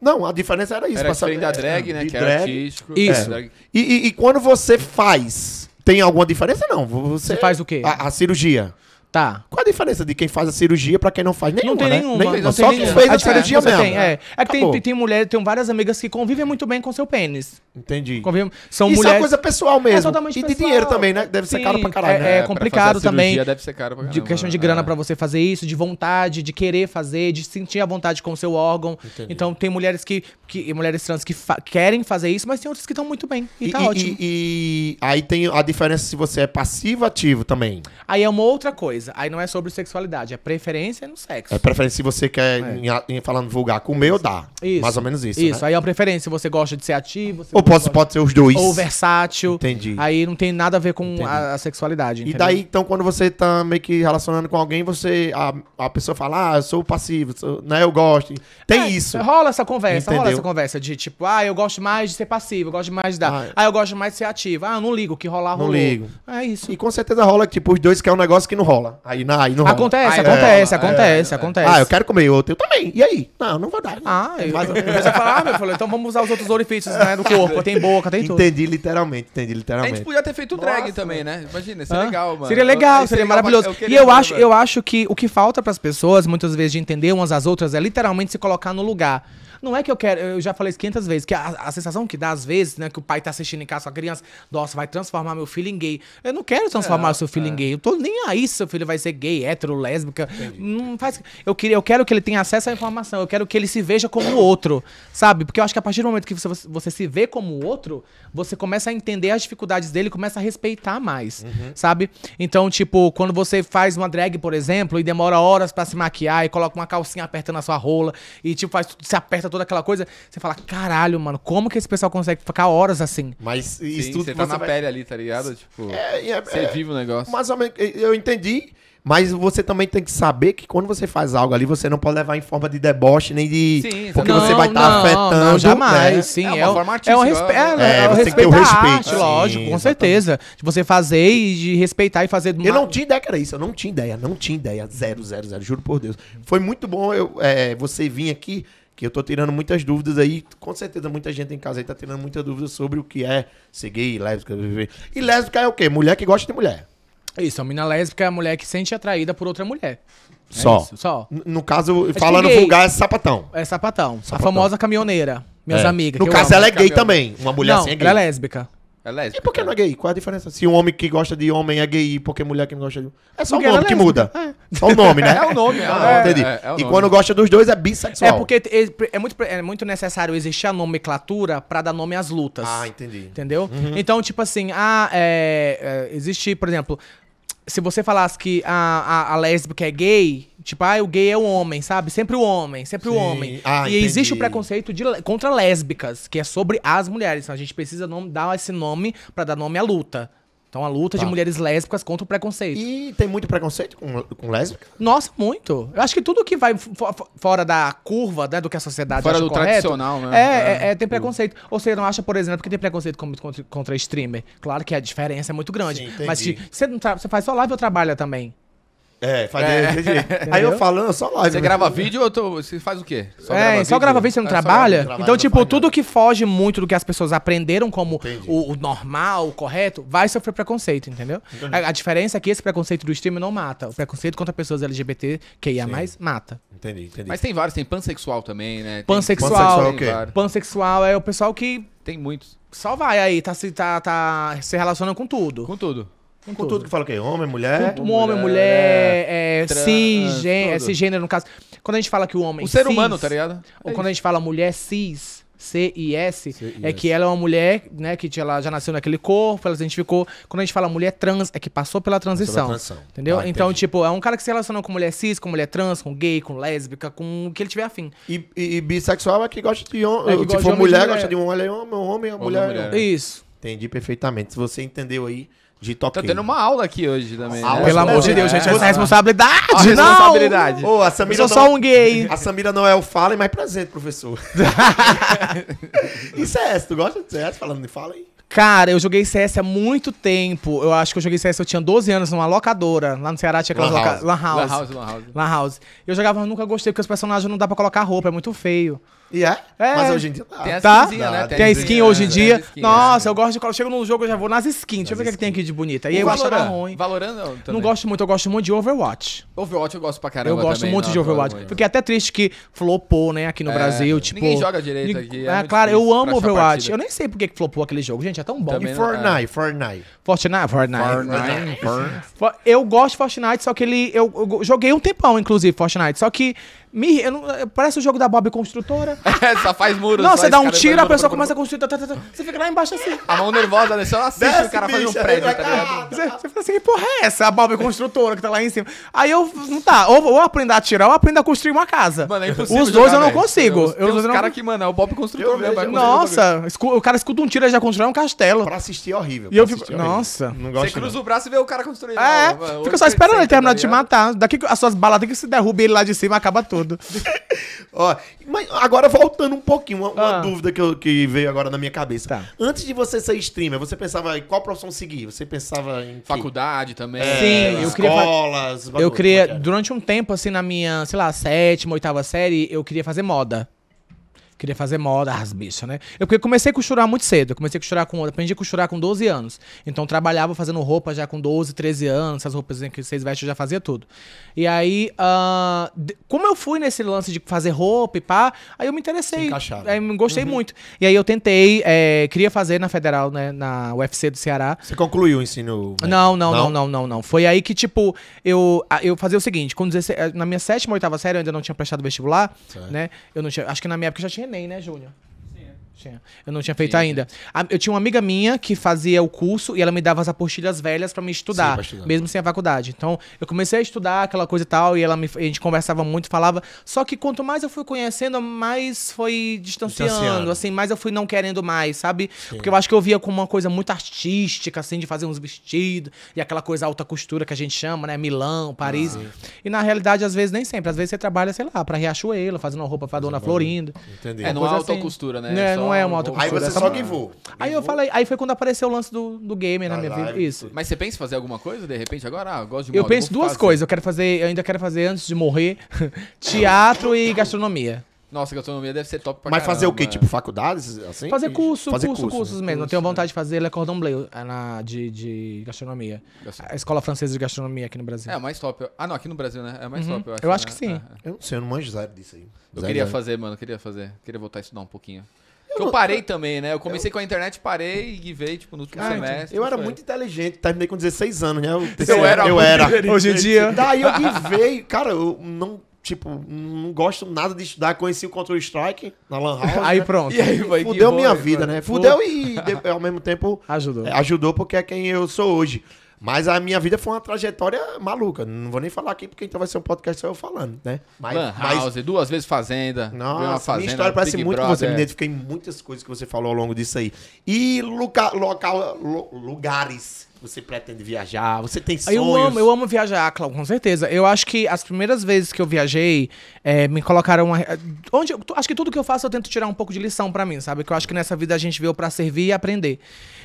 S2: Não, a diferença era isso.
S3: Era
S2: pra saber-
S3: diferente da drag, né?
S2: de
S3: Que era
S2: drag.
S3: artístico.
S1: Isso.
S3: É,
S2: E, e- e quando você faz, tem alguma diferença? Não. Você,
S1: Você faz o quê?
S2: A, a cirurgia.
S1: Tá.
S2: Qual a diferença de quem faz a cirurgia pra quem não faz? Nenhuma,
S1: Não tem
S2: né?
S1: nenhuma.
S2: Nenhuma.
S1: não
S2: Só
S1: tem
S2: que
S1: nenhuma.
S2: fez a, cirurgia
S1: você
S2: mesmo.
S1: Tem, é. é que tem, tem, mulher, tem várias amigas que convivem muito bem com seu pênis.
S2: Entendi.
S1: Convivem, são
S2: Isso é
S1: mulheres.
S2: uma coisa pessoal mesmo.
S1: É totalmente
S2: e de
S1: pessoal.
S2: dinheiro também, né? Deve ser
S1: Sim,
S2: caro pra caralho,
S1: é-
S2: né?
S1: é complicado
S3: fazer a
S1: também.
S3: cirurgia Deve ser caro pra
S1: de
S3: caramba,
S1: questão de
S3: né?
S1: grana
S3: É.
S1: pra você fazer isso, de vontade, de querer fazer, de sentir a vontade com o seu órgão.
S2: Entendi.
S1: Então tem mulheres que, que mulheres trans que fa- querem fazer isso, mas tem outras que estão muito bem. E, tá
S2: e,
S1: ótimo.
S2: e- e aí tem a diferença se você é passivo ou ativo também.
S1: Aí é uma outra coisa. Aí não é sobre sexualidade, é preferência no sexo.
S2: É preferência se você quer, em, em falando vulgar, comer ou dar.
S1: Isso.
S2: Mais ou menos isso.
S1: Isso,
S2: né?
S1: aí é a preferência. Se você gosta de ser ativo,
S2: Ou pode, pode ser os dois.
S1: ou versátil.
S2: Entendi.
S1: Aí não tem nada a ver com a, a sexualidade.
S2: E
S1: entendeu?
S2: daí, então, quando você tá meio que relacionando com alguém, você. A, a pessoa fala, ah, eu sou passivo, sou- né? Eu gosto. Tem
S1: É,
S2: isso.
S1: Rola essa conversa, rola
S2: Entendeu?
S1: essa conversa de tipo, ah, eu gosto mais de ser passivo, eu gosto mais de dar.
S2: Ah,
S1: Ah, eu gosto mais de ser ativo. Ah, não ligo, o que rolar,
S2: Não
S1: rolou.
S2: ligo.
S1: É isso.
S2: E com certeza rola tipo, os dois querem um negócio que não rola. Aí, não, aí não rola.
S1: Acontece,
S3: Ah, é,
S1: acontece,
S3: é,
S1: acontece,
S3: é, é.
S1: acontece.
S2: Ah, eu quero comer outro. Eu também. E aí? Não, não vou dar.
S1: Ah, eu,
S2: Mas-
S1: eu, eu falar, ah, meu filho, então vamos usar os outros orifícios né, do corpo. Tem boca, tem tudo.
S2: Entendi literalmente, entendi
S3: A
S2: literalmente.
S3: gente podia ter feito drag
S2: Nossa,
S3: também, né? Imagina,
S1: Hã?
S3: legal, mano.
S1: Seria legal, seria
S3: legal,
S1: maravilhoso.
S3: eu
S1: e eu acho, eu acho que o que falta pras pessoas, muitas vezes, de entender umas às outras é literalmente se colocar no lugar. Não é que eu quero, eu já falei isso 500 vezes, que a, a sensação que dá às vezes, né, que o pai tá assistindo em casa com a criança, nossa, vai transformar meu filho em gay. Eu não quero transformar o seu filho em gay. Eu tô nem aí se seu filho vai ser gay, hétero, lésbica. Não faz. Eu, queria, eu quero que ele tenha acesso à informação, eu quero que ele se veja como outro, sabe? Porque eu acho que a partir do momento que você, você se vê como outro, você começa a entender as dificuldades dele e começa a respeitar mais, sabe? Então, tipo, quando você faz uma drag, por exemplo, e demora horas pra se maquiar e coloca uma calcinha apertando a sua rola e, tipo, faz, se aperta toda aquela coisa, você fala, caralho, mano, como que esse pessoal consegue ficar horas assim?
S2: Mas isso
S3: Sim,
S2: tudo
S3: você tá na
S2: vai-
S3: pele ali, tá ligado? Tipo,
S2: É, é,
S3: você
S2: é,
S3: vive o negócio.
S2: Mais ou menos, eu entendi. Mas você também tem que saber que quando você faz algo ali, você não pode levar em forma de deboche nem de.
S3: Sim,
S2: porque
S3: não,
S2: você vai estar
S1: não,
S2: afetando.
S1: Não, jamais,
S2: né?
S1: sim.
S3: É uma
S1: É, um-
S3: forma
S1: é um
S3: artística,
S1: respe
S3: é-
S1: é,
S2: é,
S1: é o
S2: você tem que ter
S1: respeito
S2: o respeito,
S1: arte,
S2: sim,
S1: lógico, com certeza. De você fazer e de respeitar e fazer...
S2: Eu não tinha ideia que era isso, eu não tinha ideia, não tinha ideia. Zero, zero, zero, juro por Deus. Foi muito bom eu, é, você vir aqui, que eu tô tirando muitas dúvidas aí. Com certeza muita gente em casa aí tá tirando muitas dúvidas sobre o que é ser gay, lésbica, viver. E lésbica é o quê? Mulher que gosta de mulher.
S1: Isso, a mina lésbica é a mulher que se sente atraída por outra mulher. É
S2: Só.
S1: isso, só.
S2: No caso,
S1: que
S2: falando
S1: gay-
S2: vulgar, é sapatão.
S1: É sapatão.
S2: Sapatão.
S1: A famosa caminhoneira. Minhas
S2: É.
S1: amigas.
S2: No caso, ela é gay também. Uma mulher
S1: Não,
S2: assim é gay.
S1: ela é lésbica.
S3: É lésbica.
S2: E por que não é gay? Qual a diferença? Se um homem que gosta de homem é gay, por que mulher que não gosta de... É só o
S1: Porque ela
S2: nome
S1: é
S2: que muda. Só o nome, né?
S3: É o nome, é o
S2: Ah, entendi.
S3: é- é o
S2: e
S3: nome.
S2: quando gosta dos dois é bissexual.
S1: É porque é, é muito, é muito necessário existir a nomenclatura pra dar nome às lutas.
S2: Ah, entendi.
S1: Entendeu? Então, tipo assim, ah, é, é, existe, por exemplo, se você falasse que a, a, a lésbica é gay, tipo, ah, o gay é o homem, sabe? Sempre o homem, sempre o
S2: Sim.
S1: homem.
S2: Ah,
S1: e existe o
S2: entendi.
S1: preconceito de, contra lésbicas, que é sobre as mulheres. Então a gente precisa nome- dar esse nome pra dar nome à luta. Então a luta de
S2: Tá.
S1: mulheres lésbicas contra o preconceito.
S2: E tem muito preconceito com, com lésbica?
S1: Nossa, muito. Eu acho que tudo que vai fo- fo- fora da curva, né, do que a sociedade
S3: Fora
S1: acha
S3: do
S1: correto,
S3: tradicional, né?
S1: É,
S3: É.
S1: é, é, tem preconceito. Ou você não acha, por exemplo, que tem preconceito contra, contra streamer? Claro que a diferença é muito grande.
S2: Sim,
S1: mas se você, não você faz só live ou trabalha também?
S2: É, faz
S3: É.
S2: desse jeito. Aí eu falando, só live.
S3: Você
S2: né?
S3: grava vídeo ou tô- você faz o quê?
S1: é, só grava vídeo, você não
S3: É, só
S1: trabalha?
S3: grava-
S1: então, tipo, tudo
S2: nada.
S1: que foge muito do que as pessoas aprenderam como o, o normal, o correto, vai sofrer preconceito, entendeu? A, a diferença é que esse preconceito do streamer não mata. O preconceito contra pessoas LGBT, que ia mais, mata.
S2: Entendi, entendi.
S3: Mas tem vários, tem pansexual também, né? Tem-
S1: Pansexual.
S2: Pansexual é o
S3: tem
S2: quê?
S3: vários.
S1: Pansexual é o pessoal que
S3: Tem muitos.
S1: Só vai aí, tá se, tá, tá se relacionando com tudo.
S3: Com tudo.
S2: Com tudo que fala o quê? Homem, mulher?
S1: Um homem,
S3: mulher,
S1: mulher, é,
S3: trans,
S1: cisgênero, é,
S3: tudo.
S1: cisgênero, no caso. Quando a gente fala que o homem
S3: O ser
S1: cis,
S3: humano, tá ligado?
S1: Ou
S3: É
S1: quando a gente fala mulher cis, C-I-S,
S2: C-I-S.
S1: é que ela é uma mulher, né, que ela já nasceu naquele corpo, ela se identificou. Quando a gente fala mulher trans, é que passou pela transição.
S2: transição.
S1: Entendeu?
S2: Tá,
S1: então,
S2: entendi.
S1: tipo, é um cara que se relaciona com mulher cis, com mulher trans, com gay, com lésbica, com o que ele tiver afim.
S2: E, e- e bissexual é que gosta de homem.
S1: É que
S2: Se
S1: gosta de
S2: for
S1: homem e
S2: mulher,
S1: mulher.
S2: gosta de um homem, é homem, homem, é
S3: Homem,
S2: mulher.
S3: mulher.
S2: é homem.
S1: Isso.
S2: Entendi perfeitamente. Se você entendeu aí, de
S3: Tá
S2: toque.
S3: tendo uma aula aqui hoje também.
S2: Aula
S3: né?
S1: Pelo amor de
S2: é,
S1: Deus, gente,
S2: é.
S1: essa responsabilidade.
S3: A responsabilidade.
S1: Não!
S2: Ô, a
S1: Eu
S2: Samira
S1: sou
S2: não-
S1: só um gay.
S2: A Samira não é o fala, mas presente, professor. e CS, tu gosta de CS? Falando de fala aí.
S1: Cara, eu joguei CS há muito tempo. Eu acho que eu joguei CS, eu tinha 12 anos numa locadora. Lá no Ceará tinha aquelas
S2: Lan house.
S1: Lan
S3: Lan
S1: House.
S3: House, Lan House.
S1: Lan House. Eu jogava, mas nunca gostei, porque os personagens não dá pra colocar roupa, é muito feio.
S2: E é?
S1: É.
S2: Mas hoje em dia tá.
S3: Tem as
S1: Tá?
S3: skinzinhas, né?
S1: Tem a skin hoje em
S3: é,
S1: dia.
S3: tem skin,
S1: Nossa,
S3: é.
S1: eu gosto de. Quando eu chego no jogo, eu já vou nas skins. Deixa eu ver o que, é que tem aqui de bonita. E
S3: E
S1: eu acho
S3: Valorant?
S1: ruim.
S3: Valorant não,
S1: Não gosto muito, eu gosto muito de Overwatch.
S3: Overwatch eu gosto pra caramba
S1: eu gosto
S3: também,
S1: muito
S3: não,
S1: de Overwatch.
S3: muito.
S1: Porque é até triste que flopou, né, aqui no
S3: É,
S1: Brasil. Tipo,
S3: ninguém joga direito aqui, é
S1: É, claro, eu amo Overwatch. Eu nem sei por que que flopou aquele jogo. Gente, é tão bom.
S3: Também
S2: E Fortnite, Fortnite.
S1: Fortnite, Fortnite.
S3: Fortnite.
S1: Fo- Eu gosto de Fortnite, só que ele. Eu joguei um tempão, inclusive, Fortnite. Só que. Me, eu não- parece o jogo da Bob Construtora.
S3: Só faz muros.
S1: Não, você dá um tiro, a pessoa começa a construir. tá, tá, tá, tá. Você fica lá embaixo assim.
S3: A mão nervosa, né? Só assiste
S2: Desce,
S3: o cara fazendo um prédio, tá
S2: cá.
S3: ligado?
S1: Você, você fala assim, que porra é essa? A Bob Construtora que tá lá em cima. Aí eu. Não tá. Ou, ou aprender a atirar ou aprender a construir uma casa.
S3: Mano, é impossível
S1: Os dois
S3: jogar,
S1: eu não consigo.
S3: Tem
S1: Eu os- eu não-
S3: que, mano, é o Bob Construtor mesmo.
S2: vejo-.
S1: Nossa, o cara escuta um tiro e já constrói um castelo.
S2: Pra assistir é horrível.
S1: E eu fico.
S2: é horrível.
S1: Nossa.
S2: Não
S3: Você
S2: gosto
S3: cruza
S2: não.
S3: o braço e vê o cara construindo.
S1: É,
S3: Mano,
S1: fica só esperando ele
S3: 100%,
S1: terminar
S3: tá
S1: de te matar. Daqui que as suas balas tem que se derrubar ele lá de cima acaba tudo.
S2: Ó, mas agora voltando um pouquinho, uma, uma
S1: Ah.
S2: dúvida que, eu- que veio agora na minha cabeça.
S1: Tá.
S2: Antes de você ser streamer, você pensava em qual profissão seguir? Você pensava em?
S3: Faculdade também.
S2: É,
S1: Sim, eu queria
S2: escolas,
S1: Eu queria,
S2: é
S1: durante um tempo, assim, na minha, sei lá, sétima, oitava série, eu queria fazer moda. Queria fazer moda, as bichas, né? Eu porque comecei a costurar muito cedo. Eu comecei a costurar com. Aprendi a costurar com 12 anos. Então trabalhava fazendo roupa já com 12, 13 anos. Essas roupas que vocês vestem eu já fazia tudo. E aí, de- como eu fui nesse lance de fazer roupa e pá, aí eu me interessei. Aí eu gostei muito. E aí eu tentei, é, queria fazer na Federal, né? Na UFC do Ceará.
S2: Você concluiu o ensino médio?
S1: Não, não,
S2: Não?
S1: não, não, não, não. Foi aí que, tipo, eu, eu fazia o seguinte, 16, eh, na minha sétima, oitava série, eu ainda não tinha prestado vestibular,
S2: Certo.
S1: né? Eu não tinha, acho que na minha época já tinha Enem, né, Júnior? Tinha. Eu não tinha feito ainda. A- Eu tinha uma amiga minha que fazia o curso e ela me dava as apostilhas velhas pra me estudar,
S2: Sim, pra estudar.
S1: mesmo sem a faculdade. Então, eu comecei a estudar aquela coisa e tal, e ela me, a gente conversava muito, falava. Só que quanto mais eu fui conhecendo, mais foi distanciando,
S2: Distanciando.
S1: assim, mais eu fui não querendo mais, sabe? Porque eu acho que eu via como uma coisa muito artística, assim, de fazer uns vestidos e aquela coisa alta costura que a gente chama, né? Milão, Paris. E na realidade, às vezes, nem sempre. Às vezes você trabalha, sei lá, pra Riachuelo, fazendo uma roupa pra Dona Florinda.
S2: Entendi.
S3: É, não é
S1: coisa
S3: alta
S1: assim.
S3: costura, né?
S1: É,
S3: Só
S1: não é uma alta
S2: Aí você só guivou.
S1: Aí eu falei, aí foi quando apareceu o lance do, do gamer na minha vida. Isso.
S3: Mas você pensa em fazer alguma coisa, de repente, agora? Ah, eu gosto de
S1: Eu
S3: moda,
S1: penso
S3: vou
S1: duas
S3: fazer.
S1: coisas. Eu quero fazer, eu ainda quero fazer antes de morrer, teatro e gastronomia.
S3: Nossa, gastronomia deve ser top pra
S2: Mas fazer o quê?
S3: caramba.
S2: Tipo, faculdades, assim?
S1: Fazer curso,
S2: Fazer
S1: curso,
S2: curso,
S1: cursos
S2: né?
S1: mesmo. Eu
S3: Curso,
S1: tenho
S3: né?
S1: vontade de fazer Le Cordon Bleu é, na, de, de gastronomia.
S3: Gastro-
S1: A escola francesa de gastronomia aqui no Brasil.
S3: É, a mais top. Ah, não, aqui no Brasil, né? É a mais
S1: Uhum.
S3: top, eu acho.
S1: Eu acho
S3: né?
S1: que sim.
S3: É, é.
S2: Eu não sei, eu não manjo zero disso aí.
S3: Eu
S2: Zero,
S3: queria
S2: zero.
S3: fazer, mano, queria fazer. Queria voltar a estudar um pouquinho. Eu parei também, né? Eu comecei com a internet, parei e veio, tipo, no último
S1: Ah,
S3: semestre.
S2: Eu era
S3: foi.
S2: muito inteligente, terminei com 16 anos, né? Eu,
S3: Eu era
S2: eu era.
S1: Hoje em dia.
S2: Daí eu veio, cara, eu não, tipo, não gosto nada de estudar, conheci o Counter-Strike na Lan House.
S1: Aí
S2: né?
S1: pronto.
S3: E aí, que
S2: Fudeu minha
S3: foi.
S2: vida, né? Fudeu e de- ao mesmo tempo
S1: Ajudou.
S2: é, ajudou porque é quem eu sou hoje. Mas a minha vida foi uma trajetória maluca. Não vou nem falar aqui porque então vai ser um podcast só eu falando, né? Mas,
S3: Lan
S2: mas
S3: House, duas vezes Fazenda.
S2: nossa,
S3: fazenda,
S2: minha história parece
S3: Big
S2: muito com você. Me
S3: Brother.
S2: identifiquei em muitas coisas que você falou ao longo disso aí. E local, lu- lugares que você pretende viajar? Você tem sonhos?
S1: Eu amo, eu amo viajar, Cláudio, com certeza. Eu acho que as primeiras vezes que eu viajei, é, me colocaram uma, onde eu- acho que tudo que eu faço eu tento tirar um pouco de lição pra mim, sabe? Que eu acho que nessa vida a gente veio pra servir e aprender.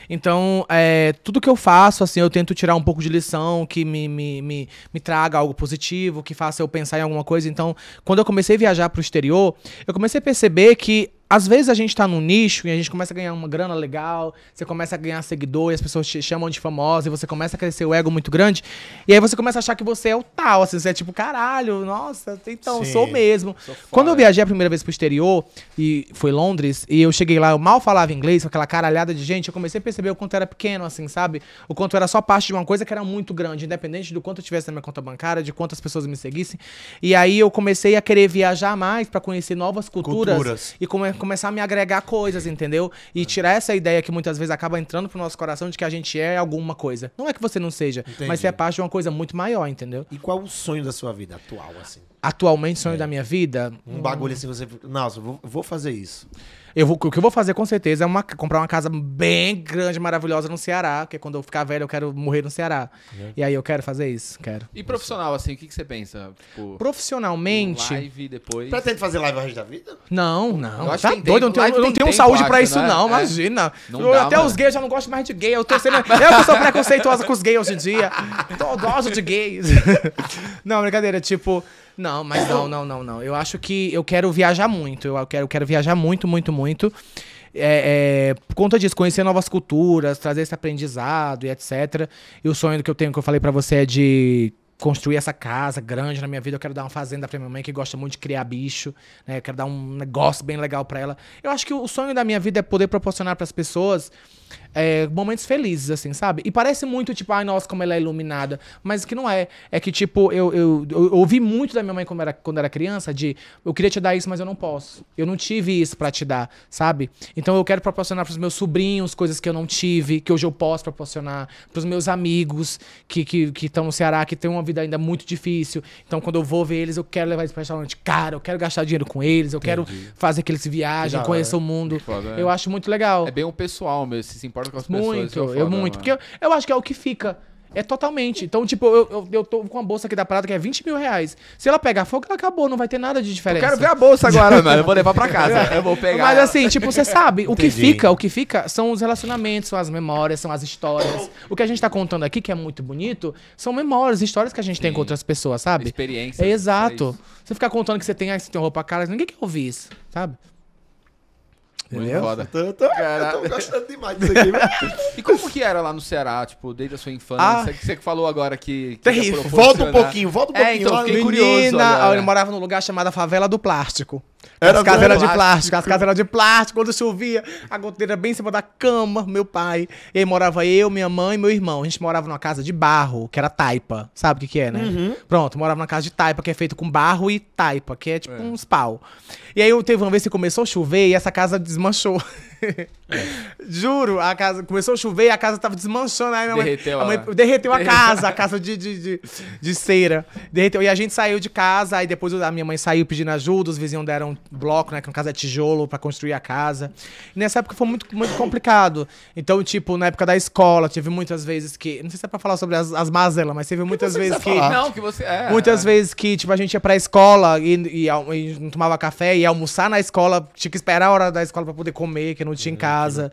S1: Então, é, tudo que eu faço, assim, eu tento tirar um pouco de lição, que me, me, me, me traga algo positivo, que faça eu pensar em alguma coisa. Então, quando eu comecei a viajar pro exterior, eu comecei a perceber que às vezes a gente tá num nicho e a gente começa a ganhar uma grana legal, você começa a ganhar seguidor e as pessoas te chamam de famosa e você começa a crescer o ego muito grande. E aí você começa a achar que você é o tal, assim, você é tipo, caralho, nossa, então,
S2: Sim.
S1: sou mesmo.
S3: Sou.
S1: Quando eu viajei a primeira vez pro exterior, e foi Londres, e eu cheguei lá, eu mal falava inglês, com aquela caralhada de gente, eu comecei a perceber o quanto era pequeno, assim, sabe? O quanto era só parte de uma coisa que era muito grande, independente do quanto eu tivesse na minha conta bancária, de quantas pessoas me seguissem. E aí eu comecei a querer viajar mais pra conhecer novas culturas,
S2: Culturas.
S1: e come- começar a me agregar coisas, entendeu? E tirar essa ideia que muitas vezes acaba entrando pro nosso coração de que a gente é alguma coisa. Não é que você não seja,
S2: Entendi.
S1: mas você é parte de uma coisa muito maior, entendeu?
S2: E qual é o sonho da sua vida atual, assim?
S1: Atualmente, sonho da minha vida,
S2: Um bagulho assim, você... Nossa, vou, vou fazer isso.
S1: Eu vou, o que eu vou fazer com certeza é uma, comprar uma casa bem grande, maravilhosa no Ceará, porque quando eu ficar velho eu quero morrer no Ceará. E aí eu quero fazer isso, quero.
S3: E profissional, assim, o que, que você pensa? Tipo,
S1: Profissionalmente,
S3: live depois.
S2: Pretende fazer live o resto da vida?
S1: não, não.
S3: Eu acho
S1: tá
S3: que tem
S1: doido, eu não tenho, eu não tenho
S3: tempo,
S1: saúde pra
S3: acho,
S1: isso
S3: né?
S1: não,
S3: É.
S1: imagina.
S3: Não
S1: Eu-
S3: dá,
S1: até
S3: mano.
S1: os gays já não gostam mais de gay, eu tô sendo... eu que sou preconceituosa com os gays hoje em dia. Tô gosto de gays. não, brincadeira, tipo... Não, mas não, não, não, não. Eu acho que eu quero viajar muito. Eu quero, eu quero viajar muito, muito, muito. É, é, por conta disso, conhecer novas culturas, trazer esse aprendizado e etc. E o sonho que eu tenho, que eu falei pra você, é de construir essa casa grande na minha vida. Eu quero dar uma fazenda pra minha mãe, que gosta muito de criar bicho. Né? Eu quero dar um negócio bem legal pra ela. Eu acho que o sonho da minha vida é poder proporcionar pras pessoas é, momentos felizes, assim, sabe? E parece muito, tipo, ai, nossa, como ela é iluminada. Mas que não é. É que, tipo, eu, eu, eu ouvi muito da minha mãe quando era, quando era criança de eu queria te dar isso, mas eu não posso. Eu não tive isso pra te dar, sabe? Então eu quero proporcionar pros meus sobrinhos coisas que eu não tive, que hoje eu posso proporcionar. Pros meus amigos que estão que, que no Ceará, que têm uma vida ainda muito difícil. Então quando eu vou ver eles, eu quero levar eles pra restaurante caro, eu quero gastar dinheiro com eles, eu quero fazer que eles viajem, conheçam o mundo.
S3: Foda, é.
S1: Eu acho muito legal.
S3: É bem o pessoal mesmo, se se importa com as pessoas.
S1: Muito,
S3: é
S1: eu muito.
S3: mano.
S1: Porque eu, eu acho que é o que fica. É totalmente. Então, tipo, eu, eu, eu tô com uma bolsa aqui da parada que é 20 mil reais. Se ela pegar fogo, ela acabou, não vai ter nada de
S3: Eu
S1: diferença.
S3: quero ver a bolsa agora, mano. Eu vou levar pra casa. Eu vou pegar.
S1: Mas assim, tipo, você sabe, o que fica, o que fica são os relacionamentos, são as memórias, são as histórias. O que a gente tá contando aqui, que é muito bonito, são memórias, histórias que a gente tem com outras pessoas, sabe?
S3: Experiência.
S1: É exato.
S3: isso.
S1: Você ficar contando que você tem, ah, você tem roupa cara, ninguém quer ouvir isso, sabe?
S3: Muito foda.
S2: Tô, tô,
S3: Cara.
S2: eu tô gostando demais disso aqui. velho.
S3: E como que era lá no Ceará, tipo, desde a sua infância?
S1: Ah.
S3: Você, você que falou agora que... que
S1: Terrível.
S2: volta um pouquinho, volta um
S3: É,
S2: pouquinho.
S3: então,
S2: lá.
S3: fiquei curioso
S1: Menina,
S3: agora.
S1: eu morava num lugar chamado Favela do Plástico.
S2: Era
S1: as casas eram de
S3: plástico.
S1: as casas eram de plástico. Quando chovia, a goteira bem em cima da cama, meu pai. E aí morava eu, minha mãe e meu irmão. A gente morava numa casa de barro, que era taipa. Sabe o que, que é, né?
S2: Uhum.
S1: Pronto, morava numa casa de taipa, que é feito com barro e taipa, que é tipo uns pau. E aí eu teve uma vez que começou a chover e essa casa desmanchou. Juro, a casa começou a chover e a casa tava desmanchando. Aí minha mãe-
S3: Derreteu
S1: a mãe, derreteu a casa, a casa de, de, de, de cera. Derreteu. E a gente saiu de casa, aí depois a minha mãe saiu pedindo ajuda, os vizinhos deram um bloco, né? Que no caso é tijolo, pra construir a casa. E nessa época foi muito, muito complicado. Então, tipo, na época da escola, tive muitas vezes que. Não sei se é pra falar sobre as, as mazelas, mas teve muitas
S2: você
S1: vezes que.
S2: falar.
S3: Não, que você... É,
S1: Muitas vezes que, tipo, a gente ia pra escola e, e, e não tomava café, e ia almoçar na escola, tinha que esperar a hora da escola pra poder comer, que não tinha em casa.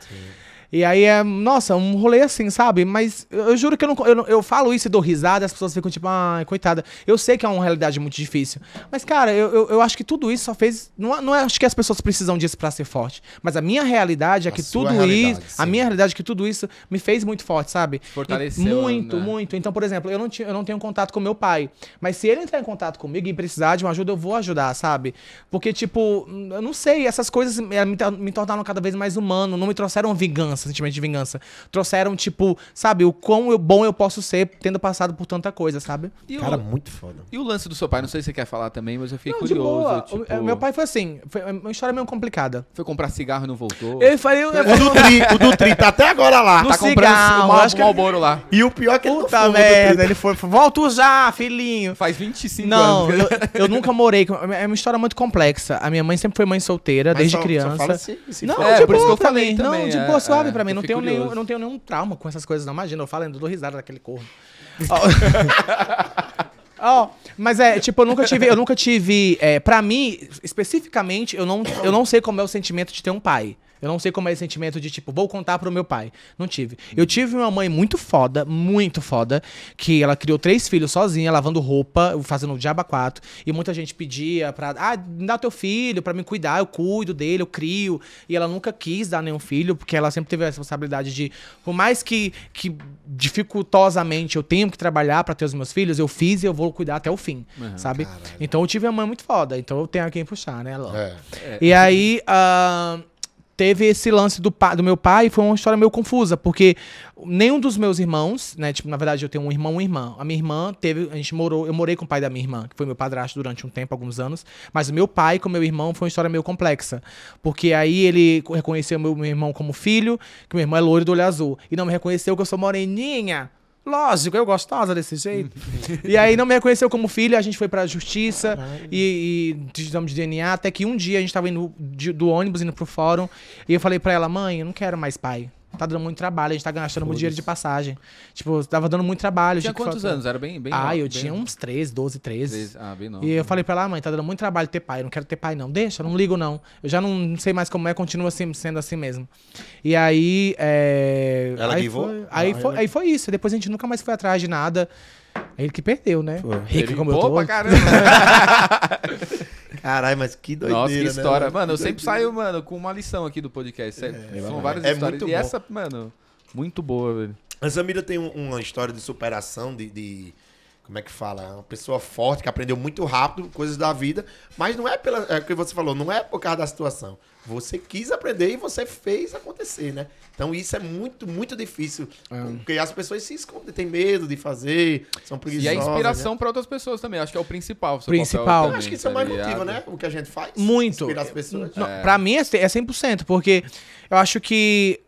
S1: E aí é, nossa, um rolê assim, sabe? Mas eu, eu juro que eu não, eu eu falo isso e dou risada, as pessoas ficam tipo, ai, coitada. Eu sei que é uma realidade muito difícil. Mas, cara, eu, eu, eu acho que tudo isso só fez. Não, não é, acho que as pessoas precisam disso pra ser forte. Mas a minha realidade é
S2: A
S1: que tudo isso. A
S2: sim.
S1: minha realidade é que tudo isso me fez muito forte, sabe?
S3: Fortaleceu,
S1: E muito,
S3: né?
S1: muito. Então, por exemplo, eu não, tinha, eu não tenho contato com meu pai. Mas se ele entrar em contato comigo e precisar de uma ajuda, eu vou ajudar, sabe? Porque, tipo, eu não sei, essas coisas me, me tornaram cada vez mais humano. Não me trouxeram vingança, sentimento de vingança. Trouxeram, tipo, sabe, o quão eu- bom eu posso ser tendo passado por tanta coisa, sabe?
S3: E,
S2: Cara,
S3: o,
S2: muito foda.
S3: e o lance do seu pai? Não sei se você quer falar também, mas eu fiquei
S1: Não, de
S3: curioso.
S1: boa.
S3: tipo,
S1: O- eh, Meu pai foi assim, foi uma história meio complicada.
S3: foi comprar cigarro e não voltou.
S1: Eu falei, eu, eu,
S2: O do Tri, o do Tri tá até agora lá.
S1: No
S3: tá comprando
S1: cigarro,
S3: o
S1: acho que-
S3: Malboro lá.
S2: E o pior é que ele não
S1: puta
S2: fuma, o do
S1: merda, ele foi, volta já, filhinho.
S3: Faz 25
S1: Não,
S3: anos.
S1: eu, eu nunca morei. com- É uma história muito complexa. A minha mãe sempre foi mãe solteira,
S2: Mas
S1: desde
S2: só- só
S1: criança.
S2: fala se- se
S1: não.
S3: É,
S1: de
S3: por isso que eu falei também,
S1: Não, de
S3: é,
S1: boa, suave
S3: é,
S1: pra mim.
S3: eu
S1: Não tenho, nenhum,
S3: curioso.
S1: não tenho nenhum trauma com essas coisas, não. Imagina, eu falando, eu dou risada daquele corno. Ó, Ó, mas é, tipo, eu nunca tive, eu nunca tive, é, pra mim, especificamente, eu não, eu não sei como é o sentimento de ter um pai. Eu não sei como é esse sentimento de, tipo, vou contar pro meu pai. Não tive. Eu tive uma mãe muito foda, muito foda, que ela criou três filhos sozinha, lavando roupa, fazendo diaba 4. E muita gente pedia pra, ah, me dá o teu filho pra me cuidar, eu cuido dele, eu crio. E ela nunca quis dar nenhum filho, porque ela sempre teve a responsabilidade de, por mais que, que dificultosamente eu tenho que trabalhar pra ter os meus filhos, eu fiz e eu vou cuidar até o fim, sabe? Então eu tive uma mãe muito foda, então eu tenho a quem puxar, né?
S2: É.
S1: E aí, ah, teve esse lance do, do meu pai, foi uma história meio confusa, porque nenhum dos meus irmãos, né, tipo, na verdade eu tenho um irmão e uma irmã. A minha irmã teve, a gente morou, eu morei com o pai da minha irmã, que foi meu padrasto durante um tempo, alguns anos, mas o meu pai com meu irmão foi uma história meio complexa, porque aí ele reconheceu meu, meu irmão como filho, que meu irmão é loiro do olho azul, e não me reconheceu que eu sou moreninha. Lógico, eu gostosa desse jeito. e aí não me reconheceu como filho, a gente foi pra justiça e, e digamos de DNA, até que um dia a gente tava indo de- do ônibus indo pro fórum e eu falei pra ela, mãe, eu não quero mais pai. Tá dando muito trabalho, a gente tá gastando muito dinheiro de passagem. Tipo, tava dando muito trabalho.
S3: Tinha
S1: que
S3: quantos
S1: falar-
S3: anos? Era bem... bem
S1: Ah, eu
S3: bem-
S1: tinha uns 13, 12, 13.
S3: Três- Ah, bem novo.
S1: E eu falei pra ela, mãe, tá dando muito trabalho ter pai, eu não quero ter pai não. Deixa, eu não ligo não. Eu já não sei mais como é, continua assim, sendo assim mesmo. E aí, é...
S2: Ela
S1: aí foi, aí,
S2: Ah,
S1: foi,
S2: ela-
S1: aí foi isso, depois a gente nunca mais foi atrás de nada. Ele que perdeu, né? Rico como eu
S3: pô
S1: tô.
S3: pra caramba.
S2: Caralho, mas que doideira,
S3: Nossa, que
S2: né,
S3: história.
S2: mano?
S3: Mano, eu
S2: Que
S3: sempre
S2: doideira.
S3: saio, mano, com uma lição aqui do podcast. São
S2: é,
S3: várias
S2: é
S3: histórias.
S2: muito
S3: E
S2: bom.
S3: essa, mano, muito boa, velho.
S2: A Samira tem um- uma história de superação, de, de- Como é que fala? Uma pessoa forte que aprendeu muito rápido coisas da vida, mas não é pela. É o que você falou, não é por causa da situação. Você quis aprender e você fez acontecer, né? Então isso é muito, muito difícil. Porque as pessoas se escondem, têm medo de fazer, são
S3: E
S2: preguiçosas.
S3: a
S2: né?
S3: inspiração pra outras pessoas também. Acho que é o principal. seu
S1: Principal.
S3: papel também,
S2: acho que isso
S3: tá
S2: é mais
S3: ligado?
S2: motivo, né? O que a gente faz.
S1: Muito.
S2: Inspirar as pessoas.
S1: Não, Pra mim é c- é 100%, porque eu acho que.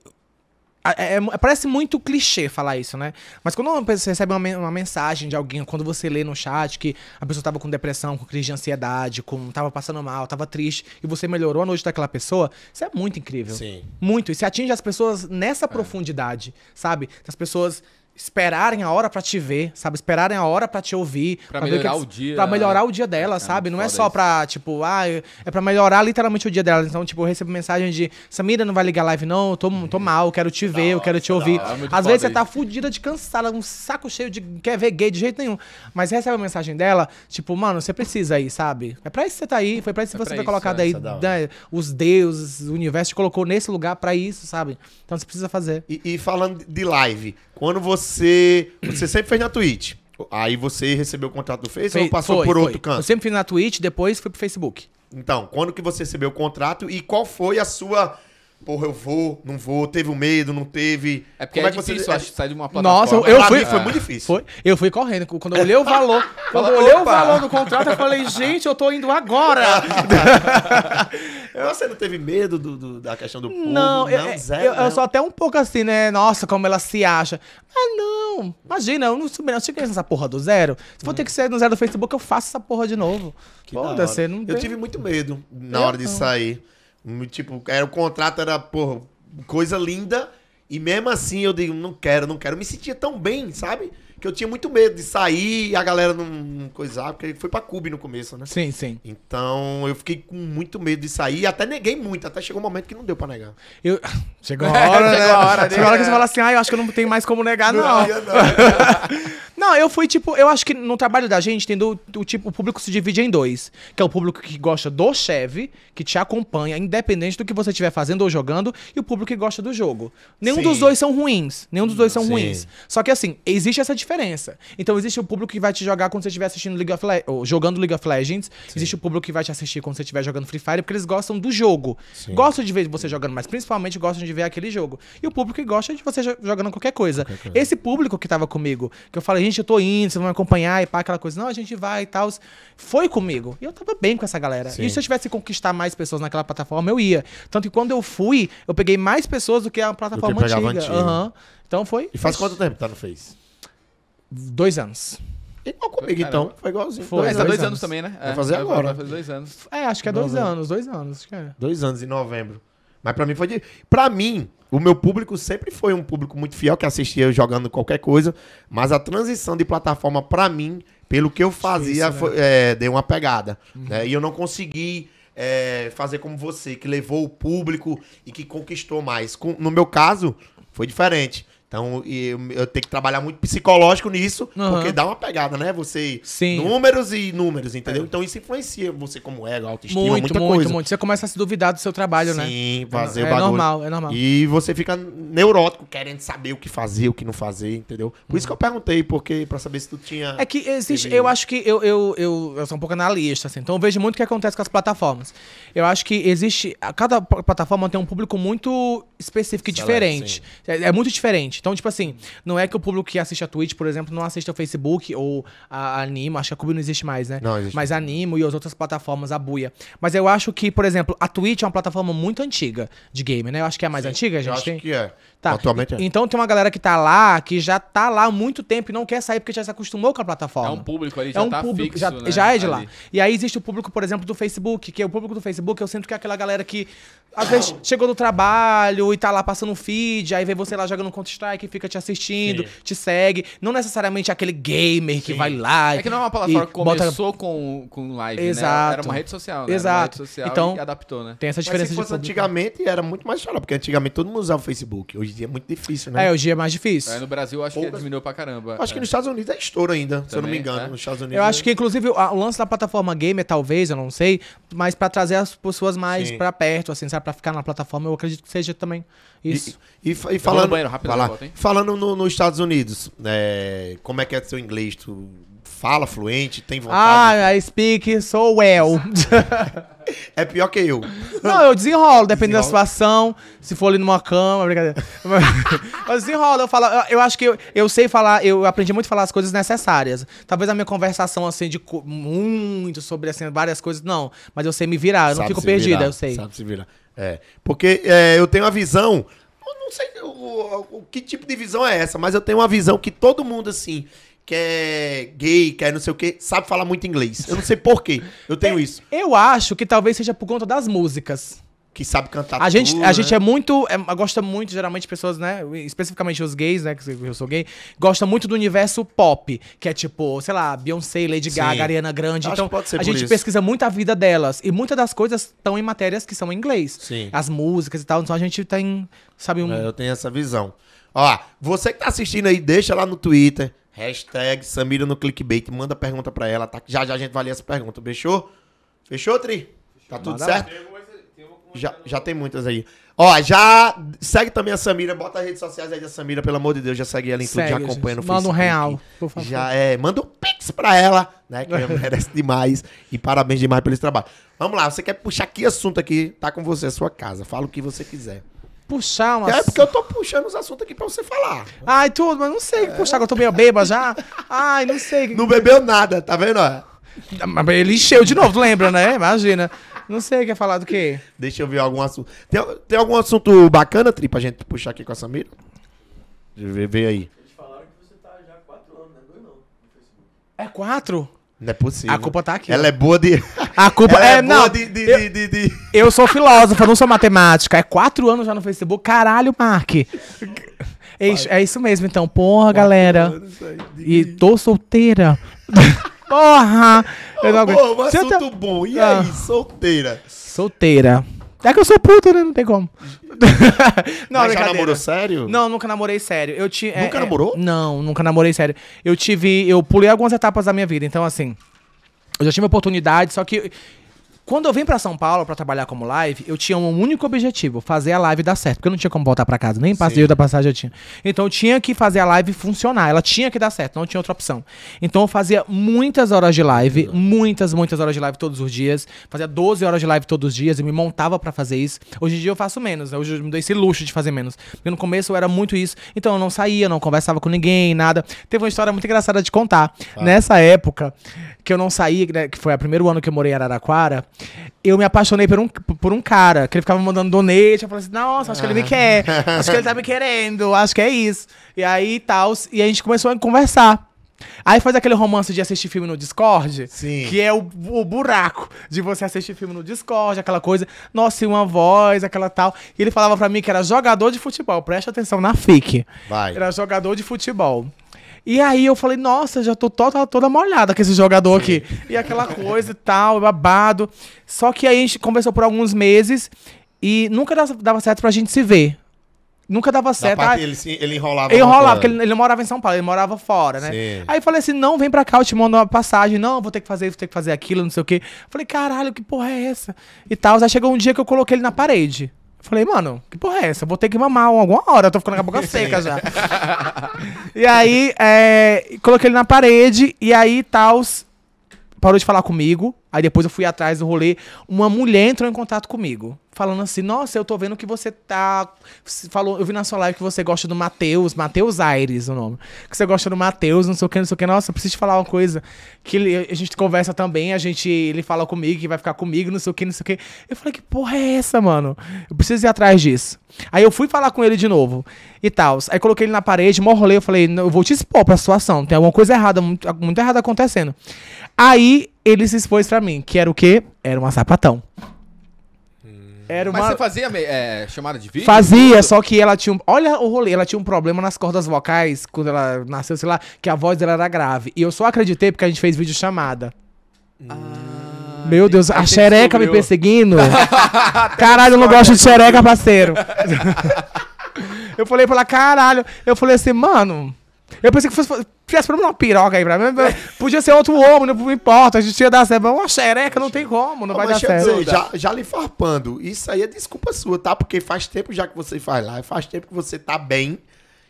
S1: É- é- parece muito clichê falar isso, né? Mas quando você recebe uma, uma mensagem de alguém, quando você lê no chat que a pessoa tava com depressão, com crise de ansiedade, com, tava passando mal, tava triste, e você melhorou a noite daquela pessoa, isso é muito incrível.
S2: Sim.
S1: Muito. E você atinge as pessoas nessa profundidade, sabe? Das pessoas esperarem a hora pra te ver, sabe? Esperarem a hora pra te ouvir.
S3: Pra
S1: ver
S3: melhorar
S1: que eles-
S3: o dia,
S1: Pra
S3: né?
S1: melhorar o dia dela,
S3: É
S1: sabe? Não é só
S3: isso.
S1: pra, tipo, ah, é pra melhorar literalmente o dia dela. Então, tipo, eu recebo mensagem de Samira, não vai ligar live não, eu tô, tô mal, eu quero te ver, eu quero te ouvir.
S3: é
S1: Às vezes você tá fudida de cansada, um saco cheio de quer ver gay de jeito nenhum. Mas recebe a mensagem dela, tipo, mano, você precisa ir, sabe? É pra isso que você tá aí, foi pra isso que
S3: É
S1: você
S3: pra
S1: foi
S3: isso,
S1: colocado
S3: é,
S1: aí.
S2: é
S1: né? Os deuses, o universo te colocou nesse lugar pra isso, sabe? Então você precisa fazer.
S2: E, e falando de live, quando você. Você sempre fez na Twitch. Aí você recebeu o contrato do Face ou passou
S1: foi,
S2: por
S1: foi.
S2: outro
S1: Eu
S2: canto?
S1: sempre fiz na Twitch, depois fui pro Facebook.
S2: Então, quando que você recebeu o contrato e qual foi a sua. Porra, eu vou, não vou, teve um medo, não teve.
S3: É porque
S2: Como
S3: é,
S2: que você-
S3: difícil, acho, sair de uma plataforma.
S1: Nossa, eu fui.
S2: mim foi muito difícil.
S1: Foi. Eu fui correndo. Quando eu olhei o valor, quando eu olhei o valor do contrato, eu falei, gente, eu tô indo agora.
S2: Você não teve medo do, do- da questão do público?
S1: Não, eu, eu,
S2: zero,
S1: eu
S2: não.
S1: sou até um pouco assim, né? Nossa, como ela se acha. Mas não, imagina, eu não subi, não tinha que essa porra do zero. Se for ter que ser no zero do Facebook, eu faço essa porra de novo.
S2: Que da hora.
S1: Foda-se, não
S2: Eu
S1: tem-
S2: tive muito medo na
S1: Eu
S2: hora de
S1: não.
S2: sair. Hum, Tipo, era, o contrato era, porra, coisa linda. E mesmo assim eu digo, não quero, não quero. Eu me sentia tão bem, sabe? que eu tinha muito medo de sair e a galera não, não coisar, porque foi pra Cube no começo, né?
S1: Sim, sim.
S2: Então eu fiquei com muito medo de sair e até neguei muito, até chegou um momento que não deu pra negar.
S1: Eu... Chegou a hora, né?
S3: Chegou a hora
S1: Chegou a hora que você fala assim, ah, eu acho que eu não tenho mais como negar, não.
S2: Não,
S1: Não, eu fui tipo, eu acho que no trabalho da gente tem do, tipo, o público se divide em dois, que é o público que gosta do cheve, que te acompanha, independente do que você estiver fazendo ou jogando, e o público que gosta do jogo. Nenhum
S2: Sim.
S1: dos dois são ruins, nenhum dos dois são
S2: Sim.
S1: ruins. Só que assim, existe essa diferença. Então existe o público que vai te jogar quando você estiver assistindo League of Le jogando League of Legends, existe o público que vai te assistir quando você estiver jogando Free Fire, porque eles gostam do jogo.
S2: Sim.
S1: Gostam de ver você jogando, mas principalmente gostam de ver aquele jogo. E o público que gosta de você jo- jogando qualquer coisa. Esse público que tava comigo, que eu falei, gente, eu tô indo, vocês vão me acompanhar e pá, aquela coisa. Não, a gente vai e tal. Foi comigo. E eu tava bem com essa galera.
S2: Sim.
S1: E se eu tivesse que conquistar mais pessoas naquela plataforma, eu ia. Tanto que quando eu fui, eu peguei mais pessoas do que a plataforma
S2: pegava
S1: antiga.
S2: antiga.
S1: Aham. Então foi.
S2: E faz quanto tempo que tá no Face?
S1: Dois anos.
S2: Igual comigo,
S3: Caramba.
S2: então. Foi igualzinho.
S1: Foi,
S3: É, tá
S1: dois
S3: dois anos.
S1: anos.
S3: também, né?
S2: Vai
S3: É,
S2: fazer agora.
S3: Vai fazer dois anos.
S1: É, acho que é dois
S2: Novembro.
S1: anos, dois anos. Acho que é.
S2: Dois anos em novembro. Mas pra mim foi de. Pra mim, o meu público sempre foi um público muito fiel que assistia jogando qualquer coisa. Mas a transição de plataforma pra mim, pelo que eu fazia,
S1: Difícil, né?
S2: foi- é, deu uma pegada. né? E eu não consegui é, fazer como você, que levou o público e que conquistou mais. Com- no meu caso, foi diferente. Então, eu, eu tenho que trabalhar muito psicológico nisso,
S1: Aham.
S2: porque dá uma pegada, né? Você.
S1: Sim.
S2: Números e números, entendeu? Então isso influencia você como ego, autoestima,
S1: Muito,
S2: muita
S1: muito,
S2: coisa.
S1: muito. Você começa a se duvidar do seu trabalho, né?
S2: Sim, fazer
S1: é,
S2: o bagulho.
S1: normal, é normal.
S2: E você fica neurótico, querendo saber o que fazer, o que não fazer, entendeu? Por isso que eu perguntei, porque pra saber se tu tinha.
S1: É que existe,
S2: Teve-
S1: eu acho que eu, eu, eu, eu sou um pouco analista, assim, então eu vejo muito o que acontece com as plataformas. Eu acho que existe. Cada pl- plataforma tem um público muito específico e
S2: Seleto,
S1: diferente. É, é muito diferente. Então, tipo assim, não é que o público que assiste a Twitch, por exemplo, não assiste ao Facebook ou a Animo, acho que a Cube não existe mais, né?
S2: Não, existe.
S1: Mas a Animo e as outras plataformas, a Buia. Mas eu acho que, por exemplo, a Twitch é uma plataforma muito antiga de game, né? Eu acho que é a mais antiga, a
S2: eu
S1: gente
S2: acho
S1: tem.
S2: que é.
S1: Tá.
S2: Atualmente é.
S1: Então tem uma galera que tá lá, que já tá lá há muito tempo e não quer sair porque já se acostumou com a plataforma.
S3: É um público ali,
S1: É
S3: já
S1: um
S3: tá
S1: público,
S3: fixo,
S1: já,
S3: né,
S1: já é de lá.
S3: ali.
S1: E aí existe o público, por exemplo, do Facebook, que é o público do Facebook, eu sinto que é aquela galera que às vezes chegou do trabalho e tá lá passando um feed, aí vê você lá jogando Counter-Strike, fica te assistindo,
S2: Sim.
S1: te segue. Não necessariamente aquele gamer que
S2: Sim.
S1: vai lá.
S3: É que não é uma plataforma que
S1: bota-
S3: começou com, com live, né?
S1: Exato.
S3: Era uma rede social, né?
S1: Exato.
S3: Era uma rede social
S1: Então,
S3: e adaptou, né?
S1: Tem essa
S2: Mas
S1: diferença
S2: se
S1: de
S2: fosse antigamente, era muito mais chato, porque antigamente todo mundo usava o Facebook. Hoje em dia é muito difícil, né?
S1: É, hoje é mais difícil.
S3: É, no Brasil, acho que
S2: Poucas-
S3: diminuiu pra caramba.
S2: Acho que
S3: É.
S2: nos Estados Unidos é estouro ainda, se eu não me
S3: Também,
S2: engano.
S3: é?
S2: Nos Estados Unidos.
S1: Eu acho
S2: é-
S1: que, inclusive, o lance da plataforma gamer, talvez, eu não sei, mas pra trazer as pessoas mais
S2: Sim.
S1: pra perto, assim, sabe? Pra ficar na plataforma, eu acredito que seja também isso.
S2: E, e, e falando,
S3: no banheiro, rápido,
S2: lá.
S3: eu
S2: falando no- nos Estados Unidos, né, como é que é seu inglês? Tu fala fluente, tem vontade?
S1: Ah, I speak so well.
S2: É pior que eu.
S1: não, eu desenrolo, dependendo da
S2: Desenrola.
S1: situação. Se for ali numa cama, brincadeira. Mas desenrolo, eu falo. Eu, eu acho que eu, eu sei falar, eu aprendi muito a falar as coisas necessárias. Talvez a minha conversação, assim, de muito sobre assim, várias coisas, não. Mas eu sei me virar, eu não
S2: Sabe
S1: fico perdida,
S2: virar,
S1: eu sei.
S2: Sabe se virar. É. Porque é, eu tenho uma visão. Eu não sei o, o- o que tipo de visão é essa, mas eu tenho uma visão que todo mundo, assim, que é gay, que é não sei o quê, sabe falar muito inglês. Eu não sei por quê. Eu tenho isso.
S1: Eu acho que talvez seja por conta das músicas.
S2: Que sabe cantar
S1: A gente,
S2: tudo,
S1: a gente
S2: né?
S1: é muito. É, gosta muito, geralmente, pessoas, né? Especificamente os gays, né? Que eu sou gay, gosta muito do universo pop, que é tipo, sei lá, Beyoncé, Lady
S2: Sim.
S1: Gaga, Ariana Grande.
S2: Acho
S1: então,
S2: que pode ser
S1: a gente
S2: isso.
S1: pesquisa muito a vida delas. E muitas das coisas estão em matérias que são em inglês.
S2: Sim.
S1: As músicas e tal. Então a gente tem, sabe, um.
S2: É, eu tenho essa visão. Ó, você que tá assistindo aí, deixa lá no Twitter, hashtag Samira no clickbait, manda pergunta pra ela, tá? Já já a gente vai ler essa pergunta, fechou? Fechou, Tri? Tá tudo
S1: Manda
S2: certo? Já, já tem muitas aí. Ó, já segue também a Samira, bota as redes sociais aí da Samira, pelo amor de Deus, já segue ela em tudo, já
S1: Segue,
S2: acompanha no
S1: gente. Manda um
S2: Facebook.
S1: real, por favor.
S2: Já é, manda um pix pra ela, né, que ela merece demais e parabéns demais pelo esse trabalho. Vamos lá, você quer puxar que assunto aqui, tá com você, a sua casa, fala o que você quiser.
S1: Puxar uma.
S2: É porque eu tô puxando os assuntos aqui pra você falar.
S1: Ai, tudo, mas não sei puxar, que eu tô meio bêbada já. Ai, não sei.
S2: Não bebeu nada, tá vendo?
S1: Ele encheu de novo, lembra, né? Imagina. Não sei, quer falar do quê?
S2: Deixa eu ver algum assunto. Tem, tem algum assunto bacana, Tri, pra gente puxar aqui com a Samira? Deixa eu ver, vê aí.
S1: É quatro?
S2: Não é possível.
S1: A culpa tá aqui.
S2: Ela
S1: ó.
S2: é boa de.
S1: A culpa
S2: Ela
S1: é,
S2: é,
S1: não.
S2: boa de. de,
S1: eu,
S2: de, de- de-
S1: eu sou filósofa, não sou matemática. É quatro anos já no Facebook. Caralho, Mark. É isso, é isso mesmo, então. Porra, galera.
S2: Isso aí.
S1: E tô solteira. Porra! Eu não aguento.
S2: Um
S1: Se eu
S2: assunto
S1: tá-
S2: bom. E
S1: Ah.
S2: aí, solteira?
S1: Solteira. É que eu sou puta, né? Não tem como. não,
S2: Mas já
S1: brincadeira.
S2: namorou sério?
S1: Não, nunca namorei sério. Eu ti, é,
S2: Nunca
S1: é,
S2: namorou?
S1: Não, nunca namorei sério. Eu tive. Eu pulei algumas etapas da minha vida. Então, assim. Eu já tive oportunidade, só que. Quando eu vim pra São Paulo pra trabalhar como live, eu tinha um único objetivo, fazer a live dar certo. Porque eu não tinha como voltar pra casa, nem passeio da passagem eu tinha. Então eu tinha que fazer a live funcionar, ela tinha que dar certo, não tinha outra opção. Então eu fazia muitas horas de live, muitas, muitas horas de live todos os dias. Fazia 12 horas de live todos os dias e me montava pra fazer isso. Hoje em dia eu faço menos, né? hoje eu me dou esse luxo de fazer menos. Porque no começo eu era muito isso. Então eu não saía, não conversava com ninguém, nada. Teve uma história muito engraçada de contar. Nessa época que eu não saía, né, que foi o primeiro ano que eu morei em Araraquara, eu me apaixonei por um, por um cara, que ele ficava me mandando donate, eu falei assim, nossa, acho que ele me quer, acho que ele tá me querendo, acho que é isso. E aí tal, e a gente começou a conversar. Aí faz aquele romance de assistir filme no Discord,
S2: Sim.
S1: que é o, o buraco de você assistir filme no Discord, aquela coisa, nossa, e uma voz, aquela tal. E ele falava pra mim que era jogador de futebol, preste atenção na FIC.
S2: Vai.
S1: Era jogador de futebol. E aí eu falei, nossa, já tô toda, toda molhada com esse jogador aqui. E aquela coisa e tal, babado. Só que aí a gente conversou por alguns meses e nunca dava- certo pra gente se ver. Nunca dava
S2: Da
S1: certo.
S2: parte,
S1: Ah,
S2: ele, ele enrolava. uma
S1: enrolava, porque ele, ele morava em São Paulo, ele morava fora, né?
S2: Sim.
S1: Aí eu falei assim: não, vem pra cá, eu te mando uma passagem. Não, vou ter que fazer isso, vou ter que fazer aquilo, não sei o quê. Falei, caralho, que porra é essa? E tal. Aí chegou um dia que eu coloquei ele na parede. Falei, mano, que porra é essa? Vou ter que mamar alguma hora, eu tô ficando com a boca seca já. e aí, é, coloquei ele na parede, e aí tal. Parou de falar comigo. Aí depois eu fui atrás do rolê. Uma mulher entrou em contato comigo. Falando assim, nossa, eu tô vendo que você tá. Falou, eu vi na sua live que você gosta do Matheus, Matheus Aires, o nome. Que você gosta do Matheus, não sei o que, não sei o que. Nossa, eu preciso te falar uma coisa. Que ele- a gente conversa também, a gente. Ele fala comigo que vai ficar comigo, não sei o que, não sei o que. Eu falei, que porra é essa, mano? Eu preciso ir atrás disso. Aí eu fui falar com ele de novo e tal. Aí coloquei ele na parede, mó rolê, eu falei, "Não, eu vou te expor pra situação. Tem alguma coisa errada, muito, muito errada acontecendo. Aí ele se expôs pra mim, que era o quê? Era uma sapatão. Era uma.
S3: Mas você fazia é, chamada de vídeo?
S1: Fazia, só que ela tinha um. Olha o rolê, ela tinha um problema nas cordas vocais quando ela nasceu, sei lá, que a voz dela era grave. E eu só acreditei porque a gente fez vídeo chamada. Meu Deus, a xereca me perseguindo. caralho, eu não gosto de xereca, parceiro. eu falei pra ela, caralho. Eu falei assim, mano. Eu pensei que fosse. Tivesse uma piroca aí pra mim. Podia ser outro homem, não importa. A gente ia dar certo. Uma xereca não tem como, não vai dar certo.
S2: dizer, já, já lhe farpando, isso aí é desculpa sua, tá? Porque faz tempo já que você faz lá, faz tempo que você tá bem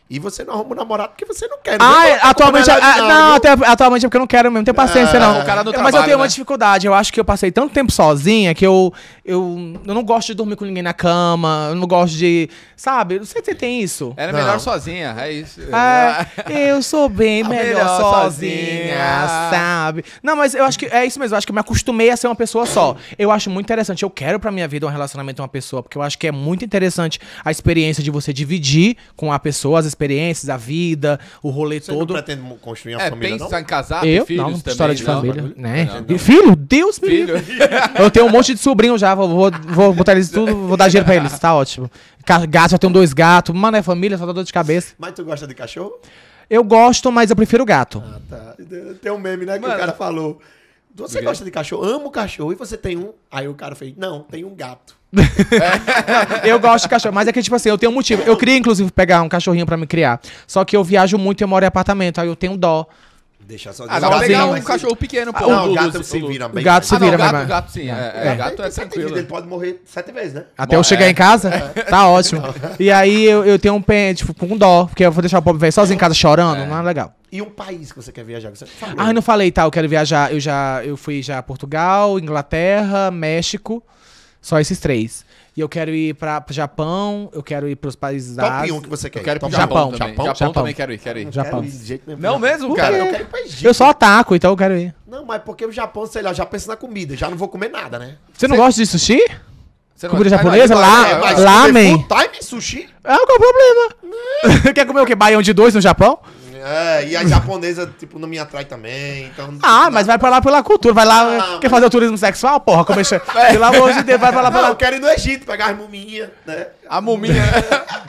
S2: e você não arruma um namorado porque você não quer.
S1: Ah,
S2: Não
S1: é,
S2: coloca
S1: atualmente, ah,
S2: verdade,
S1: não,
S2: viu?
S1: até, atualmente é porque eu não quero mesmo, não tenho paciência
S2: É,
S1: não.
S3: o cara no
S1: Mas eu
S3: trabalho,
S1: tenho uma
S3: né?
S1: dificuldade, eu acho que eu passei tanto tempo sozinha que eu, eu, eu não gosto de dormir com ninguém na cama, eu não gosto de, sabe, não sei se você tem isso.
S3: Era
S2: Não.
S3: melhor sozinha, é isso.
S1: É, eu sou bem melhor,
S3: melhor
S1: sozinha,
S3: sozinha.
S1: sabe? Não, mas eu acho que é isso mesmo. Eu acho que eu me acostumei a ser uma pessoa só. Eu acho muito interessante. Eu quero pra minha vida um relacionamento com uma pessoa, porque eu acho que é muito interessante a experiência de você dividir com a pessoa as experiências, a vida, o rolê
S2: Você
S1: todo.
S2: não pretende construir uma
S3: É,
S2: família,
S3: pensa
S2: não?
S3: em casar, ter
S1: Eu?
S3: filhos
S1: não,
S3: também.
S1: história de
S3: não?
S1: família. Né?
S3: Não, não.
S1: E Filho? Deus me
S3: Filho.
S1: livre. Eu tenho um monte de sobrinho já, vou, vou, vou botar eles tudo, vou dar dinheiro pra eles, tá ótimo. Gato, já tenho dois gatos, mano, é família, só dá dor de cabeça.
S2: Mas tu gosta de cachorro?
S1: Eu gosto, mas eu prefiro gato.
S2: Ah, tá. Tem um meme, né, que
S3: Mano.
S2: o cara falou. Você gosta de cachorro? Amo cachorro. E você tem um? Aí o cara fez, não, tem um gato.
S1: Eu gosto de cachorro, mas é que, tipo assim, eu tenho um motivo. Eu queria, inclusive, pegar um cachorrinho pra me criar. Só que eu viajo muito e eu moro em apartamento, aí eu tenho dó.
S2: Deixa só
S3: Ah, dá pra pegar um cachorro pequeno, pô.
S2: Não,
S3: um
S2: o gato se vira bem.
S1: O gato se
S3: Ah, não,
S1: vira,
S3: gato,
S1: vai, vai.
S3: gato sim. É,
S1: É.
S3: é, gato é tranquilo.
S2: Ele pode morrer sete vezes, né?
S1: Até eu chegar
S3: é.
S1: em casa, tá ótimo. E aí eu, eu tenho um pé, tipo, com dó, porque eu vou deixar o pobre velho sozinho em casa chorando, não é legal.
S2: E um país que você quer viajar? que Você falou.
S1: Ah, eu não falei, tá, eu quero viajar, eu já, eu fui já a Portugal, Inglaterra, México, só esses três. E eu quero ir pra, pro Japão, eu quero ir pros países da
S2: Top
S1: Ásia.
S2: 1 que você quer.
S3: Eu quero ir pro
S1: Japão,
S3: Japão, também.
S2: Japão,
S3: Japão,
S1: Japão.
S3: também quero ir, quero ir.
S2: Não
S1: Japão.
S2: quero ir de jeito nenhum.
S3: Não mesmo, cara?
S2: Eu quero ir pra Egito.
S1: Eu só ataco, então eu quero ir.
S2: Não, mas porque o Japão, sei lá, já pensa na comida. Já não vou comer nada, né?
S1: Você não gosta de sushi?
S3: Você não-
S1: Comida
S3: Ah, não,
S1: japonesa? Lá-
S3: é,
S2: mas
S1: lá,
S2: comer
S1: man.
S2: full time sushi?
S1: Ah, qual é o problema? Quer comer o quê? Baião de dois no Japão?
S2: É, e a japonesa, tipo, não me atrai também. Então,
S1: Ah, mas vai pra lá pela cultura, vai lá.
S2: Ah,
S1: quer fazer o turismo sexual? Porra, como é
S3: É.
S1: Pelo amor de Deus, vai pra lá
S2: Não,
S1: pela.
S2: eu quero ir no Egito, pegar as muminhas, né?
S3: A muminha.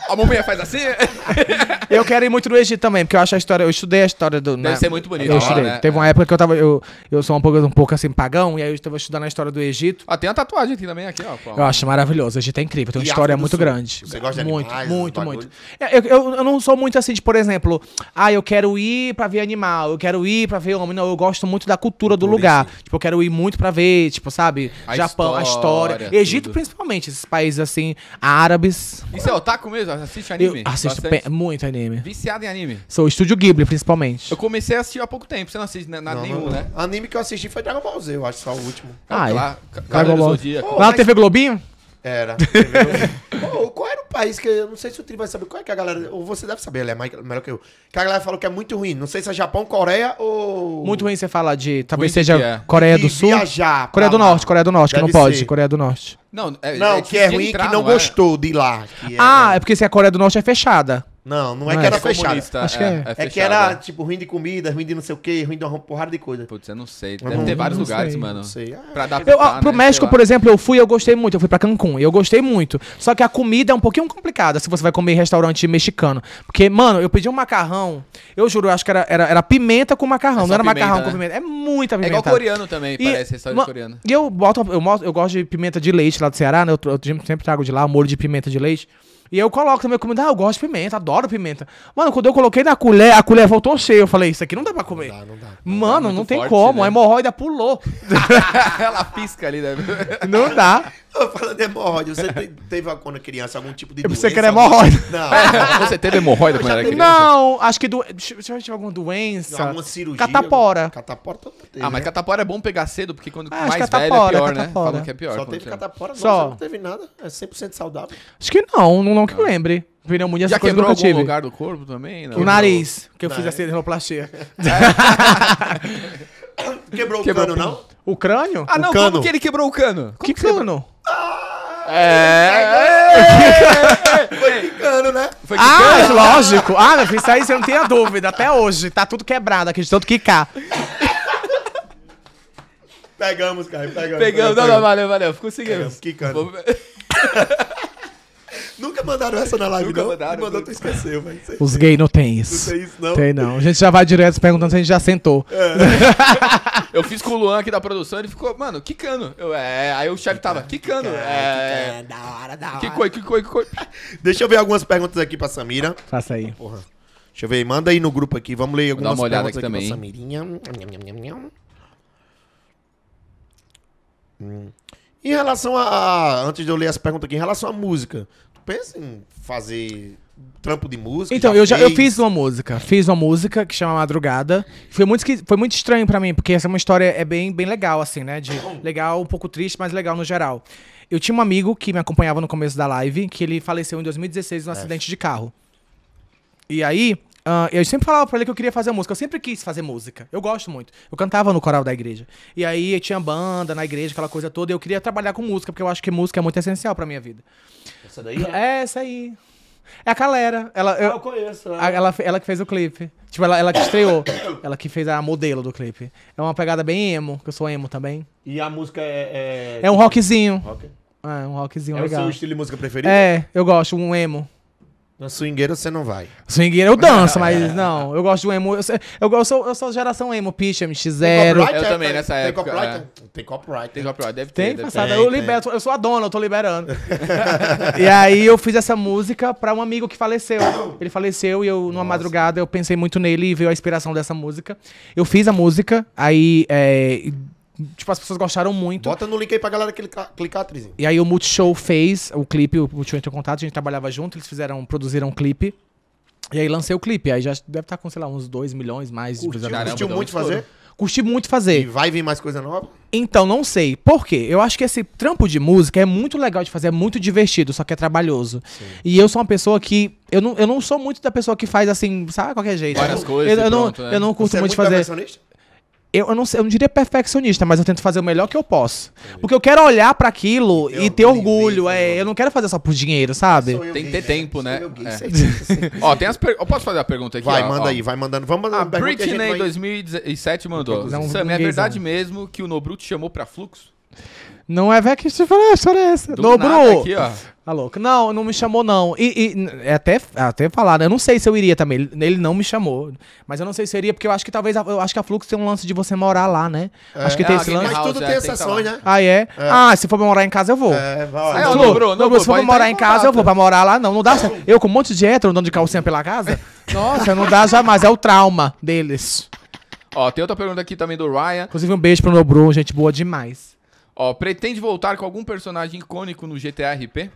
S3: a muminha faz assim?
S1: Eu quero ir muito no Egito também, porque eu acho a história. Eu estudei a história do.
S3: Deve ser muito bonito
S1: Eu estudei.
S3: né?
S1: Teve uma época que eu tava. Eu, eu sou um pouco, um pouco assim, pagão, e aí eu estava estudando a história do Egito.
S3: Ah, tem uma tatuagem aqui também, aqui, ó. pô.
S1: Eu acho maravilhoso. O Egito é incrível, tem uma
S2: E
S1: história muito
S2: Sul?
S1: grande.
S2: Você gosta de
S1: muito,
S2: animais,
S1: muito, muito. É, Eu, eu, eu não sou muito assim de, por exemplo, ah, eu quero ir pra ver animal, eu quero ir pra ver homem. Não, eu gosto muito da cultura do
S2: em
S1: lugar. Tipo, eu quero ir muito pra ver, tipo, sabe?
S3: A
S1: Japão, a história.
S3: história,
S1: Egito,
S3: tudo.
S1: principalmente, esses países assim, árabes.
S3: Você é otaku mesmo? Assiste
S1: Eu
S3: anime?
S1: assisto
S3: Bastante?
S1: pe- muito anime.
S3: Viciado em anime.
S1: Sou o Estúdio Ghibli, principalmente.
S3: Eu comecei a assistir há pouco tempo. Você não assiste na- nada
S2: Não,
S3: nenhum,
S2: não,
S3: né?
S2: Anime que eu assisti foi Dragon Ball Z, eu acho, só o último.
S1: Ah, é. Dragon Ball.
S3: Zodíaco.
S1: Lá na
S2: mas-
S1: TV Globinho?
S2: Era. Pô, qual era o país que. Eu não sei se o Tri vai saber. Qual é que a galera. Ou você deve saber, ele é mais, melhor que eu. Que a galera falou que é muito ruim. Não sei se é Japão, Coreia ou.
S1: Muito ruim você falar de. Talvez seja
S3: que é?
S1: Coreia
S2: de
S1: do Sul.
S2: Viajar.
S1: Coreia do
S2: lá.
S1: Norte, Coreia do Norte, que
S2: Deve
S1: não pode.
S2: ser.
S1: Coreia do Norte.
S3: Não, é,
S2: Não, que é
S3: difícil de
S2: ruim
S3: entrar,
S2: que não
S3: é?
S2: gostou de lá. que é-
S1: Ah, é porque se a Coreia do Norte é fechada.
S2: Não, não é
S1: Não
S2: que
S1: é.
S2: era
S3: É comunista,
S1: Acho que é.
S2: É que
S3: fechado,
S2: era,
S3: é.
S2: tipo, ruim de comida, ruim de não sei o quê, ruim de uma porrada de coisa.
S3: Putz, eu não sei.
S2: Eu
S3: Deve
S2: não-
S3: ter vários
S1: não
S3: lugares,
S1: sei,
S3: mano.
S2: Não sei. Ah,
S3: Pra adaptar,
S1: Eu, ó, pro
S3: né,
S1: México, por exemplo, eu fui, eu gostei muito. Eu fui pra Cancún e eu gostei muito. Só que a comida é um pouquinho complicada se você vai comer em restaurante mexicano. Porque, mano, eu pedi um macarrão. Eu juro, eu acho que era, era, era pimenta com macarrão.
S3: É
S1: não era
S3: pimenta,
S1: macarrão
S3: né?
S1: com pimenta. É muita
S3: É
S1: pimenta.
S3: igual coreano também,
S1: E,
S3: parece restaurante coreano.
S1: E eu boto, eu, mo- eu gosto de pimenta de leite lá do Ceará, né? Eu, eu sempre trago de lá, molho de pimenta de leite. E eu coloco também comida. Ah, eu gosto de pimenta, adoro pimenta. Mano, quando eu coloquei na colher, a colher voltou cheia. Eu falei, isso aqui não dá pra comer.
S2: Não dá, não dá.
S1: Mano,
S3: muito
S1: não tem
S3: forte,
S1: como.
S3: né?
S1: A hemorroida pulou.
S3: Ela pisca ali, né?
S1: não dá.
S2: Ô, Falando de hemorroida, você te- teve quando criança algum tipo de
S1: Eu pensei
S2: doença?
S1: que era
S2: algum-
S1: hemorroida.
S2: Não.
S3: Você teve hemorroida quando era criança?
S1: Não, acho que do... deixa eu ver se alguma doença.
S2: Alguma cirurgia?
S1: Catapora.
S2: Catapora todo mundo teve,
S3: Ah, mas
S2: né?
S3: catapora é bom pegar cedo, porque quando
S1: Ah,
S3: mais
S1: que é
S3: velho é pior, né? Falam que é pior.
S2: Só teve
S3: você-
S2: catapora? Não,
S1: Só.
S2: você não teve nada. É 100% saudável.
S1: Acho que não, não, não que eu lembre. Pneumonia, essa
S3: Já
S1: coisa
S3: quebrou algum
S1: tive.
S3: lugar do corpo também? Não.
S1: O nariz, que eu
S2: Não,
S1: fiz assim, rinoplastia.
S2: Quebrou,
S3: Quebrou
S2: o cano,
S3: o
S2: não?
S1: O crânio?
S3: Ah, não,
S2: O cano.
S3: como que ele quebrou o cano?
S1: que cano?
S3: É.
S2: Foi quicando, né?
S3: Foi
S1: Ah, lógico. Ah, meu filho, isso aí você não tenha dúvida. Até hoje, tá tudo quebrado aqui de tanto quicar.
S2: Pegamos, cara, pegamos.
S3: Pegamos. Não, não, valeu, valeu. Conseguimos.
S2: Pegamos, que cano.
S3: Vou-
S2: Nunca mandaram essa na live,
S3: Nunca
S2: não?
S3: mandaram,
S2: Mandou, tu esqueceu, velho.
S1: Os gays não tem
S2: Não
S1: isso.
S2: tem isso, não?
S1: Tem não. A gente já vai direto perguntando se a gente já sentou.
S3: Eu fiz com o Luan aqui da produção, ele ficou, mano, que cano? Eu, é, aí o chefe tava, que cano? É,
S2: da hora, da hora.
S3: que coi, que coi, que coi.
S2: Deixa eu ver algumas perguntas aqui pra Samira.
S1: Faça aí.
S2: Porra. Deixa eu ver, manda aí no grupo aqui. Vamos ler
S3: dar
S2: algumas
S3: uma olhada
S2: perguntas
S3: aqui
S2: aqui,
S3: também,
S2: pra Samirinha. Hum. Em relação a, a- Antes de eu ler as perguntas aqui, em relação à música, pensa em fazer trampo de música?
S1: Então, eu já eu fiz uma música. Fiz uma música que chama Madrugada. Foi muito, foi muito estranho pra mim, porque essa é uma história é bem, bem legal, assim, né? De legal, um pouco triste, mas legal no geral. Eu tinha um amigo que me acompanhava no começo da live, que ele faleceu em 2016 num acidente de carro. E aí, ah, eu sempre falava pra ele que eu queria fazer música. Eu sempre quis fazer música. Eu gosto muito. Eu cantava no coral da igreja. E aí tinha banda na igreja, aquela coisa toda. E eu queria trabalhar com música, porque eu acho que música é muito essencial pra minha vida.
S2: Essa daí?
S1: É essa aí. É a Calera. Ela, eu-
S2: Eu conheço.
S1: ela, fe- ela que fez o clipe. Tipo, ela, ela que estreou. ela que fez a modelo do clipe. É uma pegada bem emo, que eu sou emo também.
S2: E a música é.
S1: É um rockzinho.
S2: rock?
S1: É, um rockzinho
S2: É o
S1: legal.
S2: seu estilo de música preferido?
S1: É, eu gosto, um emo.
S2: Na swingueira você não vai.
S1: Swingueira eu danço, mas não. Eu gosto de um emo. Eu, eu, eu sou, eu sou geração emo, Pitch, MX0.
S2: copyright?
S3: Eu
S2: É,
S3: também, nessa
S2: tem
S3: época,
S2: Copyright?
S3: é.
S2: Tem copyright.
S3: Tem copyright, deve ter.
S1: Tem,
S3: deve
S1: passada.
S2: Tem,
S1: Eu
S2: tem.
S1: liberto, eu sou a dona, eu tô liberando. e aí eu fiz essa música pra um amigo que faleceu. Ele faleceu e eu, numa madrugada, eu pensei muito nele e veio a inspiração dessa música. Eu fiz a música, aí, é, tipo, as pessoas gostaram muito.
S2: Bota no link aí pra galera clicar, clicar Trizinho.
S1: E aí o Multishow fez o clipe, o Multishow entrou em contato, a gente trabalhava junto, eles fizeram, produziram um clipe. E aí lancei o clipe, aí já deve estar com, sei lá, uns 2 milhões mais de visualizações.
S3: Caramba,
S2: Curtiu muito fazer?
S1: Curti muito
S2: E
S1: fazer.
S2: vai vir mais coisa nova?
S1: Então, não sei. Por quê? Eu acho que esse trampo de música é muito legal de fazer, é muito divertido, só que é trabalhoso. E eu sou uma pessoa que. Eu não, eu não sou muito da pessoa que faz assim, sabe, qualquer jeito.
S3: Várias
S1: Eu-
S3: coisas
S1: Eu,
S3: e
S1: eu não,
S3: pronto, né?
S1: eu não curto
S2: Você é
S1: muito
S2: muito
S1: fazer. Eu, eu não sei, eu não diria perfeccionista, mas eu tento fazer o melhor que eu posso. Porque eu quero olhar pra aquilo
S2: Ter
S1: e ter
S2: orgulho
S1: É,
S2: né?
S1: eu não quero fazer só por dinheiro, sabe?
S3: Tem que ter tempo, né? É. Ó, tem as per... Eu posso fazer a pergunta aqui?
S2: Vai,
S3: ó,
S2: manda
S3: ó.
S2: aí, vai mandando. Vamos mandando
S3: A
S2: pergunta que a gente
S3: Britney,
S2: vai-
S3: 2017, mandou.
S1: Não,
S3: Sam, é verdade mesmo que o Nobru te chamou pra fluxo?
S1: Não é velho que te falei, a história é essa.
S3: Do
S1: Não, Bru.
S3: aqui, ó.
S1: Tá louco. Não, não me chamou, não. E, e é até, até falar, né? Eu não sei se eu iria também. Ele, ele não me chamou. Mas eu não sei se iria, porque eu acho que talvez. a- Eu acho que a Flux tem um lance de você morar lá, né? acho que
S3: É,
S1: tem
S3: a
S1: esse lance.
S2: Mas tudo
S3: é,
S2: tem exceções, né?
S1: Ah, é? Ah, se for pra morar em casa, eu vou.
S2: É, vai.
S3: É, ô,
S1: Flu, se for pra morar em casa, eu vou. Pra morar lá, não. Não dá. Eu com um monte de hétero andando de calcinha pela casa. Nossa, não dá jamais. É o trauma deles.
S3: Ó, tem outra pergunta aqui também do Ryan.
S1: Inclusive, um beijo pro Nobru, gente boa demais.
S3: Ó, pretende voltar com algum personagem icônico no GTA RP?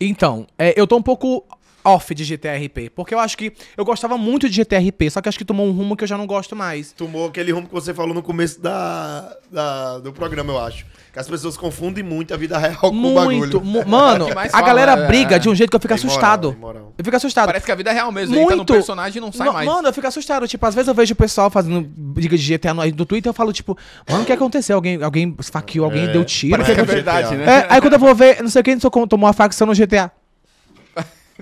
S1: Então, é, eu tô um pouco off de GTRP, porque eu acho que eu gostava muito de GTRP, só que acho que tomou um rumo que eu já não gosto mais.
S2: Tomou aquele rumo que você falou no começo da, da- do programa, eu acho. Que as pessoas confundem muito a vida real com o
S1: Muito,
S2: bagulho.
S1: mu- mano,
S3: É o que mais
S1: a
S3: fala,
S1: galera
S3: é,
S1: briga
S3: é.
S1: de um jeito que eu fico
S2: Imoral,
S1: assustado.
S2: imoral.
S1: Eu fico assustado.
S3: Parece que a vida é real mesmo. Ele tá no
S1: Muito.
S3: personagem e não sai mais.
S1: Mano, eu fico assustado. Tipo, às vezes eu vejo o pessoal fazendo briga de GTA no, no Twitter eu falo, tipo, mano, o que aconteceu? Alguém, alguém esfaqueou, alguém
S2: É,
S1: deu tiro.
S3: Parece que é verdade,
S2: GTA.
S3: né?
S1: É, aí quando eu vou ver, não sei quem tomou uma facção no GTA.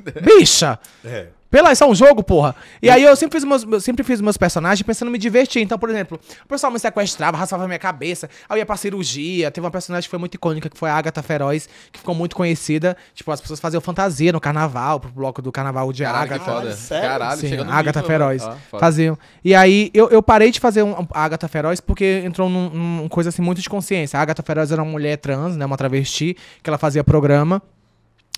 S1: Bicha!
S2: É.
S1: Pela, isso é um jogo, porra. E aí eu sempre fiz, meus, eu sempre fiz meus personagens pensando em me divertir. Então, por exemplo, o pessoal me sequestrava, raspava minha cabeça, aí eu ia pra cirurgia. Teve uma personagem que foi muito icônica, que foi a Agatha Feroz, que ficou muito conhecida. Tipo, as pessoas faziam fantasia no carnaval, pro bloco do carnaval de
S3: Caralho, que
S1: Agatha.
S3: foda.
S2: sério?
S3: Caralho,
S1: Sim, Agatha
S3: nível,
S1: Feroz.
S3: foda.
S1: faziam. E aí eu, eu parei de fazer um, a Agatha Feroz porque entrou num, num coisa assim muito de consciência. A Agatha Feroz era uma mulher trans, né? Uma travesti, que ela fazia programa.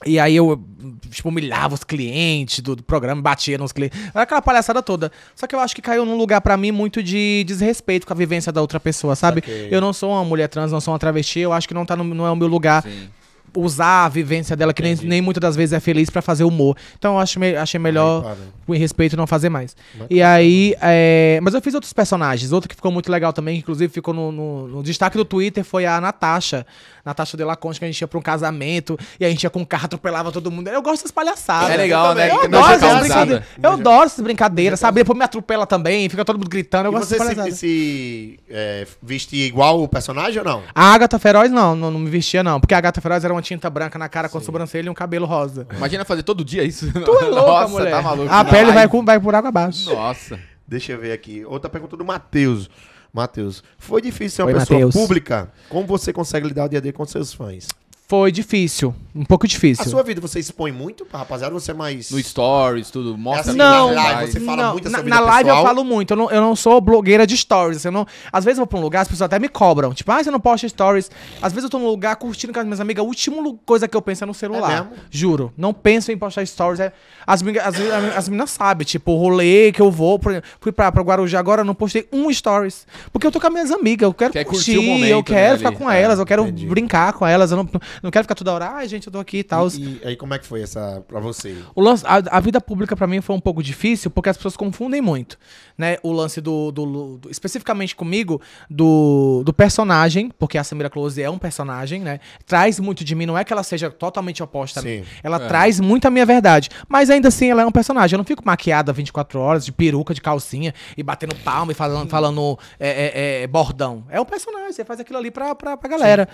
S1: E aí eu, tipo, humilhava os clientes do, do programa, batia nos clientes. Era aquela palhaçada toda. Só que eu acho que caiu num lugar pra mim muito de desrespeito com a vivência da outra pessoa, sabe?
S2: Saquei.
S1: Eu não sou uma mulher trans, não sou uma travesti, eu acho que não, tá no, não é o meu lugar
S3: Sim.
S1: Usar a vivência dela, que nem, nem muitas das vezes é feliz pra fazer humor. Então eu acho, me- achei melhor
S2: para.
S1: com respeito não fazer mais.
S2: Bacana.
S1: E aí, é, mas eu fiz outros personagens. Outro que ficou muito legal também, que inclusive ficou no, no- no destaque do Twitter, foi a Natasha. Natasha de la Concha, que a gente ia pra um casamento e a gente ia com um carro, atropelava todo mundo. Eu gosto dessas palhaçadas.
S3: É legal, né?
S1: Eu adoro essas brincadeiras. Eu adoro essas brincadeiras, sabe? Depois me atropela também, fica todo mundo gritando. Eu
S2: E
S1: gosto
S2: você
S1: dessas
S2: se, se é, vestia igual o personagem ou não?
S1: A Agatha Feroz, não, não, não me vestia, não. Porque a Agatha Feroz era uma tinta branca na cara com a sobrancelha e um cabelo rosa.
S3: Imagina fazer todo dia isso.
S1: Tu é louca,
S3: Nossa,
S1: mulher.
S3: tá maluco.
S1: A pele vai, com, vai por água abaixo.
S3: Nossa.
S2: Deixa eu ver aqui. Outra pergunta do Matheus. Matheus, foi difícil ser uma
S1: Oi,
S2: pessoa
S1: Matheus.
S2: pública? Como você consegue lidar o dia a dia com seus fãs?
S1: Foi difícil, um pouco difícil.
S2: A sua vida você expõe muito, rapaziada? Você é mais.
S3: No stories, tudo. Mostra
S2: assim,
S1: não,
S2: na live você fala
S1: não,
S2: muito
S1: na, na live eu
S2: pessoal?
S1: falo muito. Eu não, eu não sou blogueira de stories. assim, Eu não, às vezes eu vou pra um lugar, as pessoas até me cobram. Tipo, ah, você não posta stories. Às vezes eu tô num lugar curtindo com as minhas amigas. A última coisa que eu penso é no celular.
S2: É mesmo?
S1: Juro. Não penso em postar stories. É, as, miga- as, as meninas sabem, tipo, o rolê que eu vou. Por, exemplo, fui pra, pra Guarujá agora, eu não postei um stories. Porque eu tô com as minhas amigas. Eu quero
S3: Quer
S1: curtir,
S3: curtir o momento,
S1: eu quero
S3: né,
S1: ficar
S3: ali.
S1: com
S3: É,
S1: elas, eu quero
S2: entendi.
S1: brincar com elas. Eu não, não quero ficar toda hora, ai, gente, eu tô aqui e tal.
S2: E, e aí, como é que foi essa pra você?
S1: O lance, a, a vida pública pra mim foi um pouco difícil porque as pessoas confundem muito, né? O lance do, do- do- especificamente comigo do, do personagem, porque a Samira Close é um personagem, né? Traz muito de mim, não é que ela seja totalmente oposta a mim.
S2: Sim.
S1: Ela
S3: É.
S1: traz muito a minha verdade, mas ainda assim ela é um personagem. Eu não fico maquiada 24 horas de peruca, de calcinha e batendo palma e falando, falando é, é, é, bordão. É um personagem, você faz aquilo ali pra, pra, pra galera.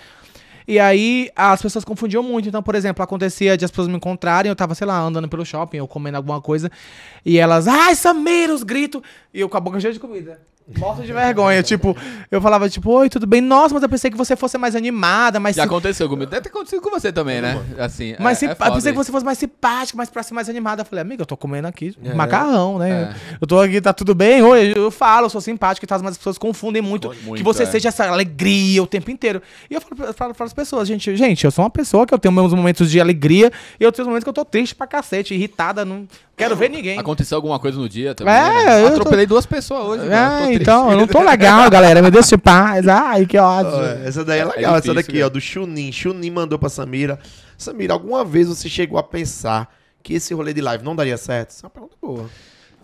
S1: E aí as pessoas confundiam muito. Então, por exemplo, acontecia de as pessoas me encontrarem, eu tava, sei lá, andando pelo shopping ou comendo alguma coisa, e elas, ai, Samira, os gritos, e eu com a boca cheia de comida. Morta de vergonha. tipo, eu falava, tipo, oi, tudo bem? Nossa, mas eu pensei que você fosse mais animada, mais
S3: Já aconteceu comigo. Deve ter acontecido com você também, né? Assim,
S1: mas
S3: é, é
S1: eu pensei que você fosse mais simpática, mais próxima, mais animada. Eu falei, amiga, eu tô comendo aqui
S2: É.
S1: macarrão, né?
S3: É.
S1: Eu tô aqui, tá tudo bem? Oi, eu falo, eu sou simpática e tal, mas as pessoas confundem muito,
S3: Muito,
S1: que você
S3: é.
S1: seja essa alegria o tempo inteiro. E eu falo, pra- falo para as pessoas, gente, gente, eu sou uma pessoa que eu tenho meus momentos de alegria e eu tenho momentos que eu tô triste pra cacete, irritada, não quero ver ninguém.
S3: Aconteceu alguma coisa no dia também?
S1: É,
S3: né?
S1: eu tô-
S3: Atropelei duas pessoas hoje. tô
S1: É, então, eu não tô legal, galera. Me deixa paz. Ai, que ódio.
S2: Ó, essa daí é
S3: É- é
S2: legal, essa
S3: difícil,
S2: daqui,
S3: né?
S2: ó, do Chunin. Chunin mandou pra Samira. Samira, alguma vez você chegou a pensar que esse rolê de live não daria certo? Isso é uma pergunta boa.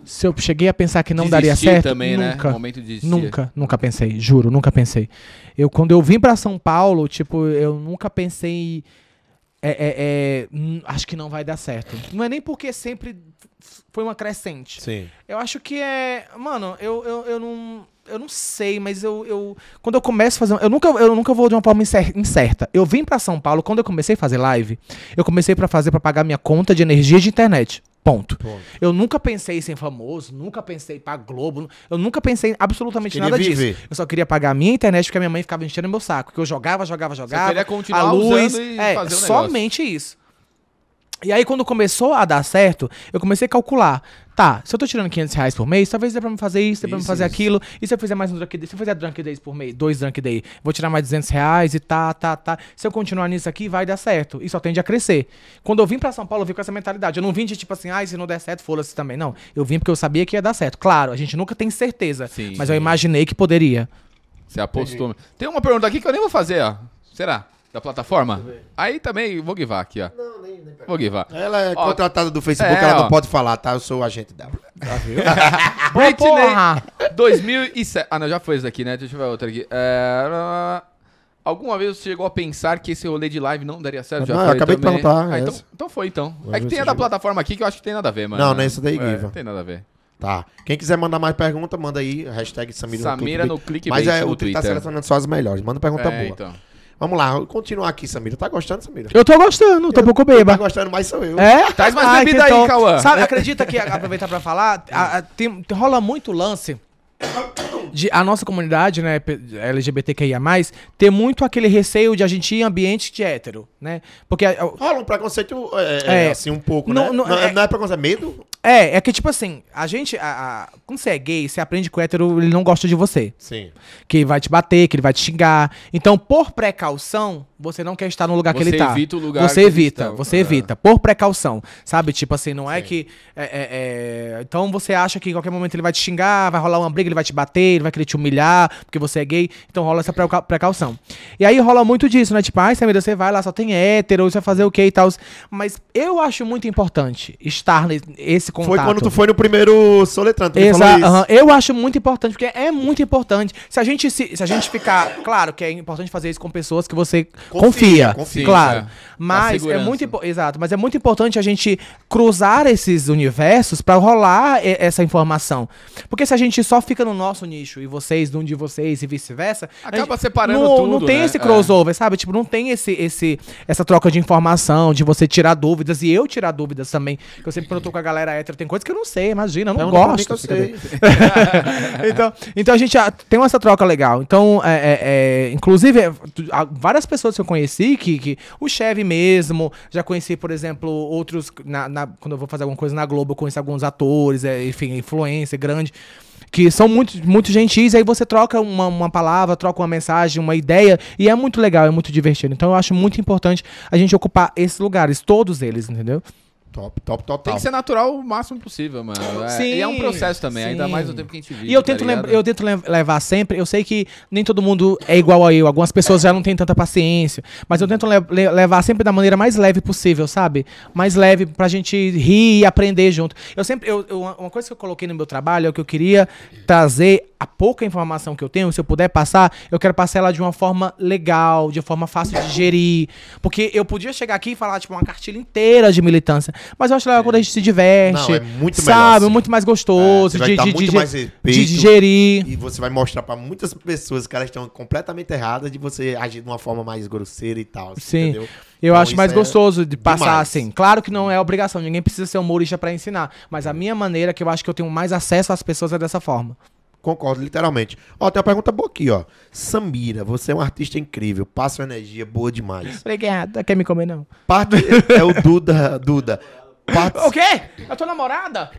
S1: Se eu cheguei a pensar que não daria
S3: Desistir
S1: certo,
S3: também,
S1: nunca.
S3: né? Momento de desistir.
S1: Nunca, nunca pensei, juro, nunca pensei. Eu, quando eu vim pra São Paulo, tipo, eu nunca pensei. É, é, é, hum, acho que não vai dar certo. Não é nem porque sempre foi uma crescente.
S2: Sim.
S1: Eu acho que é. Mano, eu, eu, eu não. eu não sei, mas eu, eu quando eu começo a fazer, eu nunca eu nunca vou de uma forma incer- incerta. Eu vim pra São Paulo quando eu comecei a fazer live, eu comecei pra fazer pra pagar minha conta de energia de internet. Ponto.
S2: Ponto.
S1: Eu nunca pensei em ser famoso, nunca pensei pra Globo, eu nunca pensei em absolutamente nada
S2: viver.
S1: disso. Eu só queria pagar a minha internet porque a minha mãe ficava enchendo meu saco, que eu jogava, jogava, jogava.
S3: queria continuar
S1: a luz,
S3: usando e
S1: é,
S3: fazer o negócio.
S1: somente isso. E aí, quando começou a dar certo, eu comecei a calcular. Tá, se eu tô tirando 500 reais por mês, talvez dê pra me fazer isso, dê pra me fazer
S2: isso.
S1: aquilo. E se eu fizer mais um drunk day? Se eu fizer drunk days por mês, dois drunk day, vou tirar mais 200 reais e tá, tá, tá. Se eu continuar nisso aqui, vai dar certo. E só tende a crescer. Quando eu vim pra São Paulo, eu vim com essa mentalidade. Eu não vim de tipo assim, ai, se não der certo, foda-se também. Não. Eu vim porque eu sabia que ia dar certo. Claro, a gente nunca tem certeza.
S3: Sim.
S1: mas eu imaginei que poderia.
S3: Você apostou. Tem uma pergunta aqui que eu nem vou fazer, ó. Será? Da plataforma? Aí também, vou guivar aqui, ó.
S2: Não,
S3: Vou guivar.
S2: Ela é
S3: Ó,
S2: contratada do Facebook,
S3: é,
S2: ela
S3: ó.
S2: não pode falar, tá? Eu sou o agente dela.
S1: Boa,
S3: Britney,
S1: porra!
S3: 2007. Ah, não, já foi esse daqui, né? Deixa eu ver outra aqui. É... Alguma vez você chegou a pensar que esse rolê de live não daria certo?
S2: Não, eu acabei de
S3: também.
S2: perguntar,
S3: Ah,
S2: é
S3: então, então foi, então. É que tem a da plataforma aqui que eu acho que tem nada a ver, mano.
S2: Não, não é isso daí,
S3: É,
S2: Guiva.
S3: Não tem nada a ver.
S2: Tá. Quem quiser mandar mais pergunta, manda aí. Hashtag Samira,
S3: Samira
S2: no
S3: no
S2: clickbait. Mas é,
S3: no
S2: o Tri tá
S3: Twitter.
S2: selecionando só as melhores. Manda pergunta
S3: É,
S2: boa.
S3: então.
S2: Vamos lá, continuar aqui, Samira. Tá gostando, Samira?
S1: Eu tô gostando, tô um pouco
S2: Tá
S1: beba.
S2: gostando mais sou eu.
S1: É?
S3: Traz mais
S1: Ai,
S3: bebida aí. Cauã.
S1: Sabe, acredita que, aproveitar pra falar, a- a- tem, tem- rola muito lance de a nossa comunidade, né, LGBTQIA+, ter muito aquele receio de a gente ir em ambiente de hétero, né? Porque a- a-
S2: Rola um preconceito, é,
S1: É.
S2: assim, um pouco,
S1: Não,
S2: né?
S1: não,
S2: Não,
S1: é-
S2: não é preconceito, é medo?
S1: É, é que tipo assim, a gente, a, a- quando você é gay, você aprende que o hétero ele não gosta de você,
S2: Sim.
S1: que ele vai te bater, que ele vai te xingar. Então, por precaução, você não quer estar no lugar que
S3: Você
S1: ele tá.
S3: evita o lugar
S1: Você
S3: que
S1: evita,
S3: estão.
S1: você
S3: É.
S1: evita, por precaução, sabe? Tipo assim, não é
S2: Sim.
S1: que é, é, é, então você acha que em qualquer momento ele vai te xingar, vai rolar uma briga, ele vai te bater, ele vai querer te humilhar porque você é gay. Então rola essa precau- precaução. E aí rola muito disso, né? Tipo, ai, Samira, você vai lá, só tem hétero, você vai fazer o quê e tal. Mas eu acho muito importante estar nesse contato.
S2: Foi quando tu foi no primeiro soletrando, tu me falou
S1: Exato.
S2: isso.
S1: aham. Eu acho muito importante, porque é muito importante. Se a gente se, se a gente ficar, claro que é importante fazer isso com pessoas que você confia,
S2: confia,
S1: claro.
S3: é.
S1: Mas é muito exato, mas é muito importante a gente cruzar esses universos pra rolar e- essa informação. Porque se a gente só fica no nosso nicho e vocês num de vocês e vice-versa,
S3: Acaba
S1: gente-
S3: separando
S1: não,
S3: tudo,
S1: Não tem
S3: né?
S1: esse
S3: É.
S1: crossover, sabe? Tipo, não tem esse, esse, essa troca de informação, de você tirar dúvidas e eu tirar dúvidas também. Que eu sempre quando eu tô com a galera hétero, tem coisas que eu não sei, imagina, eu não
S2: mim
S1: gosto.
S2: que eu sei.
S1: então, então a gente ah, tem essa troca legal. Então, é, é, é, inclusive, é, várias pessoas que eu conheci, que, que o Chevy mesmo, já conheci, por exemplo, outros. na- na- quando eu vou fazer alguma coisa na Globo, eu conheço alguns atores, é, enfim, influência grande. Que são muito, muito gentis, aí você troca uma, uma palavra, troca uma mensagem, uma ideia, e é muito legal, é muito divertido. Então eu acho muito importante a gente ocupar esses lugares, todos eles, entendeu?
S2: Top, top,
S3: Tem
S2: total.
S3: que ser natural o máximo possível, mano. É,
S1: Sim,
S3: e é um processo também, ainda
S1: sim.
S3: mais no tempo que a gente vive.
S1: E eu
S3: tá
S1: tento, lem-
S3: ligado?
S1: eu tento le- levar sempre. Eu sei que nem todo mundo é igual a eu. Algumas pessoas já não têm tanta paciência. Mas eu tento le- le- levar sempre da maneira mais leve possível, sabe? Mais leve pra gente rir e aprender junto. Eu sempre. Eu, eu- uma coisa que eu coloquei no meu trabalho é que eu queria trazer a pouca informação que eu tenho, se eu puder passar, eu quero passar ela de uma forma legal, de forma fácil de digerir. Porque eu podia chegar aqui e falar, tipo, uma cartilha inteira de militância. Mas eu acho legal quando a gente se diverte.
S2: Não, é muito melhor
S1: Sabe?
S2: assim.
S1: Muito mais
S2: É,
S1: gostoso.
S2: vai
S1: de, de,
S2: muito
S1: de-
S2: mais
S1: de
S2: respeito.
S1: digerir.
S2: E você vai mostrar pra muitas pessoas que elas estão completamente erradas de você agir de uma forma mais grosseira e tal. assim,
S1: Sim.
S2: Entendeu?
S1: Eu
S2: Então,
S1: acho mais
S2: é
S1: gostoso de passar
S2: demais.
S1: assim. Claro que não é obrigação, ninguém precisa ser humorista pra ensinar. Mas a minha maneira, que eu acho que eu tenho mais acesso às pessoas, é dessa forma.
S2: Concordo, literalmente. Ó, tem uma pergunta boa aqui, ó. Samira, você é um artista incrível, passa uma energia boa demais.
S1: Obrigada. Quer me comer, não?
S2: Parte é o Duda, Duda. Part-
S1: O quê? A tua namorada?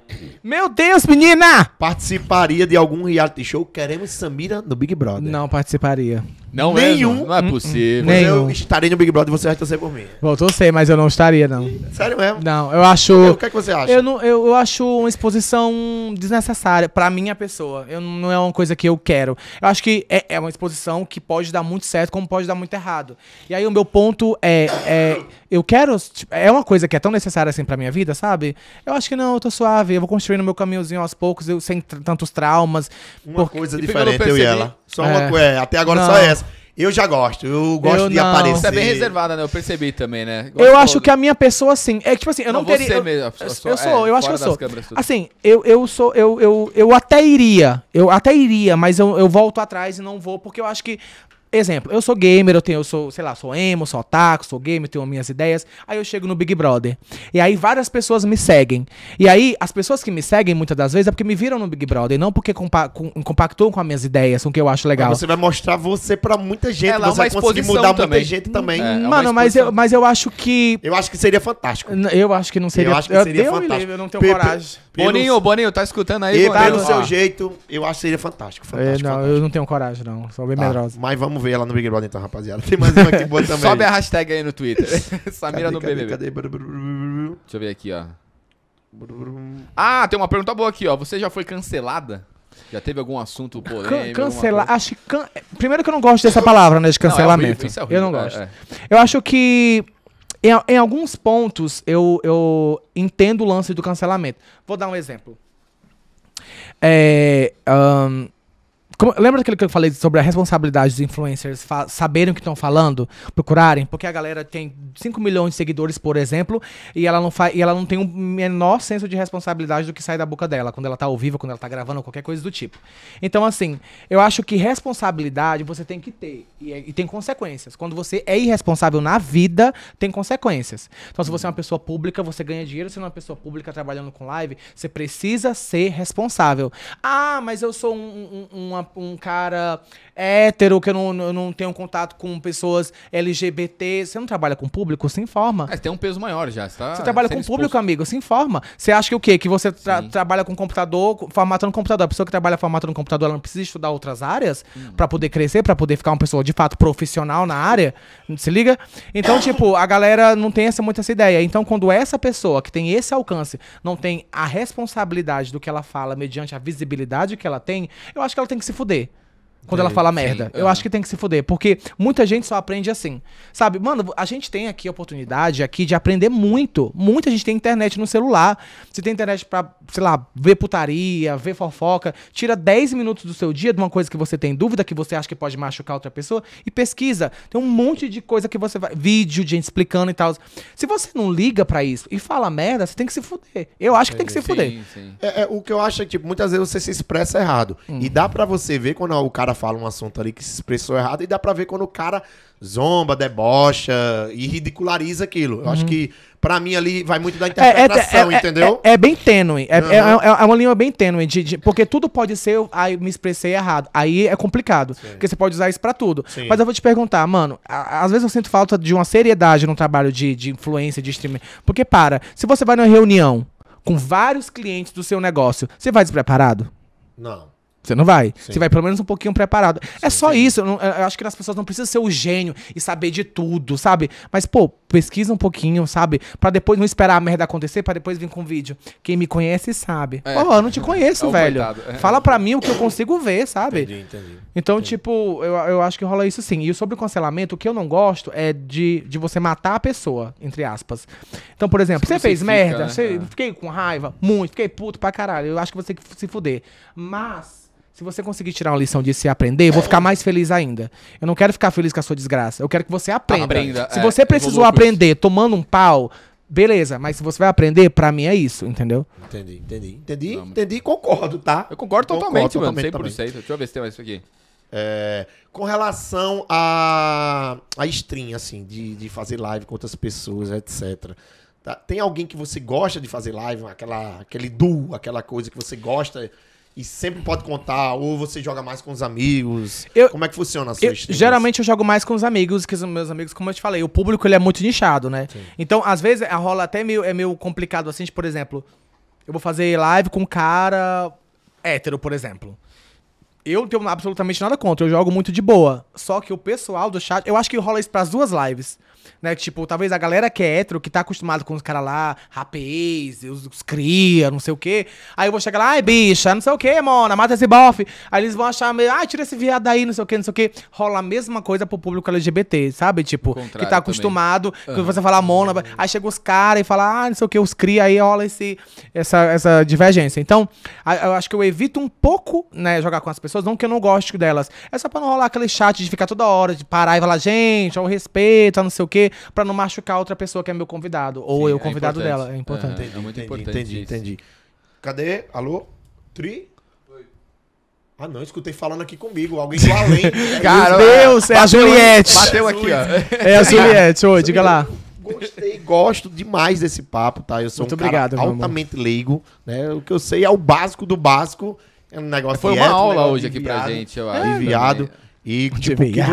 S1: Meu Deus, menina!
S2: Participaria de algum reality show? Queremos Samira no Big Brother.
S1: Não participaria.
S3: Não
S2: Nenhum.
S3: mesmo? Não é possível.
S2: Mas eu
S1: nenhum.
S2: estarei no Big Brother e você vai torcer por mim.
S1: Voltou a ser, mas eu não estaria, não.
S2: Sério mesmo?
S1: Não, eu acho.
S2: O que é que você acha?
S1: Eu, não, eu, eu acho uma exposição desnecessária pra minha pessoa. Eu, não é uma coisa que eu quero. Eu acho que é, é uma exposição que pode dar muito certo, como pode dar muito errado. E aí o meu ponto é, é eu quero. tipo, é uma coisa que é tão necessária assim pra minha vida, sabe? Eu acho que não, eu tô suave. Eu vou construindo meu caminhozinho aos poucos, eu, sem tantos traumas.
S2: Uma
S1: Porque-
S2: coisa
S3: e
S2: diferente, eu e
S3: percebi-
S2: ela. Só
S1: É.
S2: uma coisa. Até agora
S1: Não.
S2: só essa. Eu já gosto, eu gosto
S1: Eu
S2: de
S1: não.
S2: aparecer.
S3: Você é bem reservada, né? Eu percebi também, né?
S1: Eu acho que a minha pessoa, assim, é tipo assim, eu não,
S3: Não,
S1: teria.
S3: você
S1: eu,
S3: mesmo, a
S1: eu,
S3: pessoa-
S1: eu sou,
S3: é,
S1: eu acho que eu sou.
S3: câmeras.
S1: Assim, eu, eu sou, eu, eu, eu até iria, eu até iria, mas eu, eu volto atrás e não vou, porque eu acho que. Exemplo, eu sou gamer, eu tenho, eu sou, sei lá, sou emo, sou otaku, sou gamer, tenho minhas ideias. Aí eu chego no Big Brother. E aí várias pessoas me seguem. E aí, as pessoas que me seguem muitas das vezes é porque me viram no Big Brother, e não porque compa com, compactuam com as minhas ideias, com o que eu acho legal.
S2: Você vai mostrar você pra muita gente,
S3: É, lá
S2: você vai conseguir mudar
S3: também.
S2: muita gente também.
S3: É, é
S1: Mano, mas eu, mas eu acho que.
S2: Eu acho que seria fantástico.
S1: Eu acho que não seria.
S2: Eu acho que seria
S1: me
S2: fantástico.
S1: livre, eu não tenho
S2: pe-
S1: coragem.
S3: Boninho, Boninho, tá escutando aí,
S2: E
S3: Boninho?
S2: pelo seu jeito, eu acho que seria fantástico.
S1: É,
S2: fantástico,
S1: não,
S2: fantástico.
S1: eu não tenho coragem, não. Sou bem
S2: Tá,
S1: medrosa.
S2: Mas vamos ver ela no Big Brother então, rapaziada. Tem mais uma aqui boa também.
S3: Sobe a hashtag aí no Twitter. Samira
S2: Cadê,
S3: no
S2: cadê,
S3: BBB.
S2: cadê?
S3: Deixa eu ver aqui, ó. Ah, tem uma pergunta boa aqui, ó. Você já foi cancelada? Já teve algum assunto polêmico?
S1: Can- cancelar. Acho que. can- Primeiro que eu não gosto dessa palavra, né? De
S3: Não, é
S1: cancelamento.
S3: horrível, isso é
S1: eu não
S3: horrível,
S1: gosto.
S3: é, é.
S1: Eu acho que. Em, em alguns pontos eu, eu entendo o lance do cancelamento. Vou dar um exemplo. É, ahn, como- lembra daquilo que eu falei sobre a responsabilidade dos influencers saberem o que estão falando, procurarem? Porque a galera tem 5 milhões de seguidores, por exemplo, e ela não e ela não tem um menor senso de responsabilidade do que sai da boca dela, quando ela tá ao vivo, quando ela tá gravando, qualquer coisa do tipo. Então, assim, eu acho que responsabilidade você tem que ter. E, é- e tem consequências. Quando você é irresponsável na vida, tem consequências. Então, se você é uma pessoa pública, você ganha dinheiro. Se não é uma pessoa pública trabalhando com live, você precisa ser responsável. Ah, mas eu sou um, um, uma- um cara hétero, que eu não, eu não tenho contato com pessoas LGBT. Você não trabalha com público? Se informa.
S3: Mas tem um peso maior já. Você, tá
S1: Você trabalha com público,
S3: exposto.
S1: amigo, se informa. Você acha que o quê? Que você tra-
S3: Sim.
S1: trabalha com computador, com- formatando computador. A pessoa que trabalha formatando computador, ela não precisa estudar outras áreas
S3: Hum.
S1: pra poder crescer, pra poder ficar uma pessoa de fato profissional na área. Se liga? Então, tipo, a galera não tem essa, muito essa ideia. Então, quando essa pessoa que tem esse alcance não tem a responsabilidade do que ela fala mediante a visibilidade que ela tem, eu acho que ela tem que se fuder. Quando ela
S3: Entendi.
S1: fala
S3: Sim,
S1: merda. Eu acho que tem que se fuder. Porque muita gente só aprende assim. Sabe, mano, a gente tem aqui a oportunidade aqui de aprender muito. Muita gente tem internet no celular. Você tem internet pra, sei lá, ver putaria, ver fofoca. Tira 10 minutos do seu dia de uma coisa que você tem dúvida, que você acha que pode machucar outra pessoa, e pesquisa. Tem um monte de coisa que você vai. Vídeo de gente explicando e tal. Se você não liga pra isso e fala merda, você tem que se fuder. Eu acho que tem que se fuder.
S3: Sim, sim.
S2: É, é, o que eu acho é que, tipo, muitas vezes você se expressa errado.
S1: Hum.
S2: E dá pra você ver quando o cara fala um assunto ali que se expressou errado, e dá pra ver quando o cara zomba, debocha e ridiculariza aquilo. Eu acho que, pra mim, ali vai muito da
S1: Uhum. É, é,
S2: interpretação,
S1: é, é,
S2: entendeu?
S1: É, é bem tênue. É,
S2: Aham.
S1: é, uma linha bem tênue. de- de- porque tudo pode ser, aí me expressei errado. Aí é complicado. Porque você pode usar isso pra tudo.
S2: Sim.
S1: Mas eu vou te perguntar, mano. a- às vezes eu sinto falta de uma seriedade no trabalho de, de influência, de streaming. Porque, para, se você vai numa reunião com vários clientes do seu negócio, você vai despreparado?
S2: Não.
S1: Você não vai.
S2: Sim.
S1: Você vai pelo menos um pouquinho preparado. é só
S2: entendi.
S1: isso. Eu, não- eu acho que as pessoas não precisam ser o gênio e saber de tudo, sabe? Mas, pô, pesquisa um pouquinho, sabe? Pra depois não esperar a merda acontecer, pra depois vir com vídeo. Quem me conhece sabe.
S3: É.
S1: Pô, eu não te conheço,
S3: É
S1: velho.
S3: é.
S1: Fala pra mim o que eu consigo ver, sabe?
S2: Entendi, entendi.
S1: Então, tipo, eu, eu acho que rola isso sim. E sobre o cancelamento, o que eu não gosto é de, de você matar a pessoa, entre aspas. Então, por exemplo, você fez
S3: Crucifica,
S1: merda,
S3: né?
S1: você,
S3: É.
S1: fiquei com raiva, muito, fiquei puto pra caralho. Eu acho que você tem que se fuder. Mas, se você conseguir tirar uma lição disso e aprender, eu vou ficar mais feliz ainda. Eu não quero ficar feliz com a sua desgraça. Eu quero que você aprenda.
S3: Aprenda,
S1: se
S3: é,
S1: você precisou aprender tomando um pau, beleza. Mas se você vai aprender, pra mim é isso, entendeu?
S2: Entendi, entendi. Entendi, entendi e concordo, tá?
S3: Eu concordo totalmente,
S2: Concordo
S3: mano.
S2: totalmente
S3: 100%. Deixa eu ver se tem mais isso aqui.
S2: É, com relação a, a stream, assim, de, de fazer live com outras pessoas, etc. Tá? Tem alguém que você gosta de fazer live, aquela, aquele duo, aquela coisa que você gosta e sempre pode contar, ou você joga mais com os amigos?
S1: Eu-
S2: Como é que funciona a sua
S1: Eu- geralmente eu jogo mais com os amigos, que os meus amigos, como eu te falei, o público ele é muito nichado, né? Então, às vezes, a rola até meio, é meio complicado assim, de, por exemplo, eu vou fazer live com um cara hétero, por exemplo. Eu não tenho absolutamente nada contra, eu jogo muito de boa. Só que o pessoal do chat, eu acho que rola isso pras duas lives. Né? Tipo, talvez a galera que é hétero, que tá acostumado com os caras lá, rapaz, os, os cria, não sei o quê. Aí eu vou chegar lá, ai, bicha, não sei o quê, mona, mata esse bofe. Aí eles vão achar meio, ah, tira esse viado daí, não sei o quê, não sei o quê. Rola a mesma coisa pro público LGBT, sabe? Tipo, que tá acostumado, que você fala mona, aí chega os caras e fala, ah, não sei o que, os cria, aí rola esse, essa, essa divergência. Então, eu acho que eu evito um pouco, né, jogar com as pessoas, não que eu não goste delas. É só pra não rolar aquele chat de ficar toda hora, de parar e falar, gente, ao respeito, não sei o quê, pra não machucar outra pessoa que é meu convidado, ou
S3: Sim,
S1: eu
S3: é
S1: convidado
S3: importante.
S1: dela. É importante.
S3: Aham. É muito
S2: entendi,
S3: importante
S2: Entendi,
S3: isso.
S2: entendi. Cadê? Alô? Tri? Ah, não, escutei falando aqui comigo. Alguém do além.
S3: Cara,
S1: Meu Deus, é a Juliette.
S3: Bateu aqui, ó.
S1: É a Juliette, ô, diga lá.
S2: Gostei, gosto demais desse papo, tá? Eu sou
S1: Muito
S2: um cara
S1: obrigado, meu amor.
S2: altamente leigo, né? O que eu sei é o básico do básico. É um negócio
S3: Foi uma aula
S2: negócio
S3: hoje aqui pra gente, eu acho.
S2: viado. E, tipo, o que, é,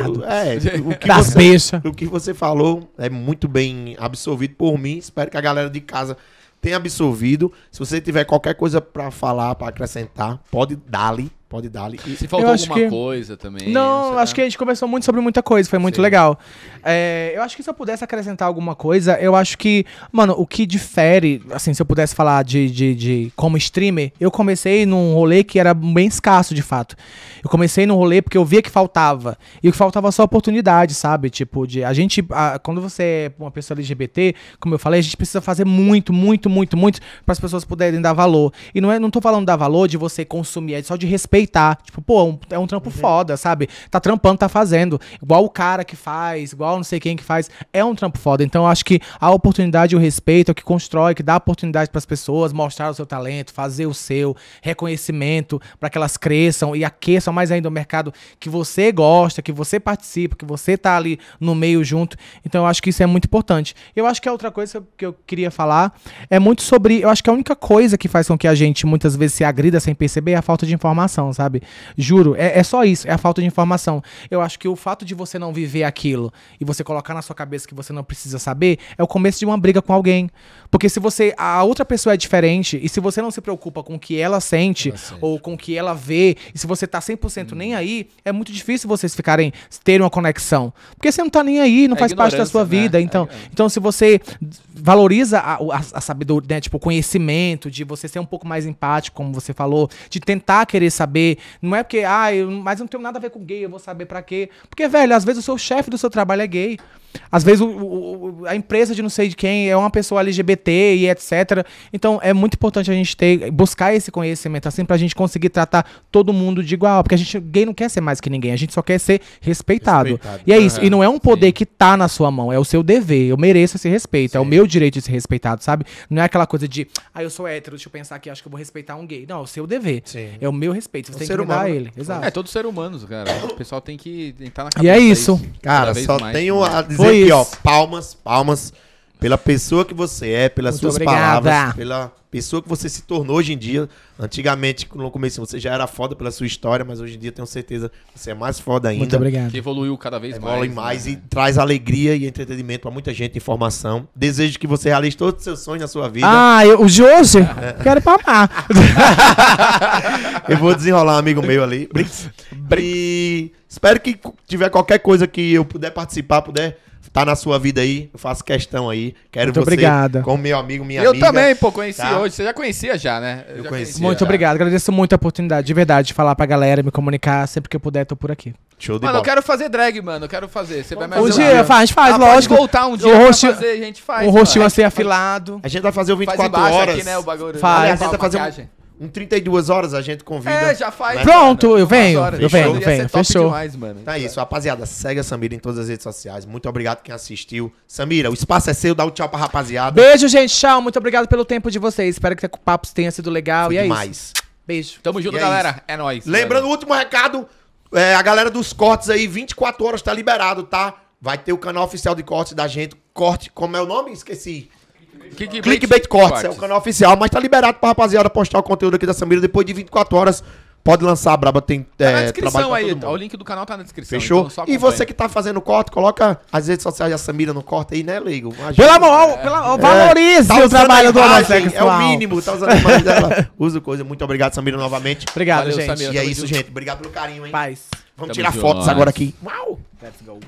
S2: o que
S1: Das
S2: você, o que você falou é muito bem absorvido por mim. Espero que a galera de casa tenha absorvido. Se você tiver qualquer coisa pra falar, pra acrescentar, pode dar-lhe. Pode dar-lhe. E-
S3: Se faltou alguma
S1: que-
S3: coisa também.
S1: Não,
S3: sei
S1: acho que a gente conversou muito sobre muita coisa, foi muito
S3: Sim.
S1: legal. É, eu acho que se eu pudesse acrescentar alguma coisa, eu acho que, mano, o que difere, assim, se eu pudesse falar de, de, de como streamer, eu comecei num rolê que era bem escasso, de fato. Eu comecei num rolê porque eu via que faltava. E o que faltava só oportunidade, sabe? Tipo, de. A gente. a- quando você é uma pessoa LGBT, como eu falei, a gente precisa fazer muito, muito, muito, muito para as pessoas puderem dar valor. E não é, não tô falando dar valor de você consumir, é só de respeitar. Tipo, pô, um- é um trampo foda, sabe? Tá trampando, tá fazendo. Igual o cara que faz, igual não sei quem que faz. É um trampo foda. Então eu acho que a oportunidade e o respeito é o que constrói, que dá oportunidade para as pessoas mostrar o seu talento, fazer o seu reconhecimento para que elas cresçam e aqueçam mais ainda o mercado que você gosta, que você participa, que você tá ali no meio junto. Então eu acho que isso é muito importante. Eu acho que a outra coisa que eu queria falar é muito sobre, eu acho que a única coisa que faz com que a gente muitas vezes se agrida sem perceber é a falta de informação, sabe? Juro, é, é só isso, é a falta de informação. Eu acho que o fato de você não viver aquilo e você colocar na sua cabeça que você não precisa saber é o começo de uma briga com alguém. Porque se você, a outra pessoa é diferente e se você não se preocupa com o que ela sente, ou com o que ela vê, e se você tá 100% nem aí, é muito difícil vocês ficarem, terem uma conexão. Porque você não tá nem aí, não
S3: É
S1: faz parte da sua
S3: né?
S1: vida.
S3: É,
S1: Então,
S3: é.
S1: então se você valoriza a, a, a sabedoria, né, tipo, o conhecimento, de você ser um pouco mais empático, como você falou, de tentar querer saber, não é porque, ah, eu, mas não tenho nada a ver com gay, eu vou saber pra quê. Porque, velho, às vezes o seu chefe do seu trabalho é gay. Às vezes o- o- o- a empresa de não sei de quem é uma pessoa LGBT e etc. Então é muito importante a gente ter, buscar esse conhecimento assim pra gente conseguir tratar todo mundo de igual. Porque a gente, gay não quer ser mais que ninguém, a gente só quer ser respeitado.
S2: Respeitado.
S1: E é isso.
S3: Aham,
S1: E não é um poder
S3: sim.
S1: que tá na sua mão, é o seu dever. Eu mereço esse respeito, é o meu direito de ser respeitado, sabe? Não é aquela coisa de, ah, eu sou hétero, deixa eu pensar aqui, acho que eu vou respeitar um gay. Não, é o seu dever.
S2: Sim.
S1: É o meu respeito. Você
S2: um
S1: tem
S2: ser
S1: que
S2: humano, né?
S1: ele. Exato.
S3: É, todos ser humanos, cara. O pessoal tem que entrar na
S1: E é isso.
S3: cada
S2: Cara, só
S3: mais.
S2: tenho a dizer
S1: Foi
S2: aqui, ó,
S1: isso.
S2: palmas, palmas pela pessoa que você é, pelas
S1: Muito
S2: suas
S1: obrigada.
S2: palavras, pela pessoa que você se tornou hoje em dia. Antigamente, no começo, você já era foda pela sua história, mas hoje em dia tenho certeza que você é mais foda ainda.
S1: Muito obrigado.
S3: Que evoluiu cada vez
S2: Evolui
S3: mais.
S2: mais
S3: né?
S2: e traz alegria e entretenimento pra muita gente, informação. Desejo que você realize todos os seus sonhos na sua vida.
S1: Ah, eu, o hoje?
S2: É.
S1: Quero papar.
S2: Eu vou desenrolar um amigo meu ali. Brix. E espero que tiver qualquer coisa que eu puder participar, puder estar na sua vida aí. Eu faço questão aí. Quero
S1: Muito
S2: você
S1: obrigada.
S2: como meu amigo, minha
S3: Eu
S2: amiga.
S3: também, pô, conheci
S2: Tá.
S3: hoje. Você já conhecia já, né?
S2: Eu
S3: já
S2: conhecia.
S1: Muito
S3: já.
S1: obrigado. Agradeço muito a oportunidade, de verdade, de falar pra galera, me comunicar. Sempre que eu puder, tô por aqui.
S2: Show de
S3: Mano, eu
S2: bola.
S3: quero fazer drag, mano. Eu quero fazer. Você vai me
S1: Um dia, faz, faz,
S3: Ah, pode
S1: lógico.
S3: voltar um dia
S1: O
S3: pra
S1: rostinho-
S3: fazer, a gente faz.
S1: um rostinho assim afilado.
S2: A gente vai fazer o
S3: Faz
S2: 24
S3: embaixo
S2: horas.
S3: aqui, né, o bagulho.
S1: Faz.
S3: Né,
S2: Aliás, tenta fazer um. Um 32 horas, a gente convida.
S3: É, já faz.
S1: Pronto,
S3: mano.
S1: eu venho,
S3: horas.
S1: eu
S2: venho,
S1: eu venho, fechou.
S3: demais, mano.
S2: Então é isso, rapaziada. Segue a Samira em todas as redes sociais. Muito obrigado quem assistiu. Samira, o espaço é seu. Dá um tchau pra rapaziada.
S1: Beijo, gente. Tchau. Muito obrigado pelo tempo de vocês. Espero que o papo tenha sido legal.
S2: Foi
S1: e é isso.
S2: demais.
S1: Beijo.
S3: Tamo junto,
S2: E é
S3: galera. É nóis.
S2: Lembrando, o último recado, é, a galera dos cortes aí, 24 horas tá liberado, tá? Vai ter o canal oficial de cortes da gente. Corte, como é o nome? Esqueci.
S3: Clickbait,
S2: Clickbait Cortes, é o canal oficial, mas tá liberado pra rapaziada postar o conteúdo aqui da Samira depois de 24 horas. Pode lançar, a Braba tem
S3: Tá na
S2: é,
S3: descrição
S2: trabalho pra
S3: aí.
S2: todo mundo.
S3: O link do canal tá na descrição.
S2: Fechou?
S3: então só
S2: e você que tá fazendo corte, coloca as redes sociais da Samira no corte aí, né, Leigo? Ajuda.
S1: Pelo amor, pela, valorize
S2: Tá
S1: o
S2: usando
S1: trabalho do homossexual.
S2: É o mínimo, tá usando a imagem dela. Usa coisa. Muito obrigado, Samira, novamente.
S1: Obrigado,
S3: Valeu,
S1: gente.
S3: Samira.
S2: E é isso,
S3: junto.
S2: gente. Obrigado pelo carinho, hein?
S1: Paz.
S2: Vamos
S3: Tamo
S2: tirar
S3: junto.
S2: fotos agora aqui. Uau!
S1: Let's go.